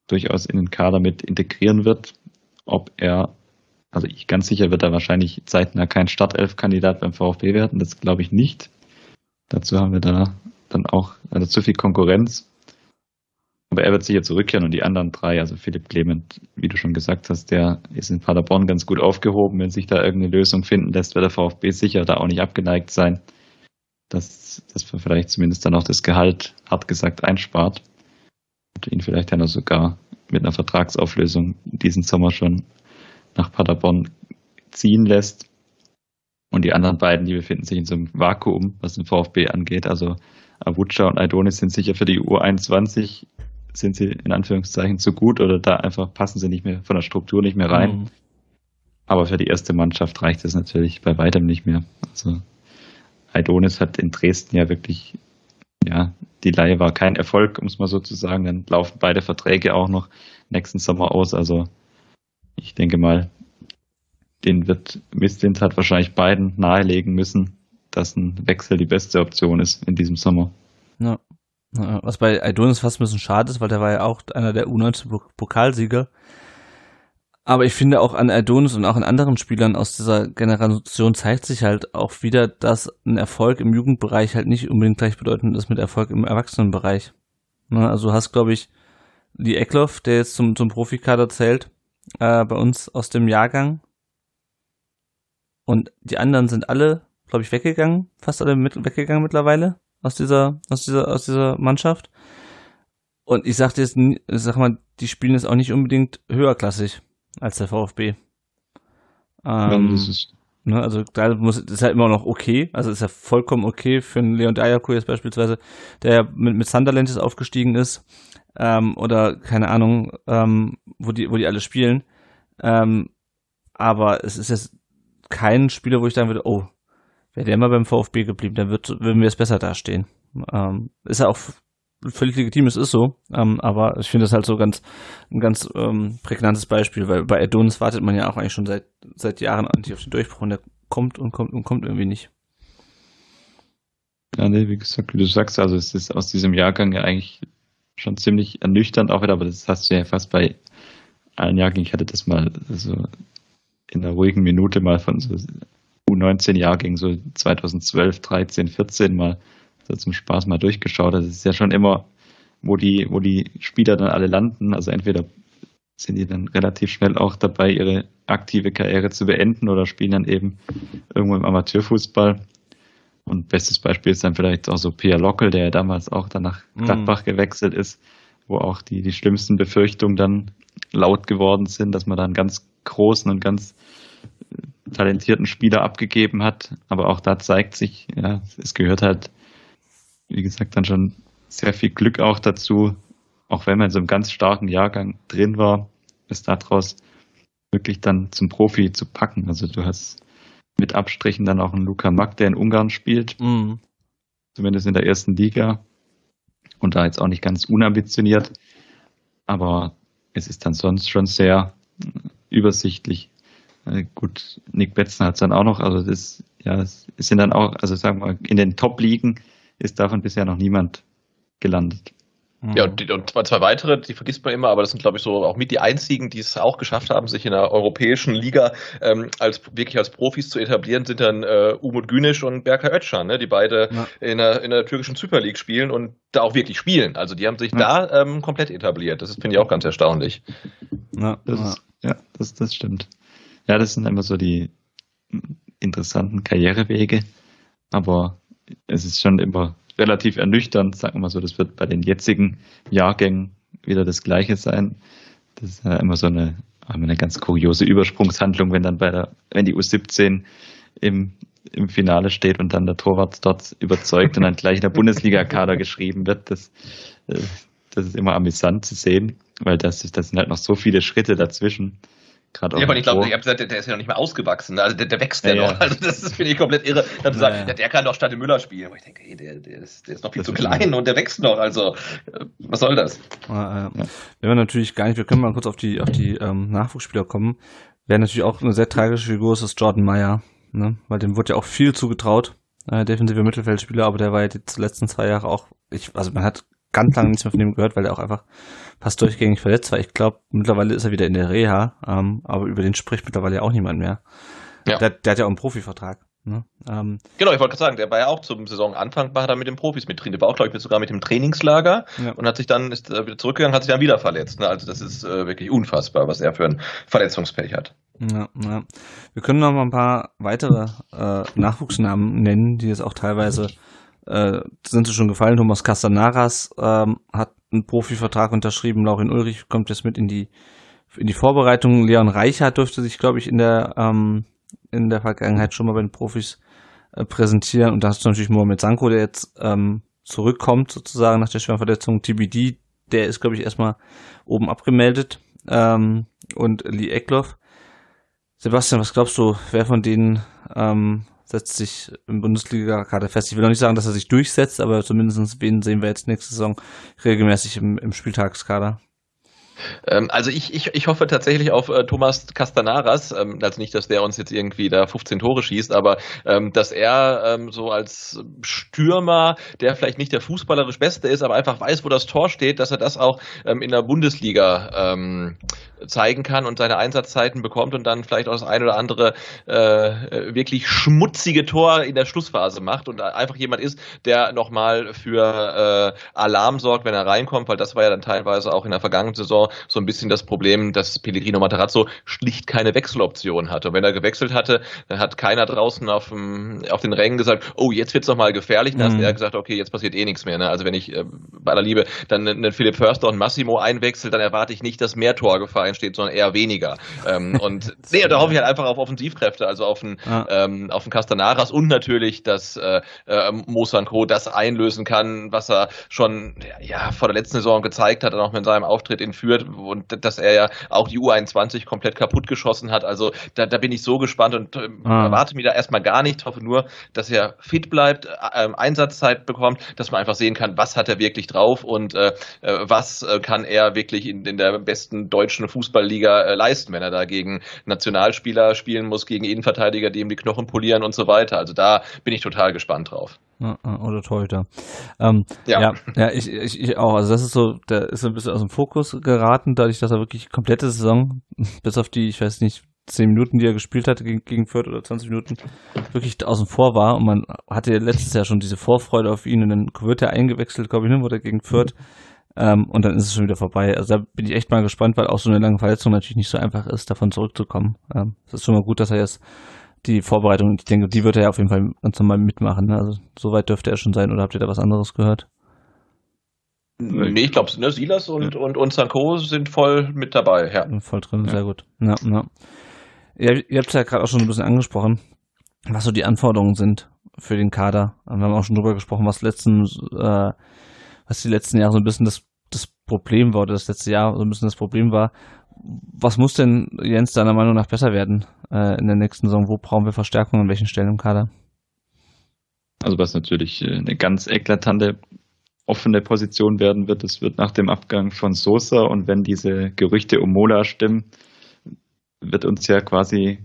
durchaus in den Kader mit integrieren wird. Ob er, also ich ganz sicher wird er wahrscheinlich zeitnah kein Startelf-Kandidat beim VfB werden, das glaube ich nicht. Dazu haben wir da dann auch also zu viel Konkurrenz. Aber er wird sicher zurückkehren und die anderen drei, also Philipp Clement, wie du schon gesagt hast, der ist in Paderborn ganz gut aufgehoben. Wenn sich da irgendeine Lösung finden lässt, wird der VfB sicher da auch nicht abgeneigt sein, dass, dass man vielleicht zumindest dann auch das Gehalt, hart gesagt, einspart und ihn vielleicht dann sogar mit einer Vertragsauflösung diesen Sommer schon nach Paderborn ziehen lässt. Und die anderen beiden, die befinden sich in so einem Vakuum, was den VfB angeht. Also Avucha und Aidonis sind sicher für die U21, sind sie in Anführungszeichen zu gut oder da einfach passen sie nicht mehr von der Struktur nicht mehr rein. Mhm. Aber für die erste Mannschaft reicht es natürlich bei weitem nicht mehr. Also Aidonis hat in Dresden ja wirklich, ja, die Leihe war kein Erfolg, um es mal so zu sagen. Dann laufen beide Verträge auch noch nächsten Sommer aus. Also ich denke mal, den wird Mistint hat wahrscheinlich beiden nahelegen müssen, dass ein Wechsel die beste Option ist in diesem Sommer. Ja. Was bei Aidonis fast ein bisschen schade ist, weil der war ja auch einer der U19-Pokalsieger. Aber ich finde auch an Adonis und auch an anderen Spielern aus dieser Generation zeigt sich halt auch wieder, dass ein Erfolg im Jugendbereich halt nicht unbedingt gleichbedeutend ist mit Erfolg im Erwachsenenbereich. Ne, also hast, glaube ich, die Eckloff, der jetzt zum, zum Profikader zählt, äh, bei uns aus dem Jahrgang. Und die anderen sind alle, glaube ich, weggegangen, fast alle mit, weggegangen mittlerweile aus dieser, aus dieser, aus dieser Mannschaft. Und ich sag jetzt, ich sag mal, die spielen jetzt auch nicht unbedingt höherklassig als der VfB. Ähm, das ist ne, also da muss ist ja immer noch okay, also ist ja vollkommen okay für einen Leon Dayaku jetzt beispielsweise, der mit, mit Sunderland jetzt aufgestiegen ist, ähm, oder keine Ahnung, ähm, wo die, wo die alle spielen. Ähm, aber es ist jetzt kein Spieler, wo ich sagen würde, oh, wäre der mal beim VfB geblieben, dann wird, würden wir es besser dastehen. Ähm, ist ja auch völlig legitim, es ist so, ähm, aber ich finde das halt so ganz, ein ganz ähm, prägnantes Beispiel, weil bei Adonis wartet man ja auch eigentlich schon seit, seit Jahren eigentlich auf den Durchbruch und der kommt und kommt und kommt irgendwie nicht. Ja, nee, wie gesagt, wie du sagst, also es ist aus diesem Jahrgang ja eigentlich schon ziemlich ernüchternd auch wieder, aber das hast du ja fast bei allen Jahrgängen. Ich hatte das mal so in einer ruhigen Minute mal von so U19-Jahrgängen, so 2012, 13, 14 mal so zum Spaß mal durchgeschaut. Das ist ja schon immer, wo die, wo die Spieler dann alle landen. Also entweder sind die dann relativ schnell auch dabei, ihre aktive Karriere zu beenden oder spielen dann eben irgendwo im Amateurfußball. Und bestes Beispiel ist dann vielleicht auch so Pia Lockel, der ja damals auch dann nach mhm. Gladbach mm. gewechselt ist, wo auch die, die schlimmsten Befürchtungen dann laut geworden sind, dass man dann ganz großen und ganz talentierten Spieler abgegeben hat. Aber auch da zeigt sich, ja, es gehört halt, wie gesagt, dann schon sehr viel Glück auch dazu, auch wenn man in so einem ganz starken Jahrgang drin war, es daraus wirklich dann zum Profi zu packen. Also du hast mit Abstrichen dann auch einen Luka Mack, der in Ungarn spielt, mhm. zumindest in der ersten Liga und da jetzt auch nicht ganz unambitioniert, aber es ist dann sonst schon sehr übersichtlich äh, gut, Nick Betzen hat es dann auch noch, also das, ja, es sind dann auch, also sagen wir, in den Top-Ligen ist davon bisher noch niemand gelandet. Ja, und, die, und zwei weitere, die vergisst man immer, aber das sind, glaube ich, so auch mit die einzigen, die es auch geschafft haben, sich in der europäischen Liga ähm, als wirklich als Profis zu etablieren, sind dann äh, Umut Günisch und Berkay Özcan, ne, die beide ja. in, der, in der türkischen Super League spielen und da auch wirklich spielen. Also die haben sich ja. da ähm, komplett etabliert. Das finde ich auch ganz erstaunlich. Ja, das, ist, ja das, das stimmt. Ja, das sind immer so die interessanten Karrierewege, aber es ist schon immer relativ ernüchternd, sagen wir mal so, das wird bei den jetzigen Jahrgängen wieder das Gleiche sein. Das ist ja immer so eine, eine ganz kuriose Übersprungshandlung, wenn dann bei der, wenn die U17 im, im Finale steht und dann der Torwart dort überzeugt und dann gleich in der Bundesliga-Kader geschrieben wird. Das, äh, das ist immer amüsant zu sehen, weil das, das sind halt noch so viele Schritte dazwischen. Gerade ja, aber ich glaube, ich habe gesagt, der, ist ja noch nicht mehr ausgewachsen. Also der, der wächst ja, ja noch. Also das finde ich komplett irre. Ich habe gesagt, ja, der kann doch Stade Müller spielen. Aber ich denke, ey, der, der, ist, der ist noch viel das zu klein und der wächst noch. Also äh, was soll das? Ja, Wenn wir natürlich gar nicht, wir können mal kurz auf die auf die ähm, Nachwuchsspieler kommen. Wäre natürlich auch eine sehr tragische Figur ist das Jordan Meyer, ne? Weil dem wurde ja auch viel zugetraut. Äh, defensive Mittelfeldspieler, aber der war ja die letzten zwei Jahre auch, ich, also man hat ganz lange nichts mehr von ihm gehört, weil er auch einfach fast durchgängig verletzt war. Ich glaube, mittlerweile ist er wieder in der Reha, ähm, aber über den spricht mittlerweile auch niemand mehr. Ja. Der, der hat ja auch einen Profivertrag. Ne? Ähm, genau, ich wollte gerade sagen, der war ja auch zum Saisonanfang, war er mit den Profis mit drin. Der war auch, glaube ich, sogar mit dem Trainingslager ja. und hat sich dann, ist äh, wieder zurückgegangen, hat sich dann wieder verletzt. Ne? Also das ist äh, wirklich unfassbar, was er für ein Verletzungspech hat. Ja, ja. Wir können noch mal ein paar weitere äh, Nachwuchsnamen nennen, die jetzt auch teilweise äh, sind sie schon gefallen. Thomas Castanaras ähm, hat einen Profivertrag unterschrieben. Laurin Ulrich kommt jetzt mit in die in die Vorbereitung. Leon Reichert dürfte sich, glaube ich, in der ähm, in der Vergangenheit schon mal bei den Profis äh, präsentieren. Und da hast du natürlich Mohamed Sanko, der jetzt ähm, zurückkommt, sozusagen nach der schweren Verletzung. TBD, der ist, glaube ich, erstmal oben abgemeldet. Ähm, und Lee Eckloff. Sebastian, was glaubst du, wer von denen ähm, setzt sich im Bundesliga-Kader fest? Ich will noch nicht sagen, dass er sich durchsetzt, aber zumindest wen sehen wir jetzt nächste Saison regelmäßig im, im Spieltagskader? Ähm, also ich, ich, ich hoffe tatsächlich auf äh, Thomas Castanaras, ähm, also nicht, dass der uns jetzt irgendwie da 15 Tore schießt, aber ähm, dass er so als Stürmer, der vielleicht nicht der fußballerisch Beste ist, aber einfach weiß, wo das Tor steht, dass er das auch in der Bundesliga zeigen kann und seine Einsatzzeiten bekommt und dann vielleicht auch das ein oder andere äh, wirklich schmutzige Tor in der Schlussphase macht und einfach jemand ist, der nochmal für äh, Alarm sorgt, wenn er reinkommt, weil das war ja dann teilweise auch in der vergangenen Saison so ein bisschen das Problem, dass Pellegrino Matarazzo schlicht keine Wechseloption hatte. Und wenn er gewechselt hatte, dann hat keiner draußen auf, dem, auf den Rängen gesagt, oh, jetzt wird's noch mal gefährlich. Dann mhm. hat er gesagt, okay, jetzt passiert eh nichts mehr. Ne? Also wenn ich äh, bei aller Liebe dann einen Philipp Förster und Massimo einwechsel, dann erwarte ich nicht, dass mehr Entsteht, sondern eher weniger. ähm, und nee, da hoffe ich halt einfach auf Offensivkräfte, also auf einen, ah. ähm, auf einen Castanaras und natürlich, dass äh, äh, Mo Sanko das einlösen kann, was er schon ja vor der letzten Saison gezeigt hat, auch mit seinem Auftritt in Fürth und dass er ja auch die U21 komplett kaputt geschossen hat. Also da, da bin ich so gespannt und äh, ah. erwarte mir da erstmal gar nicht. Hoffe nur, dass er fit bleibt, äh, Einsatzzeit bekommt, dass man einfach sehen kann, was hat er wirklich drauf und äh, äh was äh, kann er wirklich in, in der besten deutschen Fußballliga äh, leisten, wenn er da gegen Nationalspieler spielen muss, gegen Innenverteidiger, die ihm die Knochen polieren und so weiter. Also da bin ich total gespannt drauf. Oder Torhüter. Ähm, ja. ja, ja, ich, ich, ich auch. Also das ist so, der ist so ein bisschen aus dem Fokus geraten, dadurch, dass er wirklich komplette Saison, bis auf die, ich weiß nicht, 10 Minuten, die er gespielt hatte gegen, gegen Fürth oder 20 Minuten, wirklich außen vor war. Und man hatte ja letztes Jahr schon diese Vorfreude auf ihn und dann wird er eingewechselt, glaube ich, ne, wurde gegen Fürth. Ähm, und dann ist es schon wieder vorbei. Also da bin ich echt mal gespannt, weil auch so eine lange Verletzung natürlich nicht so einfach ist, davon zurückzukommen. Ähm, es ist schon mal gut, dass er jetzt die Vorbereitung, ich denke, die wird er ja auf jeden Fall ganz normal mitmachen. Ne? Also soweit dürfte er schon sein, oder habt ihr da was anderes gehört? Nee, ich glaube, ne, Silas und, ja. und, und Sanko sind voll mit dabei, ja. Voll drin, ja. sehr gut. Ja, ja. ja ihr habt es ja gerade auch schon ein bisschen angesprochen, was so die Anforderungen sind für den Kader. Wir haben auch schon drüber gesprochen, was letzten, äh, was die letzten Jahre so ein bisschen das, das Problem war, oder das letzte Jahr so ein bisschen das Problem war. Was muss denn Jens deiner Meinung nach besser werden äh, in der nächsten Saison? Wo brauchen wir Verstärkung an welchen Stellen im Kader? Also was natürlich äh, eine ganz eklatante offene Position werden wird, das wird nach dem Abgang von Sosa und wenn diese Gerüchte um Mola stimmen, wird uns ja quasi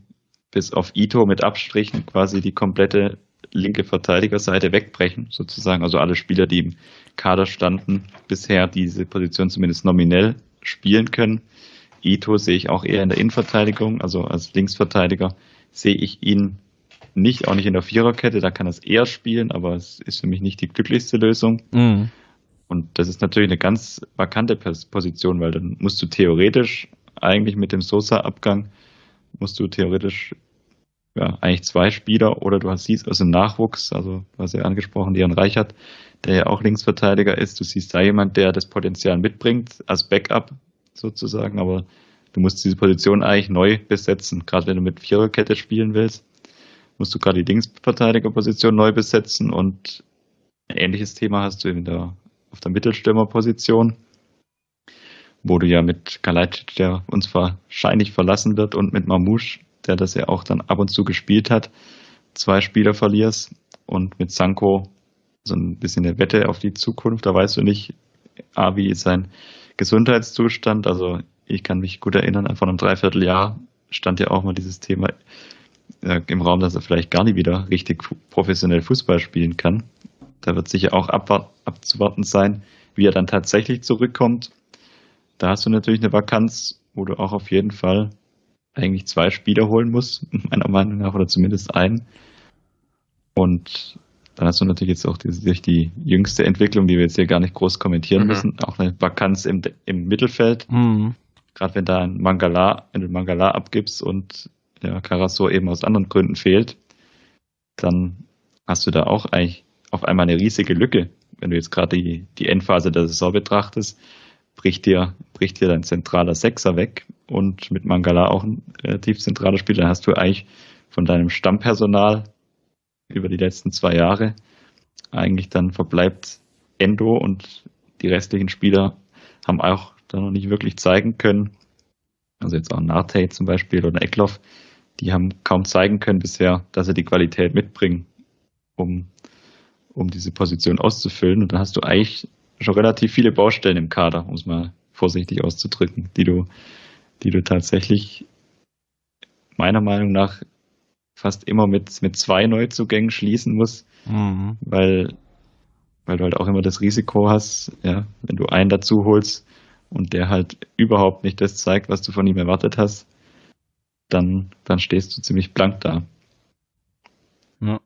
bis auf Ito mit Abstrichen quasi die komplette linke Verteidigerseite wegbrechen, sozusagen. Also alle Spieler, die im Kader standen, bisher diese Position zumindest nominell spielen können. Ito sehe ich auch eher in der Innenverteidigung, also als Linksverteidiger sehe ich ihn nicht, auch nicht in der Viererkette, da kann er es eher spielen, aber es ist für mich nicht die glücklichste Lösung. Mhm. Und das ist natürlich eine ganz vakante Position, weil dann musst du theoretisch eigentlich mit dem Sosa-Abgang musst du theoretisch ja, eigentlich zwei Spieler oder du hast siehst aus dem Nachwuchs, also hast ja angesprochen, Leon Reichert, der ja auch Linksverteidiger ist, du siehst da jemand, der das Potenzial mitbringt als Backup sozusagen, aber du musst diese Position eigentlich neu besetzen, gerade wenn du mit Viererkette spielen willst, musst du gerade die Linksverteidigerposition neu besetzen und ein ähnliches Thema hast du in der, auf der Mittelstürmerposition, wo du ja mit Kalajdzic, der uns wahrscheinlich verlassen wird, und mit Mamouche, der das ja auch dann ab und zu gespielt hat, zwei Spieler verlierst und mit Sanko so ein bisschen eine Wette auf die Zukunft, da weißt du nicht, A, wie ist sein Gesundheitszustand. Also ich kann mich gut erinnern, vor einem Dreivierteljahr stand ja auch mal dieses Thema äh, im Raum, dass er vielleicht gar nicht wieder richtig professionell Fußball spielen kann. Da wird sicher auch abzuwarten sein, wie er dann tatsächlich zurückkommt. Da hast du natürlich eine Vakanz, wo du auch auf jeden Fall eigentlich zwei Spieler holen musst, meiner Meinung nach, oder zumindest einen. Und dann hast du natürlich jetzt auch die, durch die jüngste Entwicklung, die wir jetzt hier gar nicht groß kommentieren mhm. müssen, auch eine Vakanz im, im Mittelfeld. Mhm. Gerade wenn da ein Mangala, du Mangala abgibst und ja, Karasor eben aus anderen Gründen fehlt, dann hast du da auch eigentlich auf einmal eine riesige Lücke. Wenn du jetzt gerade die, die Endphase der Saison betrachtest, bricht dir, bricht dir dein zentraler Sechser weg und mit Mangala auch ein relativ zentraler Spieler, hast du eigentlich von deinem Stammpersonal über die letzten zwei Jahre eigentlich dann verbleibt Endo und die restlichen Spieler haben auch da noch nicht wirklich zeigen können. Also jetzt auch Narte zum Beispiel oder Eckloff, die haben kaum zeigen können bisher, dass sie die Qualität mitbringen, um, um diese Position auszufüllen. Und dann hast du eigentlich schon relativ viele Baustellen im Kader, um es mal vorsichtig auszudrücken, die du, die du tatsächlich meiner Meinung nach fast immer mit, mit zwei Neuzugängen schließen musst, mhm. weil, weil du halt auch immer das Risiko hast, ja, wenn du einen dazu holst und der halt überhaupt nicht das zeigt, was du von ihm erwartet hast, dann, dann stehst du ziemlich blank da. Ja.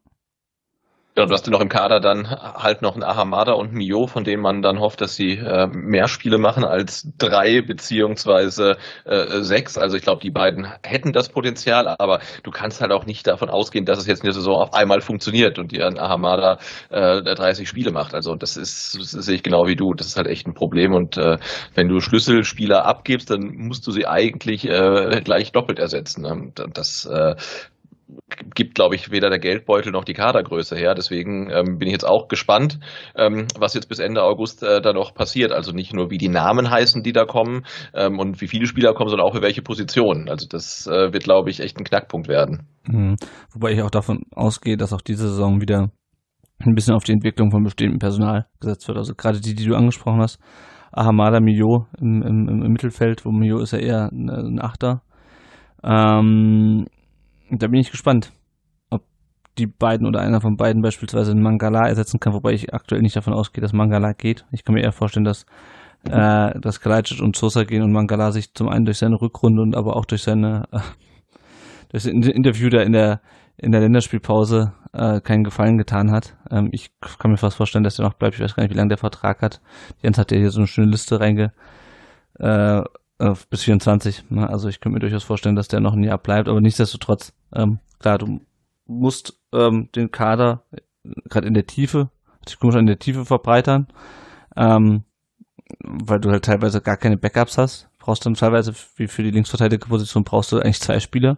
Ja, du hast ja noch im Kader dann halt noch ein Ahamada und Mio, von denen man dann hofft, dass sie äh, mehr Spiele machen als drei beziehungsweise äh, sechs. Also ich glaube, die beiden hätten das Potenzial, aber du kannst halt auch nicht davon ausgehen, dass es jetzt in der Saison auf einmal funktioniert und dir ein Ahamada äh, 30 Spiele macht. Also das ist, das sehe ich genau wie du. Das ist halt echt ein Problem. Und äh, wenn du Schlüsselspieler abgibst, dann musst du sie eigentlich äh, gleich doppelt ersetzen. Ne? Das äh, gibt, glaube ich, weder der Geldbeutel noch die Kadergröße her. Deswegen ähm, bin ich jetzt auch gespannt, ähm, was jetzt bis Ende August äh, da noch passiert. Also nicht nur, wie die Namen heißen, die da kommen ähm, und wie viele Spieler kommen, sondern auch für welche Positionen. Also das äh, wird, glaube ich, echt ein Knackpunkt werden. Mhm. Wobei ich auch davon ausgehe, dass auch diese Saison wieder ein bisschen auf die Entwicklung von bestehendem Personal gesetzt wird. Also gerade die, die du angesprochen hast, Ahamada Mio im, im, im Mittelfeld, wo Mio ist ja eher ein, ein Achter. Ähm, da bin ich gespannt, ob die beiden oder einer von beiden beispielsweise einen Mangala ersetzen kann, wobei ich aktuell nicht davon ausgehe, dass Mangala geht. Ich kann mir eher vorstellen, dass, äh, dass Kalajdzic und Sosa gehen und Mangala sich zum einen durch seine Rückrunde und aber auch durch seine äh, durch das Interview da in der in der Länderspielpause äh, keinen Gefallen getan hat. Ähm, ich kann mir fast vorstellen, dass er noch bleibt. Ich weiß gar nicht, wie lange der Vertrag hat. Jens hat ja hier so eine schöne Liste reinge äh, äh, bis 24. Ne? Also ich könnte mir durchaus vorstellen, dass der noch ein Jahr bleibt, aber nichtsdestotrotz, ähm, klar, du musst ähm, den Kader gerade in der Tiefe, ich komisch in der Tiefe verbreitern, ähm, weil du halt teilweise gar keine Backups hast. Brauchst dann teilweise, wie für die Linksverteidigerposition, brauchst du eigentlich zwei Spieler.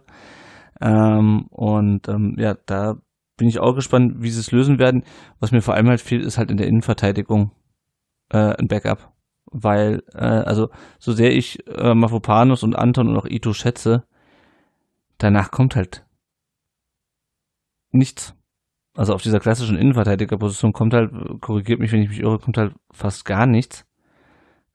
Ähm, und ähm, ja, da bin ich auch gespannt, wie sie es lösen werden. Was mir vor allem halt fehlt, ist halt in der Innenverteidigung äh, ein Backup weil, äh, also so sehr ich äh, Mafopanos und Anton und auch Ito schätze, danach kommt halt nichts. Also auf dieser klassischen Innenverteidigerposition kommt halt, korrigiert mich, wenn ich mich irre, kommt halt fast gar nichts.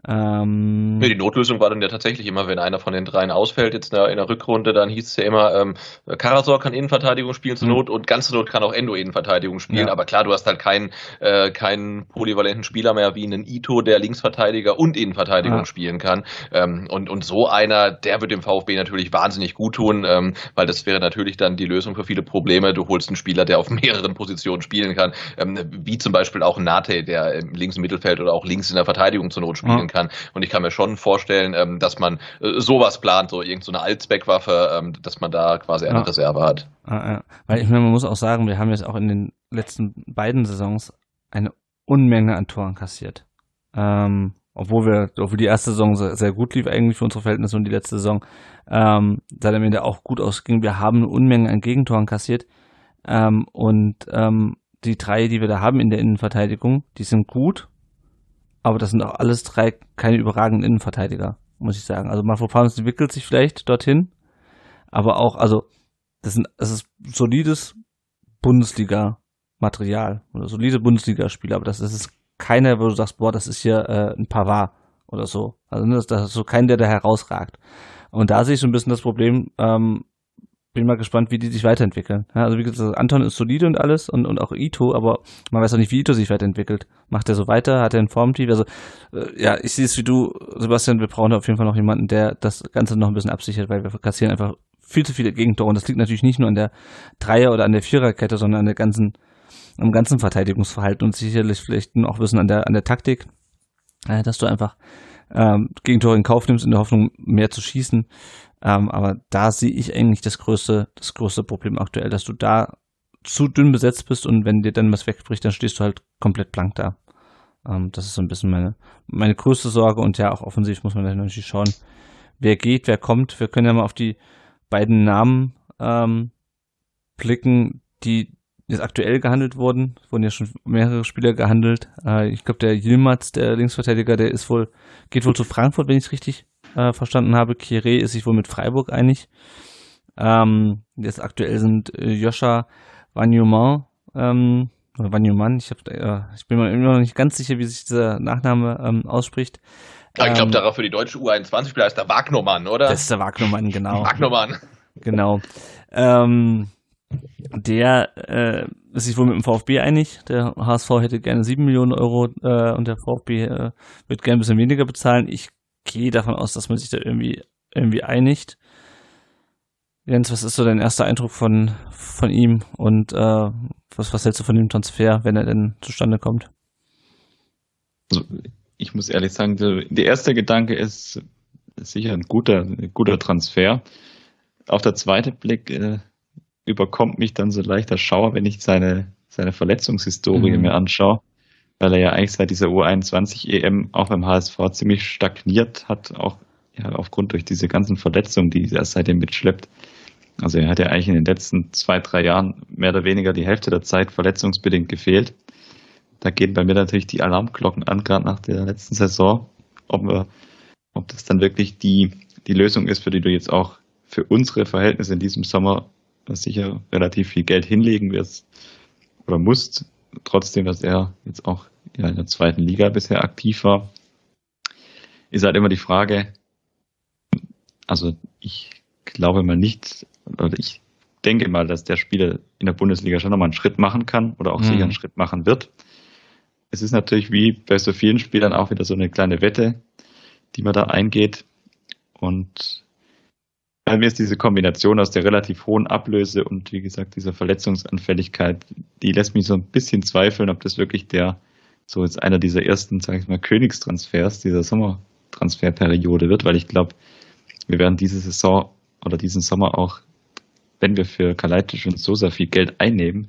Ähm, die Notlösung war dann ja tatsächlich immer, wenn einer von den dreien ausfällt, jetzt in der, in der Rückrunde, dann hieß es ja immer, ähm, Karasor kann Innenverteidigung spielen zur mhm. Not und ganz zur Not kann auch Endo Innenverteidigung spielen. Ja. Aber klar, du hast halt keinen, äh, keinen polyvalenten Spieler mehr wie einen Ito, der Linksverteidiger und Innenverteidigung ja. spielen kann. Ähm, und, und so einer, der wird dem VfB natürlich wahnsinnig gut tun, ähm, weil das wäre natürlich dann die Lösung für viele Probleme. Du holst einen Spieler, der auf mehreren Positionen spielen kann, ähm, wie zum Beispiel auch Nate, der im links im Mittelfeld oder auch links in der Verteidigung zur Not spielen kann. Und ich kann mir schon vorstellen, ähm, dass man äh, sowas plant, so irgendeine so Allzweckwaffe, ähm, dass man da quasi eine ja. Reserve hat. Ja, ja. Weil ich meine, man muss auch sagen, wir haben jetzt auch in den letzten beiden Saisons eine Unmenge an Toren kassiert. Ähm, obwohl wir, obwohl die erste Saison sehr, sehr, gut lief eigentlich für unsere Verhältnisse und die letzte Saison ähm, seit am Ende auch gut ausging. Wir haben eine Unmenge an Gegentoren kassiert ähm, und ähm, die drei, die wir da haben in der Innenverteidigung, die sind gut, aber das sind auch alles drei keine überragenden Innenverteidiger, muss ich sagen. Also Mafropanos entwickelt sich vielleicht dorthin, aber auch, also das, sind, das ist solides Bundesliga-Material oder solide Bundesligaspieler, aber das, ist keiner, wo du sagst, boah, das ist hier äh, ein Pavard oder so. Also das, das ist so kein, der da herausragt. Und da sehe ich so ein bisschen das Problem, ähm, bin mal gespannt, wie die sich weiterentwickeln. Ja, also wie gesagt, Anton ist solide und alles und, und auch Ito, aber man weiß auch nicht, wie Ito sich weiterentwickelt. Macht er so weiter? Hat er ein Formtief? Also äh, ja, ich sehe es wie du, Sebastian, wir brauchen auf jeden Fall noch jemanden, der das Ganze noch ein bisschen absichert, weil wir kassieren einfach viel zu viele Gegentore und das liegt natürlich nicht nur an der Dreier- oder an der Viererkette, sondern an der ganzen am ganzen Verteidigungsverhalten und sicherlich vielleicht auch ein bisschen an der, an der Taktik, äh, dass du einfach ähm, Gegentore in Kauf nimmst in der Hoffnung, mehr zu schießen. Ähm, aber da sehe ich eigentlich das größte, das größte Problem aktuell, dass du da zu dünn besetzt bist und wenn dir dann was wegbricht, dann stehst du halt komplett blank da. Ähm, das ist so ein bisschen meine, meine größte Sorge und ja, auch offensiv muss man natürlich schauen, wer geht, wer kommt. Wir können ja mal auf die beiden Namen ähm, blicken, die jetzt aktuell gehandelt wurden. Es wurden ja schon mehrere Spieler gehandelt. Äh, ich glaube, der Yilmaz, der Linksverteidiger, der ist wohl, geht wohl zu Frankfurt, wenn ich es richtig äh, verstanden habe. Kire ist sich wohl mit Freiburg einig. Ähm, jetzt aktuell sind äh, Joscha Wanyuman, ähm, oder Wanyuman, ich, hab, äh, ich bin mir immer noch nicht ganz sicher, wie sich dieser Nachname ähm, ausspricht. Ja, ich glaube, ähm, darauf für die deutsche U21-Spieler ist der Wagnermann, oder? Das ist der Wagnermann, genau. Wagnermann. Genau. Ähm, der äh, ist sich wohl mit dem VfB einig. Der HSV hätte gerne 7 Millionen Euro äh, und der VfB äh, wird gerne ein bisschen weniger bezahlen. Ich gehe davon aus, dass man sich da irgendwie, irgendwie einigt. Jens, was ist so dein erster Eindruck von, von ihm und äh, was, was hältst du von dem Transfer, wenn er denn zustande kommt? Also, ich muss ehrlich sagen, der, der erste Gedanke ist, sicher ein guter, ein guter Transfer. Auch der zweite Blick äh, überkommt mich dann so leichter Schauer, wenn ich seine, seine Verletzungshistorie mhm. mir anschaue, weil er ja eigentlich seit dieser U21 EM auch beim HSV ziemlich stagniert hat, auch ja, aufgrund durch diese ganzen Verletzungen, die er seitdem mitschleppt. Also er hat ja eigentlich in den letzten zwei, drei Jahren mehr oder weniger die Hälfte der Zeit verletzungsbedingt gefehlt. Da gehen bei mir natürlich die Alarmglocken an, gerade nach der letzten Saison, ob, wir, ob das dann wirklich die, die Lösung ist, für die du jetzt auch für unsere Verhältnisse in diesem Sommer sicher relativ viel Geld hinlegen wirst oder musst, trotzdem, dass er jetzt auch ja, in der zweiten Liga bisher aktiv war, ist halt immer die Frage, also ich glaube mal nicht, oder ich denke mal, dass der Spieler in der Bundesliga schon nochmal einen Schritt machen kann oder auch mhm. sicher einen Schritt machen wird. Es ist natürlich wie bei so vielen Spielern auch wieder so eine kleine Wette, die man da eingeht. Und bei mir ist diese Kombination aus der relativ hohen Ablöse und wie gesagt dieser Verletzungsanfälligkeit, die lässt mich so ein bisschen zweifeln, ob das wirklich der so jetzt einer dieser ersten, sage ich mal, Königstransfers dieser Sommertransferperiode wird, weil ich glaube, wir werden diese Saison oder diesen Sommer auch, wenn wir für Kalajdzic und Sosa viel Geld einnehmen,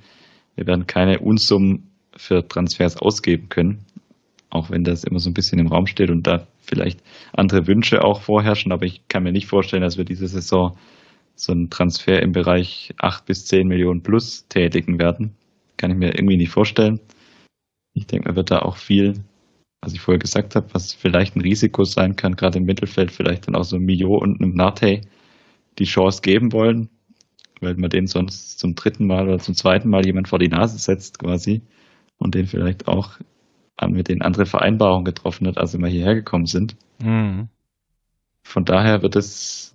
wir werden keine Unsummen für Transfers ausgeben können auch wenn das immer so ein bisschen im Raum steht und da vielleicht andere Wünsche auch vorherrschen, aber ich kann mir nicht vorstellen, dass wir diese Saison so einen Transfer im Bereich 8 bis 10 Millionen plus tätigen werden. Kann ich mir irgendwie nicht vorstellen. Ich denke, man wird da auch viel, was ich vorher gesagt habe, was vielleicht ein Risiko sein kann, gerade im Mittelfeld vielleicht dann auch so ein Mio und einem Nate die Chance geben wollen, weil man den sonst zum dritten Mal oder zum zweiten Mal jemand vor die Nase setzt quasi und den vielleicht auch mit denen andere Vereinbarungen getroffen hat, als wir mal hierher gekommen sind. Mhm. Von daher wird es,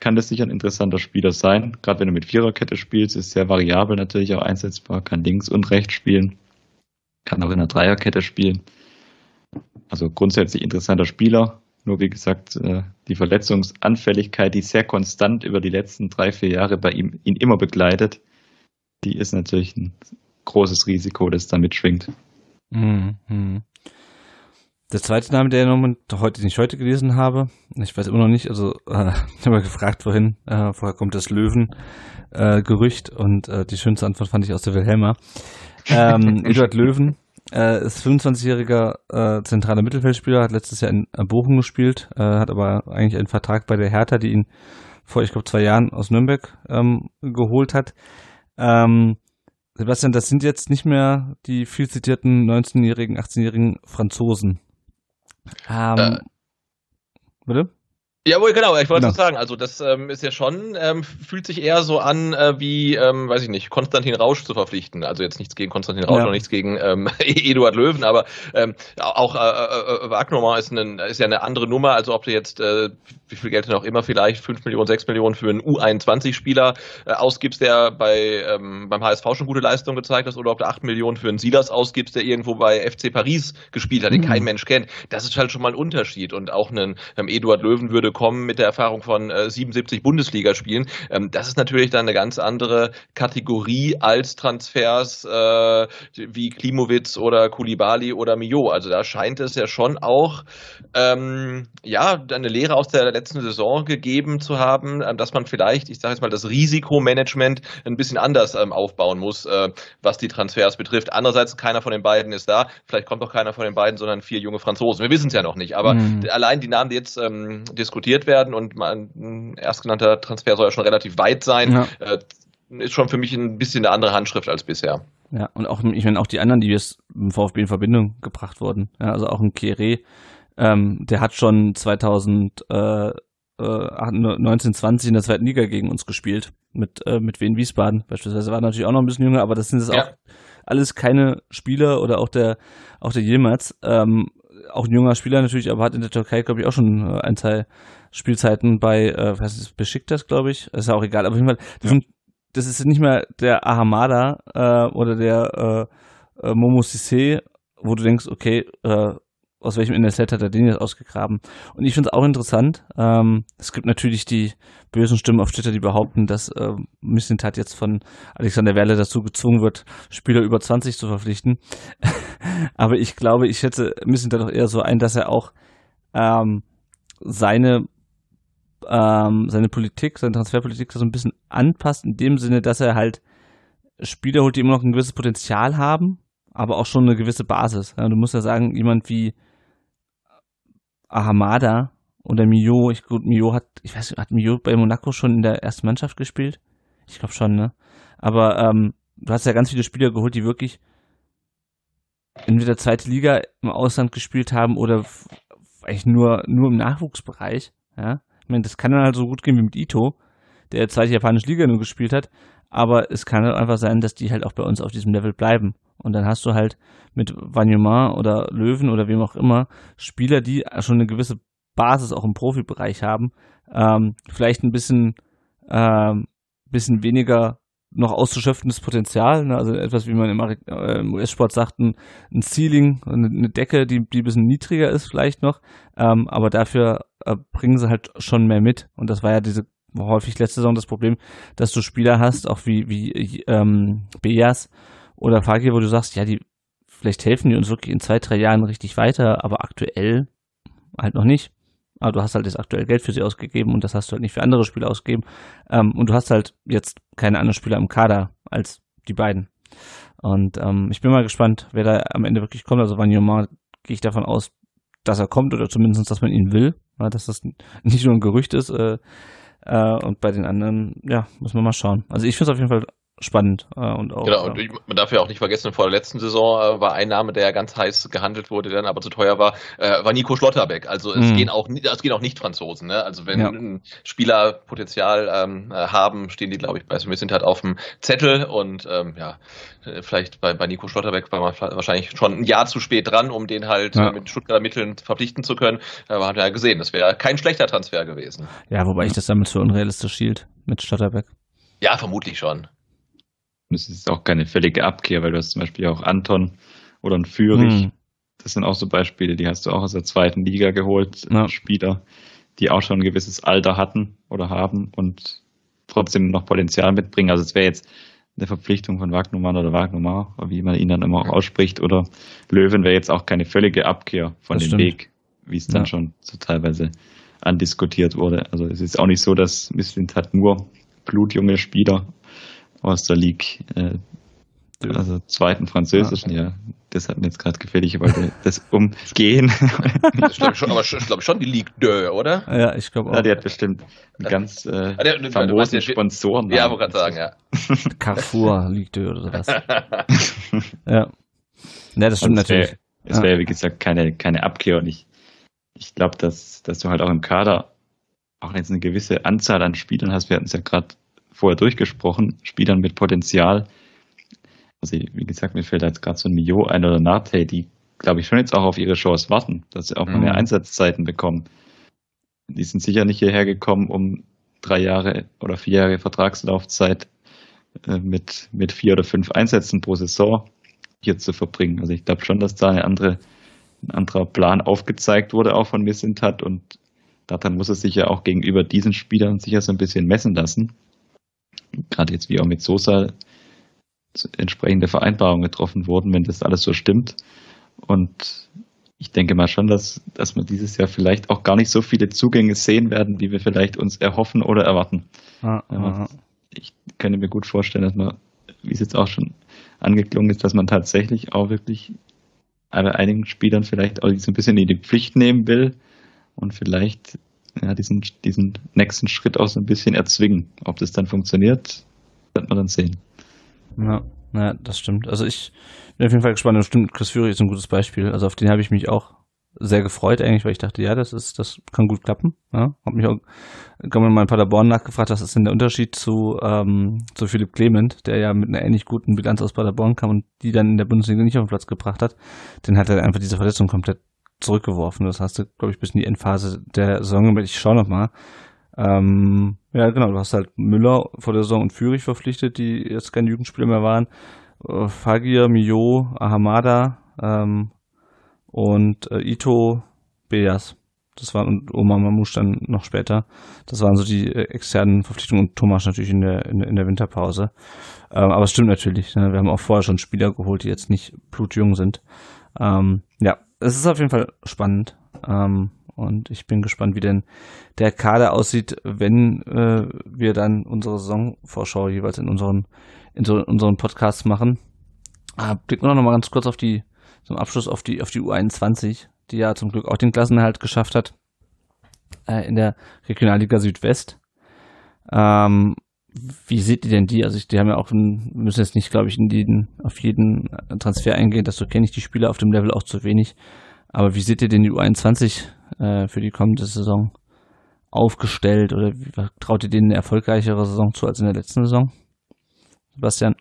kann das sicher ein interessanter Spieler sein. Gerade wenn du mit Viererkette spielst, ist sehr variabel natürlich auch einsetzbar, kann links und rechts spielen, kann auch in einer Dreierkette spielen. Also grundsätzlich interessanter Spieler. Nur wie gesagt, äh, die Verletzungsanfälligkeit, die sehr konstant über die letzten drei, vier Jahre bei ihm ihn immer begleitet, die ist natürlich ein großes Risiko, das da mitschwingt. Mhm. Der zweite Name, der ich heute nicht heute gelesen habe, ich weiß immer noch nicht, also äh, ich habe gefragt vorhin, äh, vorher kommt das Löwen-Gerücht äh, und äh, die schönste Antwort fand ich aus der Wilhelma. Ähm, Eduard Löwen äh, ist 25-jähriger äh, zentraler Mittelfeldspieler, hat letztes Jahr in Bochum gespielt, äh, hat aber eigentlich einen Vertrag bei der Hertha, die ihn vor, ich glaube, zwei Jahren aus Nürnberg ähm, geholt hat. Ähm, Sebastian, das sind jetzt nicht mehr die viel zitierten 19-jährigen, 18-jährigen Franzosen. Ähm, äh, bitte? Jawohl, genau, ich wollte genau. sagen, also das ähm, ist ja schon, ähm, fühlt sich eher so an äh, wie, ähm, weiß ich nicht, Konstantin Rausch zu verpflichten. Also jetzt nichts gegen Konstantin Rausch ja. und nichts gegen ähm, Eduard Löwen, aber ähm, auch äh, äh, äh Wagner ist, ein, ist ja eine andere Nummer, also ob du jetzt, äh, wie viel Geld denn auch immer, vielleicht 5 Millionen, 6 Millionen für einen U21-Spieler äh, ausgibst, der bei ähm, beim HSV schon gute Leistung gezeigt hat, oder ob du 8 Millionen für einen Silas ausgibst, der irgendwo bei FC Paris gespielt hat, den mhm. kein Mensch kennt. Das ist halt schon mal ein Unterschied. Und auch einen ähm, Eduard Löwen würde bekommen mit der Erfahrung von äh, 77 Bundesligaspielen. Ähm, das ist natürlich dann eine ganz andere Kategorie als Transfers äh, wie Klimowitz oder Kulibali oder Mio. Also da scheint es ja schon auch ähm, ja eine Lehre aus der letzten Saison gegeben zu haben, äh, dass man vielleicht, ich sage jetzt mal, das Risikomanagement ein bisschen anders ähm, aufbauen muss, äh, was die Transfers betrifft. Andererseits keiner von den beiden ist da. Vielleicht kommt auch keiner von den beiden, sondern vier junge Franzosen. Wir wissen es ja noch nicht. Aber mhm. allein die Namen, die jetzt ähm, diskutiert werden und mein erstgenannter Transfer soll ja schon relativ weit sein, ja. äh, ist schon für mich ein bisschen eine andere Handschrift als bisher. Ja, und auch, ich meine, auch die anderen, die jetzt im VfB in Verbindung gebracht wurden. Ja, also auch ein Kere, ähm, der hat schon 2000, äh, 1920 in der zweiten Liga gegen uns gespielt mit äh, mit Wien Wiesbaden beispielsweise war natürlich auch noch ein bisschen jünger, aber das sind jetzt ja. auch alles keine Spieler oder auch der auch der Yilmaz, ähm, auch ein junger Spieler natürlich, aber hat in der Türkei glaube ich auch schon äh, ein Teil Spielzeiten bei äh, was ist Besiktas, glaube ich, ist ja auch egal, aber auf jeden Fall das, ja. sind, das ist nicht mehr der Ahamada äh, oder der äh, äh, Momo Sissé, wo du denkst, okay, äh, aus welchem NLZ hat er den jetzt ausgegraben? Und ich finde es auch interessant. Ähm, es gibt natürlich die bösen Stimmen auf Twitter, die behaupten, dass äh, Mislintat jetzt von Alexander Werle dazu gezwungen wird, Spieler über 20 zu verpflichten. Aber ich glaube, ich schätze Mislintat doch eher so ein, dass er auch ähm, seine ähm, seine Politik, seine Transferpolitik so ein bisschen anpasst, in dem Sinne, dass er halt Spieler holt, die immer noch ein gewisses Potenzial haben, aber auch schon eine gewisse Basis. Du musst ja sagen, jemand wie Ahamada oder Mio, ich gut, Mio hat, ich weiß, hat Mio bei Monaco schon in der ersten Mannschaft gespielt? Ich glaube schon, ne? Aber ähm, du hast ja ganz viele Spieler geholt, die wirklich entweder zweite Liga im Ausland gespielt haben oder eigentlich nur, nur im Nachwuchsbereich, ja. Ich meine, das kann dann halt so gut gehen wie mit Ito, der zweite japanische Liga nur gespielt hat, aber es kann halt einfach sein, dass die halt auch bei uns auf diesem Level bleiben. Und dann hast du halt mit Wanyama oder Löwen oder wem auch immer Spieler, die schon eine gewisse Basis auch im Profibereich haben, ähm, vielleicht ein bisschen, ähm, bisschen weniger noch auszuschöpfendes Potenzial, ne? also etwas wie man im, äh, US-Sport sagt, ein, ein Ceiling, eine, eine, Decke, die, die ein bisschen niedriger ist vielleicht noch, ähm, aber dafür äh, bringen sie halt schon mehr mit und das war ja diese häufig letzte Saison das Problem, dass du Spieler hast, auch wie, wie ähm, Beas, oder Fagir, wo du sagst, ja, die, vielleicht helfen die uns wirklich in zwei, drei Jahren richtig weiter, aber aktuell halt noch nicht. Aber du hast halt das aktuell Geld für sie ausgegeben und das hast du halt nicht für andere Spieler ausgegeben. Ähm, und du hast halt jetzt keine anderen Spieler im Kader als die beiden. Und ähm, ich bin mal gespannt, wer da am Ende wirklich kommt. Also Wanyama gehe ich davon aus, dass er kommt oder zumindest, dass man ihn will. Ja, dass das nicht nur ein Gerücht ist. Äh, äh, und bei den anderen, ja, muss man mal schauen. Also ich finde es auf jeden Fall spannend äh, und auch. Genau, und man darf ja auch nicht vergessen, vor der letzten Saison äh, war ein Name, der ja ganz heiß gehandelt wurde, der dann aber zu teuer war, äh, war Nico Schlotterbeck. Also es mhm. gehen auch es gehen auch nicht Franzosen, ne? Also wenn ja. Spieler Potenzial ähm, äh, haben, stehen die, glaube ich, bei sind halt auf dem Zettel und ähm, ja, äh, vielleicht bei, bei Nico Schlotterbeck war man wahrscheinlich schon ein Jahr zu spät dran, um den halt ja. mit Stuttgarter Mitteln verpflichten zu können. Aber hat ja gesehen, das wäre kein schlechter Transfer gewesen. Ja, wobei ich das damit so unrealistisch hielt mit Schlotterbeck. Ja, vermutlich schon. Und es ist auch keine völlige Abkehr, weil du hast zum Beispiel auch Anton oder ein Führig. Hm. Das sind auch so Beispiele, die hast du auch aus der zweiten Liga geholt. Ja. Spieler, die auch schon ein gewisses Alter hatten oder haben und trotzdem noch Potenzial mitbringen. Also es wäre jetzt eine Verpflichtung von Wagnumann oder Wagnumar, wie man ihn dann immer auch ausspricht, oder Löwen wäre jetzt auch keine völlige Abkehr von das dem stimmt. Weg, wie es dann ja. schon so teilweise andiskutiert wurde. Also es ist auch nicht so, dass Misslint hat nur blutjunge Spieler aus der Ligue, äh, also zweiten französischen, ja. ja. Das hat mir jetzt gerade gefällt, ich wollte das umgehen. das glaube ich schon, aber ich glaube schon die Ligue 2, oder? Ja, ich glaube auch. Ja, die hat bestimmt einen ganz äh, ah, der, famosen Sponsoren. Ja, wollte gerade sagen, ja. Carrefour Ligue 2 oder sowas. ja. Ja, das stimmt natürlich. Es wäre, ja. wie gesagt, keine, keine Abkehr und ich, ich glaube, dass, dass du halt auch im Kader auch jetzt eine gewisse Anzahl an Spielern hast. Wir hatten es ja gerade vorher durchgesprochen, Spielern mit Potenzial. Also wie gesagt, mir fällt jetzt gerade so ein Mio ein oder Nate, die glaube ich schon jetzt auch auf ihre Chance warten, dass sie auch mal mehr mhm. Einsatzzeiten bekommen. Die sind sicher nicht hierher gekommen, um drei Jahre oder vier Jahre Vertragslaufzeit äh, mit, mit vier oder fünf Einsätzen pro Saison hier zu verbringen. Also ich glaube schon, dass da eine andere, ein anderer Plan aufgezeigt wurde, auch von Missintat und daran muss er sich ja auch gegenüber diesen Spielern sicher so ein bisschen messen lassen. Gerade jetzt wie auch mit Sosa entsprechende Vereinbarungen getroffen wurden, wenn das alles so stimmt. Und ich denke mal schon, dass, dass wir dieses Jahr vielleicht auch gar nicht so viele Zugänge sehen werden, wie wir vielleicht uns erhoffen oder erwarten. Ah, ah. Ich könnte mir gut vorstellen, dass man, wie es jetzt auch schon angeklungen ist, dass man tatsächlich auch wirklich einigen Spielern vielleicht auch so ein bisschen in die Pflicht nehmen will und vielleicht ja, diesen, diesen nächsten Schritt auch so ein bisschen erzwingen. Ob das dann funktioniert, wird man dann sehen. Ja, ja das stimmt. Also ich bin auf jeden Fall gespannt. Und stimmt, Chris Fury ist ein gutes Beispiel. Also auf den habe ich mich auch sehr gefreut eigentlich, weil ich dachte, ja, das ist, das kann gut klappen. Ja, hab mich auch, kann mal in Paderborn nachgefragt, was ist denn der Unterschied zu, ähm, zu Philipp Clement, der ja mit einer ähnlich guten Bilanz aus Paderborn kam und die dann in der Bundesliga nicht auf den Platz gebracht hat. Den hat er einfach diese Verletzung komplett zurückgeworfen. Das hast du, glaube ich, bis in die Endphase der Saison. Ich schaue noch mal. Ähm, ja, genau, du hast halt Müller vor der Saison und Führig verpflichtet, die jetzt keine Jugendspieler mehr waren. Äh, Fagir, Mio, Ahamada ähm, und äh, Ito, Beas. Das war und Oma Mamouche dann noch später. Das waren so die äh, externen Verpflichtungen und Thomas natürlich in der, in, in der Winterpause. Ähm, aber es stimmt natürlich. Ne? Wir haben auch vorher schon Spieler geholt, die jetzt nicht blutjung sind. Ähm, ja, es ist auf jeden Fall spannend. Ähm, und ich bin gespannt, wie denn der Kader aussieht, wenn äh, wir dann unsere Saisonvorschau jeweils in unseren, in so, unseren Podcasts machen. Ah, blicken wir noch mal ganz kurz auf die, zum Abschluss auf die, auf die U21, die ja zum Glück auch den Klassenerhalt geschafft hat äh, in der Regionalliga Südwest. Ähm, wie seht ihr denn die? Also ich, die haben ja auch, ein, müssen jetzt nicht, glaube ich, in jeden, auf jeden Transfer eingehen, so kenne ich die Spieler auf dem Level auch zu wenig. Aber wie seht ihr denn die U21 äh, für die kommende Saison aufgestellt oder wie, traut ihr denen eine erfolgreichere Saison zu als in der letzten Saison? Sebastian?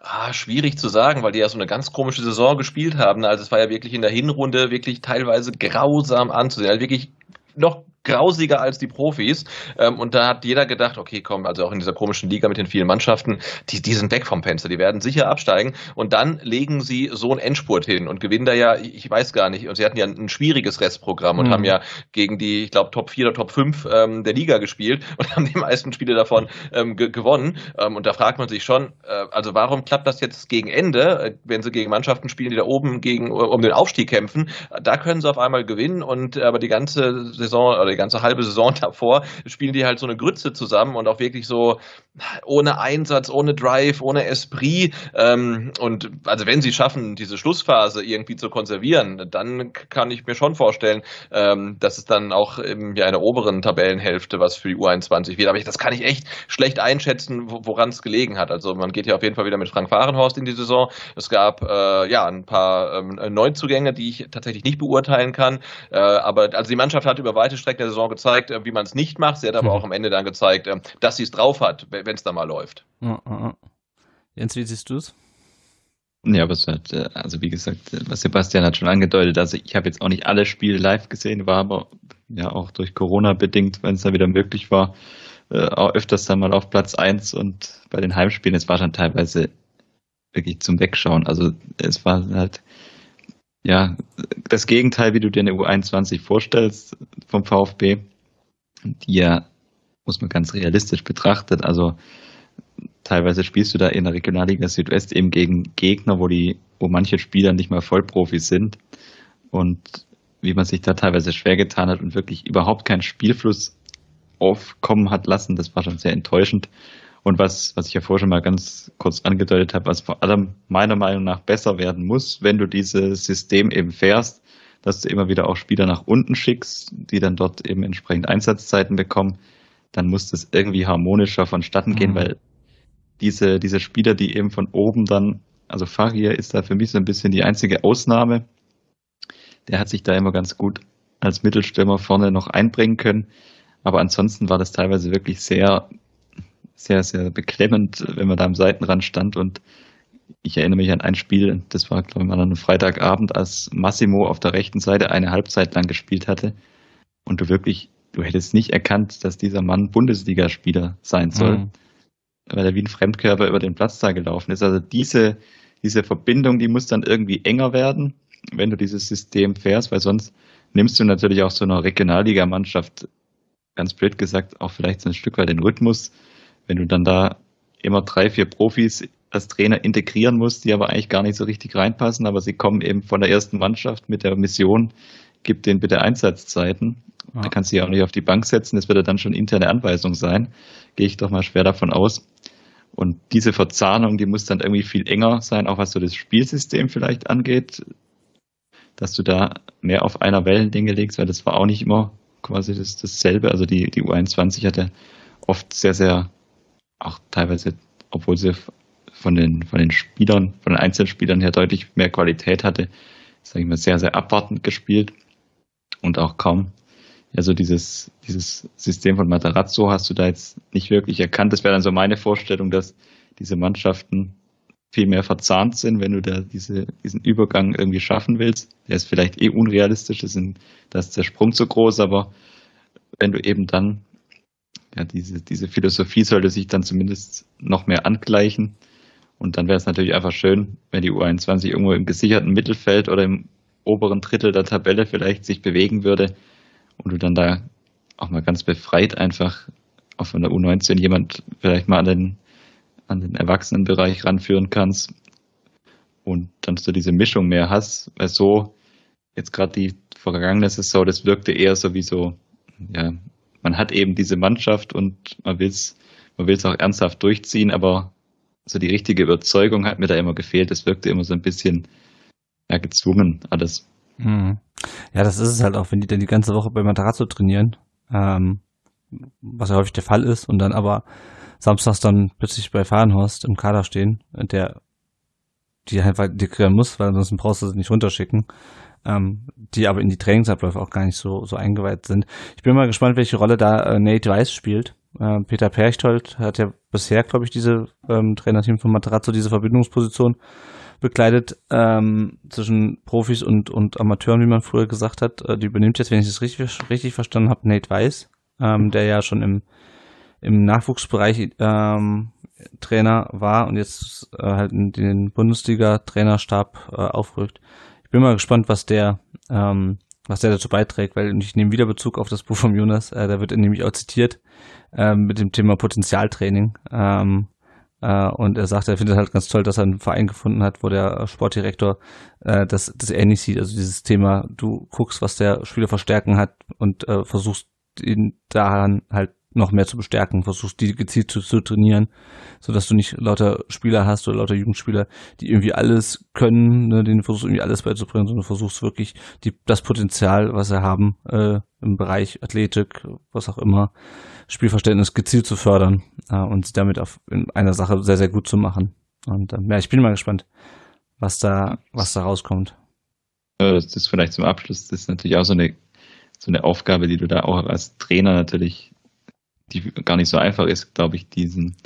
Ah, schwierig zu sagen, weil die ja so eine ganz komische Saison gespielt haben. Also es war ja wirklich in der Hinrunde wirklich teilweise grausam anzusehen. Also wirklich noch grausiger als die Profis. Ähm, und da hat jeder gedacht, okay, komm, also auch in dieser komischen Liga mit den vielen Mannschaften, die, die sind weg vom Fenster, die werden sicher absteigen. Und dann legen sie so einen Endspurt hin und gewinnen da ja, ich weiß gar nicht, und sie hatten ja ein, schwieriges Restprogramm und mhm. haben ja gegen die, ich glaube, Top 4 oder Top 5 ähm, der Liga gespielt und haben die meisten Spiele davon ähm, ge gewonnen. Ähm, und da fragt man sich schon, äh, also warum klappt das jetzt gegen Ende, äh, wenn sie gegen Mannschaften spielen, die da oben gegen um den Aufstieg kämpfen? Da können sie auf einmal gewinnen und aber die ganze Saison oder die ganze halbe Saison davor spielen die halt so eine Grütze zusammen und auch wirklich so ohne Einsatz, ohne Drive, ohne Esprit. Ähm, und also wenn sie schaffen, diese Schlussphase irgendwie zu konservieren, dann kann ich mir schon vorstellen, ähm, dass es dann auch in ja, einer oberen Tabellenhälfte was für die U21 wird. Aber ich, das kann ich echt schlecht einschätzen, woran es gelegen hat. Also man geht ja auf jeden Fall wieder mit Frank Fahrenhorst in die Saison. Es gab äh, ja ein paar ähm, Neuzugänge, die ich tatsächlich nicht beurteilen kann. Äh, aber also die Mannschaft hat über weite Strecken der Saison gezeigt, äh, wie man es nicht macht. Sie hat aber mhm. auch am Ende dann gezeigt, äh, dass sie es drauf hat, wenn es da mal läuft. Jens, wie siehst du es? Ja, aber es hat, äh, also wie gesagt, was Sebastian hat schon angedeutet, also ich habe jetzt auch nicht alle Spiele live gesehen, war aber ja auch durch Corona bedingt, wenn es da wieder möglich war, auch öfters dann mal auf Platz 1 und bei den Heimspielen, es war schon teilweise wirklich zum Wegschauen. Also es war halt ja, das Gegenteil, wie du dir eine U21 vorstellst vom VfB, die ja, muss man ganz realistisch betrachtet, also teilweise spielst du da in der Regionalliga Südwest eben gegen Gegner, wo die, wo manche Spieler nicht mal Vollprofis sind und wie man sich da teilweise schwer getan hat und wirklich überhaupt keinen Spielfluss aufkommen hat lassen, das war schon sehr enttäuschend. Und was, was ich ja vorher schon mal ganz kurz angedeutet habe, was vor allem meiner Meinung nach besser werden muss, wenn du dieses System eben fährst, dass du immer wieder auch Spieler nach unten schickst, die dann dort eben entsprechend Einsatzzeiten bekommen, dann muss das irgendwie harmonischer vonstatten gehen, mhm. weil diese, diese Spieler, die eben von oben dann, also Fahir ist da für mich so ein bisschen die einzige Ausnahme. Der hat sich da immer ganz gut als Mittelstürmer vorne noch einbringen können. Aber ansonsten war das teilweise wirklich sehr sehr, sehr beklemmend, wenn man da am Seitenrand stand und ich erinnere mich an ein Spiel, das war, glaube ich, mal an einem Freitagabend, als Massimo auf der rechten Seite eine Halbzeit lang gespielt hatte und du wirklich, du hättest nicht erkannt, dass dieser Mann Bundesligaspieler sein soll, mhm. weil er wie ein Fremdkörper über den Platz da gelaufen ist. Also diese, diese Verbindung, die muss dann irgendwie enger werden, wenn du dieses System fährst, weil sonst nimmst du natürlich auch so einer Regionalligamannschaft, ganz blöd gesagt, auch vielleicht so ein Stück weit den Rhythmus, wenn du dann da immer drei, vier Profis als Trainer integrieren musst, die aber eigentlich gar nicht so richtig reinpassen, aber sie kommen eben von der ersten Mannschaft mit der Mission, gib denen bitte Einsatzzeiten. Ja. Da kannst du ja auch nicht auf die Bank setzen, das wird ja dann schon interne Anweisung sein. Gehe ich doch mal schwer davon aus. Und diese Verzahnung, die muss dann irgendwie viel enger sein, auch was so das Spielsystem vielleicht angeht, dass du da mehr auf einer Wellenlänge legst, weil das war auch nicht immer quasi das, dasselbe. Also die, die U21 hatte oft sehr, sehr, auch teilweise, obwohl sie von den, von den Spielern, von den Einzelspielern her deutlich mehr Qualität hatte, sage ich mal, sehr, sehr abwartend gespielt und auch kaum. Also dieses, dieses System von Matarazzo hast du da jetzt nicht wirklich erkannt. Das wäre dann so meine Vorstellung, dass diese Mannschaften viel mehr verzahnt sind, wenn du da diese, diesen Übergang irgendwie schaffen willst. Der ist vielleicht eh unrealistisch, das ist, da ist der Sprung zu groß, aber wenn du eben dann, ja, diese, diese Philosophie sollte sich dann zumindest noch mehr angleichen. Und dann wäre es natürlich einfach schön, wenn die U21 irgendwo im gesicherten Mittelfeld oder im oberen Drittel der Tabelle vielleicht sich bewegen würde und du dann da auch mal ganz befreit einfach auch von der U19 jemand vielleicht mal an den, an den Erwachsenenbereich ranführen kannst und dann so diese Mischung mehr hast, weil so jetzt gerade die vergangene Saison, das wirkte eher so wie so, ja, man hat eben diese Mannschaft und man will es man will's auch ernsthaft durchziehen, aber so die richtige Überzeugung hat mir da immer gefehlt. Es wirkte immer so ein bisschen ja, gezwungen, alles. Mhm. Ja, das ist es halt auch, wenn die dann die ganze Woche bei Matarazzo trainieren, ähm, was ja häufig der Fall ist, und dann aber samstags dann plötzlich bei Fahrenhorst im Kader stehen, der die einfach integrieren muss, weil ansonsten brauchst du sie nicht runterschicken, ähm, die aber in die Trainingsabläufe auch gar nicht so, so eingeweiht sind. Ich bin mal gespannt, welche Rolle da äh, Nate Weiss spielt. Äh, Peter Perchtold hat ja bisher, glaube ich, diese ähm, Trainerteam von Matarazzo, diese Verbindungsposition bekleidet ähm, zwischen Profis und, und Amateuren, wie man früher gesagt hat. Äh, die übernimmt jetzt, wenn ich das richtig, richtig verstanden habe, Nate Weiss, ähm, der ja schon im, im Nachwuchsbereich ähm, Trainer war und jetzt äh, halt in den Bundesliga-Trainerstab äh, aufrückt. Bin mal gespannt, was der, ähm, was der dazu beiträgt, weil ich nehme wieder Bezug auf das Buch von Jonas, äh, da wird er nämlich auch zitiert äh, mit dem Thema Potenzialtraining. Ähm, äh, und er sagt, er findet halt ganz toll, dass er einen Verein gefunden hat, wo der Sportdirektor äh, das, das ähnlich sieht. Also dieses Thema, du guckst, was der Spieler verstärken hat und äh, versuchst ihn daran halt noch mehr zu bestärken, versuchst die gezielt zu, zu trainieren, so dass du nicht lauter Spieler hast oder lauter Jugendspieler, die irgendwie alles können, ne, denen versuchst irgendwie alles beizubringen, sondern versuchst wirklich die, das Potenzial, was sie haben äh, im Bereich Athletik, was auch immer, Spielverständnis gezielt zu fördern äh, und damit auf in einer Sache sehr, sehr gut zu machen. Und äh, ja, ich bin mal gespannt, was da, was da rauskommt. Das ist vielleicht zum Abschluss, das ist natürlich auch so eine, so eine Aufgabe, die du da auch als Trainer natürlich, die gar nicht so einfach ist, glaube ich, diesen,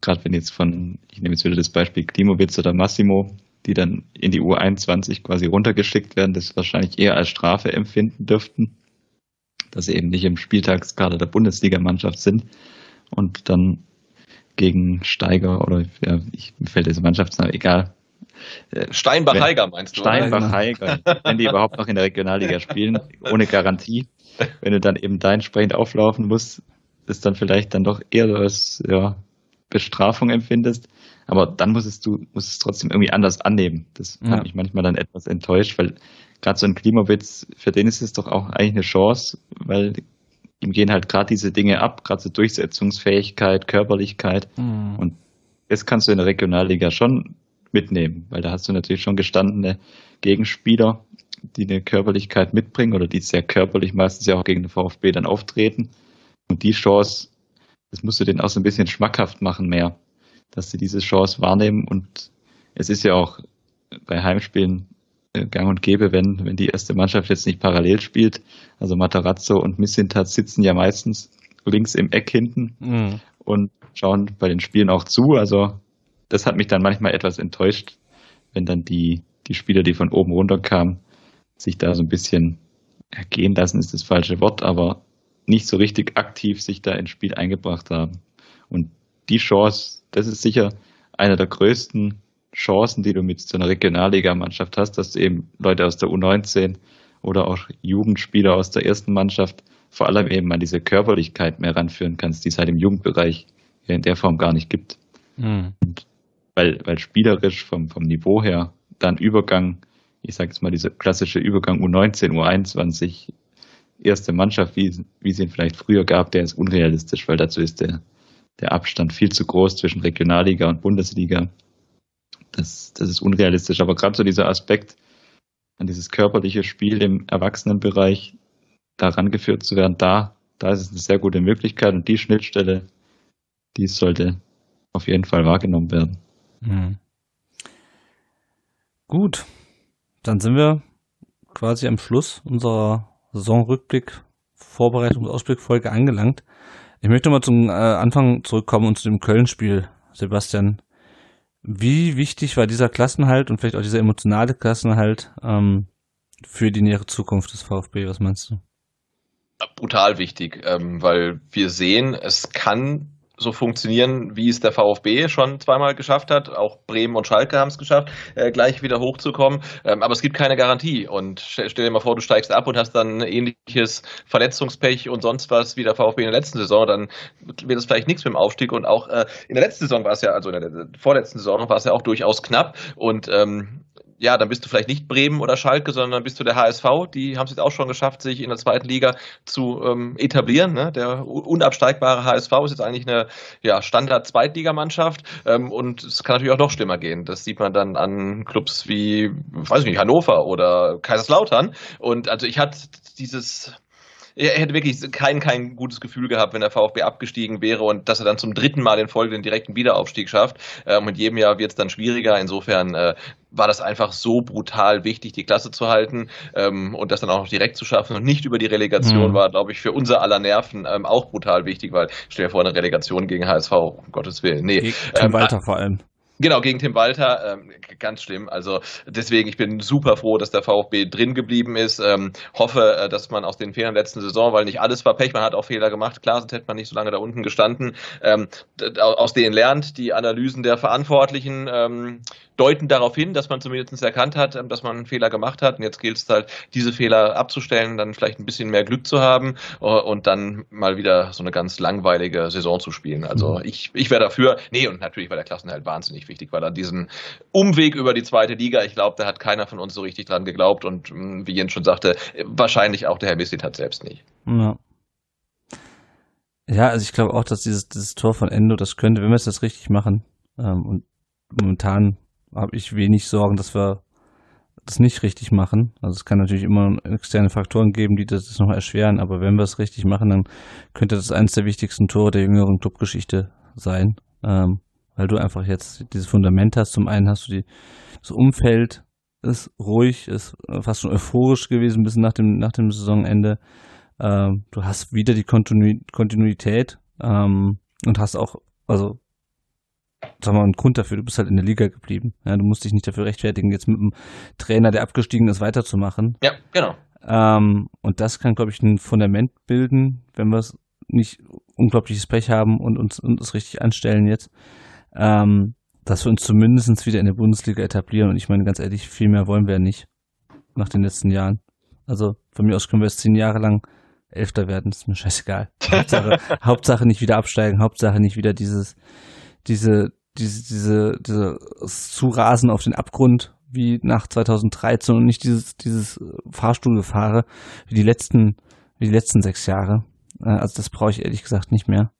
gerade wenn jetzt von, ich nehme jetzt wieder das Beispiel Klimowitz oder Massimo, die dann in die U21 quasi runtergeschickt werden, das wahrscheinlich eher als Strafe empfinden dürften dass sie eben nicht im Spieltagskader der Bundesligamannschaft sind und dann gegen Steiger oder ja, ich, mir fällt diese Mannschaftsname egal. Äh, Steinbach-Heiger meinst du? Steinbach-Heiger, wenn die überhaupt noch in der Regionalliga spielen, ohne Garantie. Wenn du dann eben da entsprechend auflaufen musst, ist dann vielleicht dann doch eher als ja, Bestrafung empfindest. Aber dann musstest du, musst es trotzdem irgendwie anders annehmen. Das ja. hat mich manchmal dann etwas enttäuscht, weil gerade so ein Klimawitz, für den ist es doch auch eigentlich eine Chance, weil ihm gehen halt gerade diese Dinge ab, gerade so Durchsetzungsfähigkeit, Körperlichkeit. Mhm. Und das kannst du in der Regionalliga schon mitnehmen, weil da hast du natürlich schon gestandene Gegenspieler, die eine Körperlichkeit mitbringen oder die sehr körperlich meistens ja auch gegen den VfB dann auftreten. Und die Chance, das musst du denen auch so ein bisschen schmackhaft machen mehr, dass sie diese Chance wahrnehmen. Und es ist ja auch bei Heimspielen äh, gang und gäbe, wenn, wenn die erste Mannschaft jetzt nicht parallel spielt. Also Matarazzo und Missintat sitzen ja meistens links im Eck hinten mhm. und schauen bei den Spielen auch zu. Also das hat mich dann manchmal etwas enttäuscht, wenn dann die, die Spieler, die von oben runter kamen, sich da so ein bisschen ergehen lassen, ist das falsche Wort, aber nicht so richtig aktiv sich da ins Spiel eingebracht haben. Und die Chance, das ist sicher einer der größten Chancen, die du mit so einer Regionalligamannschaft hast, dass du eben Leute aus der U19 oder auch Jugendspieler aus der ersten Mannschaft vor allem eben an diese Körperlichkeit mehr ranführen kannst, die es halt im Jugendbereich in der Form gar nicht gibt. Mhm. weil, weil spielerisch vom, vom Niveau her dann Übergang, ich sage jetzt mal, dieser klassische Übergang U19, U21, erste Mannschaft, wie, wie es ihn vielleicht früher gab, der ist unrealistisch, weil dazu ist der, der Abstand viel zu groß zwischen Regionalliga und Bundesliga. Das, das ist unrealistisch. Aber gerade so dieser Aspekt, an dieses körperliche Spiel im Erwachsenenbereich daran geführt zu werden, da, da ist es eine sehr gute Möglichkeit und die Schnittstelle, die sollte auf jeden Fall wahrgenommen werden. Mhm. Gut, dann sind wir quasi am Schluss unserer Saisonrückblick, Vorbereitung und Ausblickfolge angelangt. Ich möchte mal zum äh, Anfang zurückkommen und zu dem Köln-Spiel. Sebastian, wie wichtig war dieser Klassenhalt und vielleicht auch dieser emotionale Klassenhalt ähm, für die nähere Zukunft des VfB? Was meinst du? Brutal wichtig, ähm, weil wir sehen, es kann so funktionieren, wie es der VfB schon zweimal geschafft hat. Auch Bremen und Schalke haben es geschafft, äh, gleich wieder hochzukommen. Ähm, aber es gibt keine Garantie. Und stell, dir mal vor, du steigst ab und hast dann ähnliches Verletzungspech und sonst was wie der VfB in der letzten Saison. Dann wird es vielleicht nichts mit dem Aufstieg. Und auch äh, in der letzten Saison war es ja, also in der vorletzten Saison war es ja auch durchaus knapp. Und ähm, ja, dann bist du vielleicht nicht Bremen oder Schalke, sondern dann bist du der HSV. Die haben es jetzt auch schon geschafft, sich in der zweiten Liga zu ähm, etablieren. Ne? Der unabsteigbare HSV ist jetzt eigentlich eine ja, Standard-Zweitligamannschaft ähm, und es kann natürlich auch noch schlimmer gehen. Das sieht man dann an Clubs wie, weiß ich nicht, Hannover oder Kaiserslautern. Und also ich hatte dieses er hätte wirklich kein, kein gutes Gefühl gehabt, wenn der VfB abgestiegen wäre und dass er dann zum dritten Mal in Folge den direkten Wiederaufstieg schafft. Ähm, in jedem Jahr wird es dann schwieriger. Insofern äh, war das einfach so brutal wichtig, die Klasse zu halten ähm, und das dann auch noch direkt zu schaffen und nicht über die Relegation mhm. war, glaube ich, für unser aller Nerven ähm, auch brutal wichtig, weil stell dir vor, eine Relegation gegen HSV, um Gottes Willen. Nee. Gegen ähm, Walter vor allem. Genau, gegen Tim Walter, ähm, ganz schlimm. Also deswegen, ich bin super froh, dass der VfB drin geblieben ist. Ähm, hoffe, äh, dass man aus den Fehlern letzten Saison, weil nicht alles war Pech, man hat auch Fehler gemacht, klar, sonst hätte man nicht so lange da unten gestanden, ähm, aus denen lernt, die Analysen der Verantwortlichen ähm, deuten darauf hin, dass man zumindest erkannt hat, ähm, dass man einen Fehler gemacht hat. Und jetzt gilt es halt, diese Fehler abzustellen, dann vielleicht ein bisschen mehr Glück zu haben äh, und dann mal wieder so eine ganz langweilige Saison zu spielen. Also mhm. ich, ich wäre dafür, nee, und natürlich war der Klassenhalt wahnsinnig wichtig, weil an diesen Umweg über die zweite Liga, ich glaube, da hat keiner von uns so richtig dran geglaubt und mm, wie Jens schon sagte, wahrscheinlich auch der Herr Missit hat selbst nicht. Ja. Ja, also ich glaube auch, dass dieses, dieses Tor von Endo, das könnte, wenn wir es das richtig machen, ähm, und momentan habe ich wenig Sorgen, dass wir das nicht richtig machen. Also es kann natürlich immer externe Faktoren geben, die das noch erschweren, aber wenn wir es richtig machen, dann könnte das eines der wichtigsten Tore der jüngeren Clubgeschichte sein. Ähm, weil du einfach jetzt dieses Fundament hast. Zum einen hast du die, das Umfeld ist ruhig, ist fast schon euphorisch gewesen bis nach dem, nach dem Saisonende. Ähm, du hast wieder die Kontinu Kontinuität ähm, und hast auch, also sag mal, einen Grund dafür, du bist halt in der Liga geblieben. Ja, du musst dich nicht dafür rechtfertigen, jetzt mit einem Trainer, der abgestiegen ist, weiterzumachen. Ja, genau. Ähm, und das kann, glaube ich, ein Fundament bilden, wenn wir es nicht unglaubliches Pech haben und uns, uns richtig anstellen jetzt, ähm, dass wir uns zumindest wieder in der Bundesliga etablieren. Und ich meine, ganz ehrlich, viel mehr wollen wir ja nicht nach den letzten Jahren. Also von mir aus können wir jetzt zehn Jahre lang Elfter werden, ist mir scheißegal. Hauptsache, Hauptsache nicht wieder absteigen, Hauptsache nicht wieder dieses, diese, diese, diese, dieses Zurasen auf den Abgrund wie nach 2013 und nicht dieses, dieses Fahrstuhlgefahre wie die letzten, wie die letzten sechs Jahre. Äh, also das brauche ich ehrlich gesagt nicht mehr.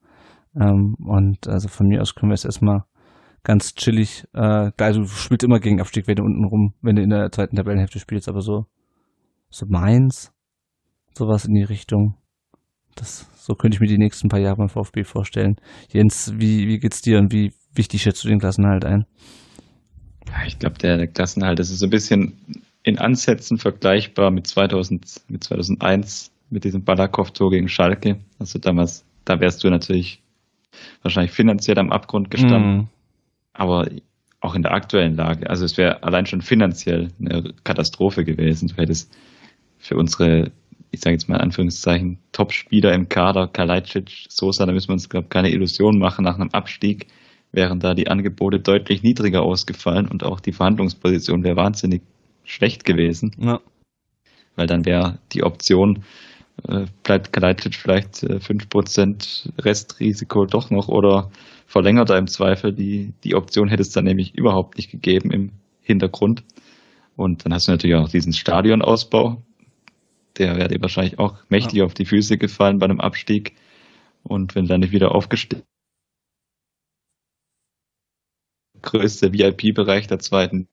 Ähm, und also von mir aus können wir es erstmal ganz chillig. Äh, klar, du spielst immer gegen Abstieg, wenn du unten rum, wenn du in der zweiten Tabellenhälfte spielst, aber so, so Mainz, sowas in die Richtung. Das, so könnte ich mir die nächsten paar Jahre beim VfB vorstellen. Jens, wie, wie geht's dir und wie wichtig schätzt du den Klassenhalt ein? Ich glaube, der, der Klassenhalt, das ist so ein bisschen in Ansätzen vergleichbar mit 2000, mit 2001, mit diesem Balakow-Tor gegen Schalke. Also damals, da wärst du natürlich wahrscheinlich finanziell am Abgrund gestanden. Mm. Aber auch in der aktuellen Lage, also es wäre allein schon finanziell eine Katastrophe gewesen. Du hättest für unsere, ich sage jetzt mal in Anführungszeichen, Top-Spieler im Kader, Kalajdzic, Sosa, da müssen wir uns, glaube ich, keine Illusion machen nach einem Abstieg, wären da die Angebote deutlich niedriger ausgefallen und auch die Verhandlungsposition wäre wahnsinnig schlecht gewesen. Ja. weil dann wäre die Option, äh, bleibt Kalajdzic vielleicht äh, 5% Restrisiko doch noch oder verlängert er im Zweifel. Die, die Option hätte es dann nämlich überhaupt nicht gegeben im Hintergrund. Und dann hast du natürlich auch diesen Stadionausbau. Der wäre dir wahrscheinlich auch mächtig ja. auf die Füße gefallen bei einem Abstieg. Und wenn dann nicht wieder aufgestiegen größte VIP-Bereich der zweiten.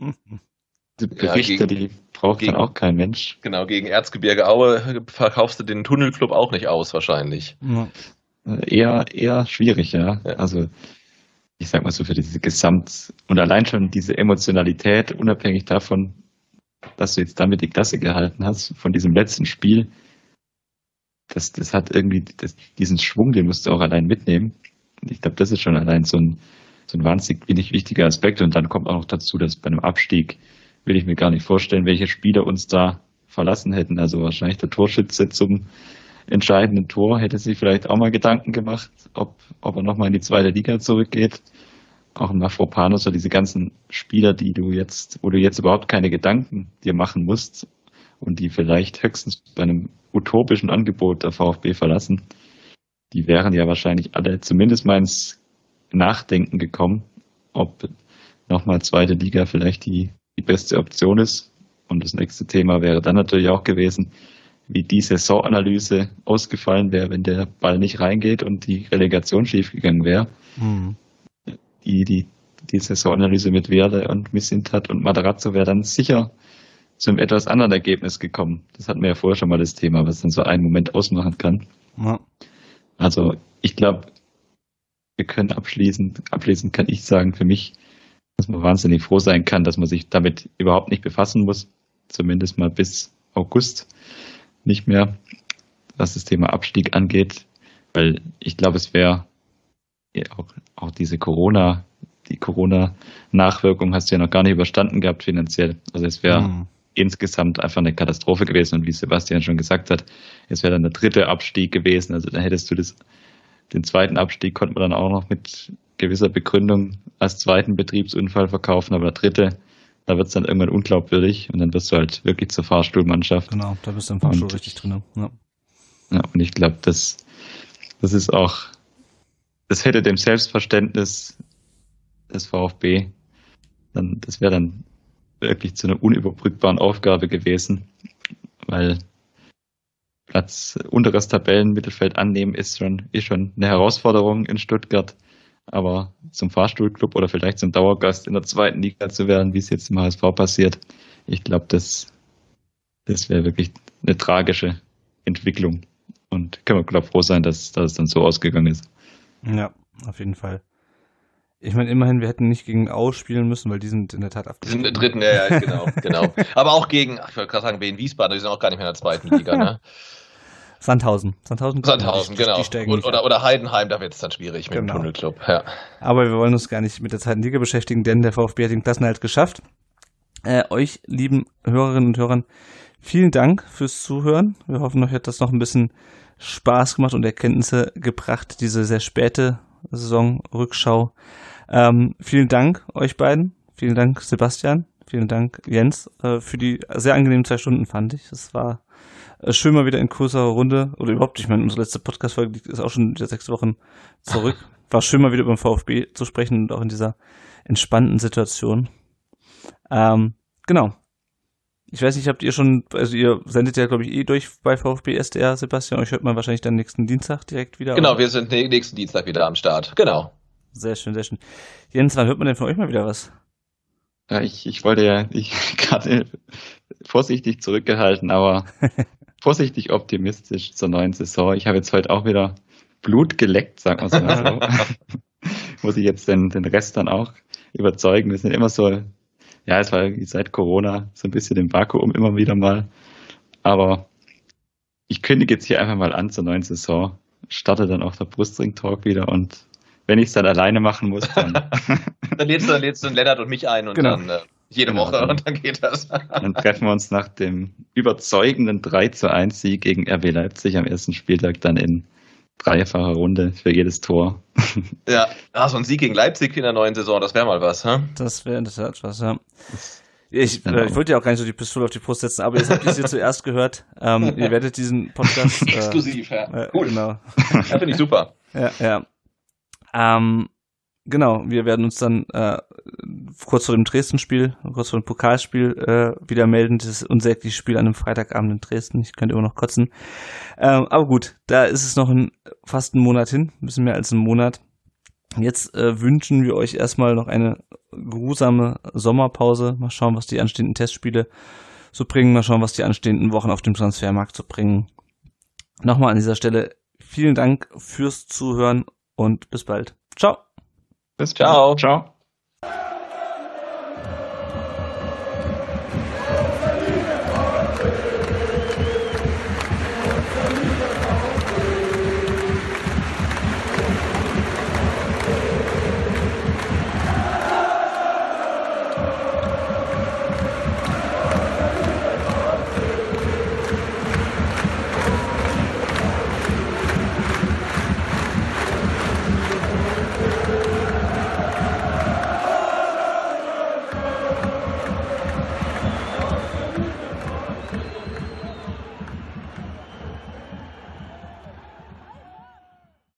Die Berichte, ja, gegen, die braucht gegen, dann auch kein Mensch. Genau, gegen Erzgebirge Aue verkaufst du den Tunnelclub auch nicht aus, wahrscheinlich. Ja. Eher, eher schwierig, ja. ja. Also, ich sag mal so, für diese Gesamt- und allein schon diese Emotionalität, unabhängig davon, dass du jetzt damit die Klasse gehalten hast, von diesem letzten Spiel, das, das hat irgendwie das, diesen Schwung, den musst du auch allein mitnehmen. Ich glaube, das ist schon allein so ein, so ein wahnsinnig wichtiger Aspekt. Und dann kommt auch noch dazu, dass bei einem Abstieg will ich mir gar nicht vorstellen, welche Spieler uns da verlassen hätten. Also wahrscheinlich der Torschütze zum entscheidenden Tor hätte sich vielleicht auch mal Gedanken gemacht, ob, ob er nochmal in die zweite Liga zurückgeht. Auch ein Mafropanos oder diese ganzen Spieler, die du jetzt, wo du jetzt überhaupt keine Gedanken dir machen musst und die vielleicht höchstens bei einem utopischen Angebot der VfB verlassen, die wären ja wahrscheinlich alle zumindest mal ins Nachdenken gekommen, ob nochmal zweite Liga vielleicht die, die beste Option ist. Und das nächste Thema wäre dann natürlich auch gewesen, wie die Saisonanalyse ausgefallen wäre, wenn der Ball nicht reingeht und die Relegation schiefgegangen wäre. Mhm. Die, die, die Saisonanalyse mit Werle und Missintat und Matarazzo wäre dann sicher zu einem etwas anderen Ergebnis gekommen. Das hatten wir ja vorher schon mal das Thema, was dann so einen Moment ausmachen kann. Ja. Also ich glaube, wir können abschließend, abschließend kann ich sagen, für mich, dass man wahnsinnig froh sein kann, dass man sich damit überhaupt nicht befassen muss. Zumindest mal bis August nicht mehr, was das Thema Abstieg angeht. Weil ich glaube, es wäre auch, auch diese Corona, die Corona-Nachwirkung hast du ja noch gar nicht überstanden gehabt finanziell. Also es wäre mhm insgesamt einfach eine Katastrophe gewesen. Und wie Sebastian schon gesagt hat, es wäre dann der dritte Abstieg gewesen. Also dann hättest du das, den zweiten Abstieg konnte man dann auch noch mit gewisser Begründung als zweiten Betriebsunfall verkaufen, aber der dritte, da wird es dann irgendwann unglaubwürdig und dann wirst du halt wirklich zur Fahrstuhlmannschaft. Genau, da bist du im Fahrstuhl und, richtig drin. Ja. ja, und ich glaube, das, das ist auch, das hätte dem Selbstverständnis des VfB, dann, das wäre dann wirklich zu einer unüberbrückbaren Aufgabe gewesen, weil Platz unteres Tabellenmittelfeld annehmen ist schon, ist schon eine Herausforderung in Stuttgart. Aber zum Fahrstuhlclub oder vielleicht zum Dauergast in der zweiten Liga zu werden, wie es jetzt im HSV passiert, ich glaube, das, das wäre wirklich eine tragische Entwicklung. Und können wir, glaube froh sein, dass, dass es dann so ausgegangen ist. Ja, auf jeden Fall. Ich meine, immerhin, wir hätten nicht gegen Au spielen müssen, weil die sind in der Tat abgestiegen. Die sind in der dritten, ja, ja, genau, genau. Aber auch gegen, ich wollte gerade sagen, Wien Wiesbaden, die sind auch gar nicht mehr in der zweiten Liga, ne? Sandhausen. Sandhausen, Sandhausen die, genau. Die Und, oder, oder Heidenheim, da wird es dann schwierig mit genau. dem Tunnelclub. Ja. Aber wir wollen uns gar nicht mit der zweiten Liga beschäftigen, denn der VfB hat den Klassenhalt geschafft. Äh, euch, lieben Hörerinnen und Hörern, vielen Dank fürs Zuhören. Wir hoffen, euch hat das noch ein bisschen Spaß gemacht und Erkenntnisse gebracht, diese sehr späte Saisonrückschau. Ähm, vielen Dank euch beiden. Vielen Dank, Sebastian. Vielen Dank, Jens, äh, für die sehr angenehmen zwei Stunden, fand ich. Es war äh, schön mal wieder in größerer Runde. Oder überhaupt, ich meine, unsere letzte Podcast-Folge ist auch schon sechs Wochen zurück. War schön mal wieder über den VfB zu sprechen und auch in dieser entspannten Situation. Ähm, genau. Ich weiß nicht, habt ihr schon, also ihr sendet ja, glaube ich, eh durch bei VfB SDR, Sebastian. Euch hört man wahrscheinlich dann nächsten Dienstag direkt wieder. Genau, oder? wir sind nächsten Dienstag wieder am Start. Genau. Sehr schön, sehr schön. Jens, wann hört man denn von euch mal wieder was? Ja, ich, ich wollte ja, ich gerade vorsichtig zurückgehalten, aber vorsichtig optimistisch zur neuen Saison. Ich habe jetzt heute auch wieder Blut geleckt, sagt man so. Muss ich jetzt den, den Rest dann auch überzeugen. Wir sind immer so ja, es war seit Corona so ein bisschen im Vakuum immer wieder mal. Aber ich kündige jetzt hier einfach mal an zur neuen Saison. Starte dann auch der Brustring-Talk wieder und wenn ich es dann alleine machen muss, dann. dann lädst du, dann lädst du Lennart und mich ein und genau. dann äh, jede genau, Woche und dann geht das. dann treffen wir uns nach dem überzeugenden 3 zu 1 Sieg gegen RB Leipzig am ersten Spieltag dann in dreifacher Runde für jedes Tor. Ja, ah, so ein Sieg gegen Leipzig in der neuen Saison, das wäre mal was, hä? Das wäre in der Tat was, ja. Ich, genau. äh, ich wollte ja auch gar nicht so die Pistole auf die Brust setzen, aber jetzt habt ihr es hier zuerst gehört. Ähm, ihr werdet diesen Podcast. Äh, Exklusiv, ja. Äh, cool. Genau. Ja, finde ich super. Ja, ja. Ähm, genau, wir werden uns dann äh, kurz vor dem Dresden-Spiel, kurz vor dem Pokalspiel äh, wieder melden. Das ist unsägliches Spiel an einem Freitagabend in Dresden. Ich könnte immer noch kotzen. Ähm, aber gut, da ist es noch ein, fast einen Monat hin, ein bisschen mehr als einen Monat. Jetzt äh, wünschen wir euch erstmal noch eine geruhsame Sommerpause. Mal schauen, was die anstehenden Testspiele so bringen. Mal schauen, was die anstehenden Wochen auf dem Transfermarkt so bringen. Nochmal an dieser Stelle vielen Dank fürs Zuhören und bis bald. Ciao. Bis Ciao. Ciao.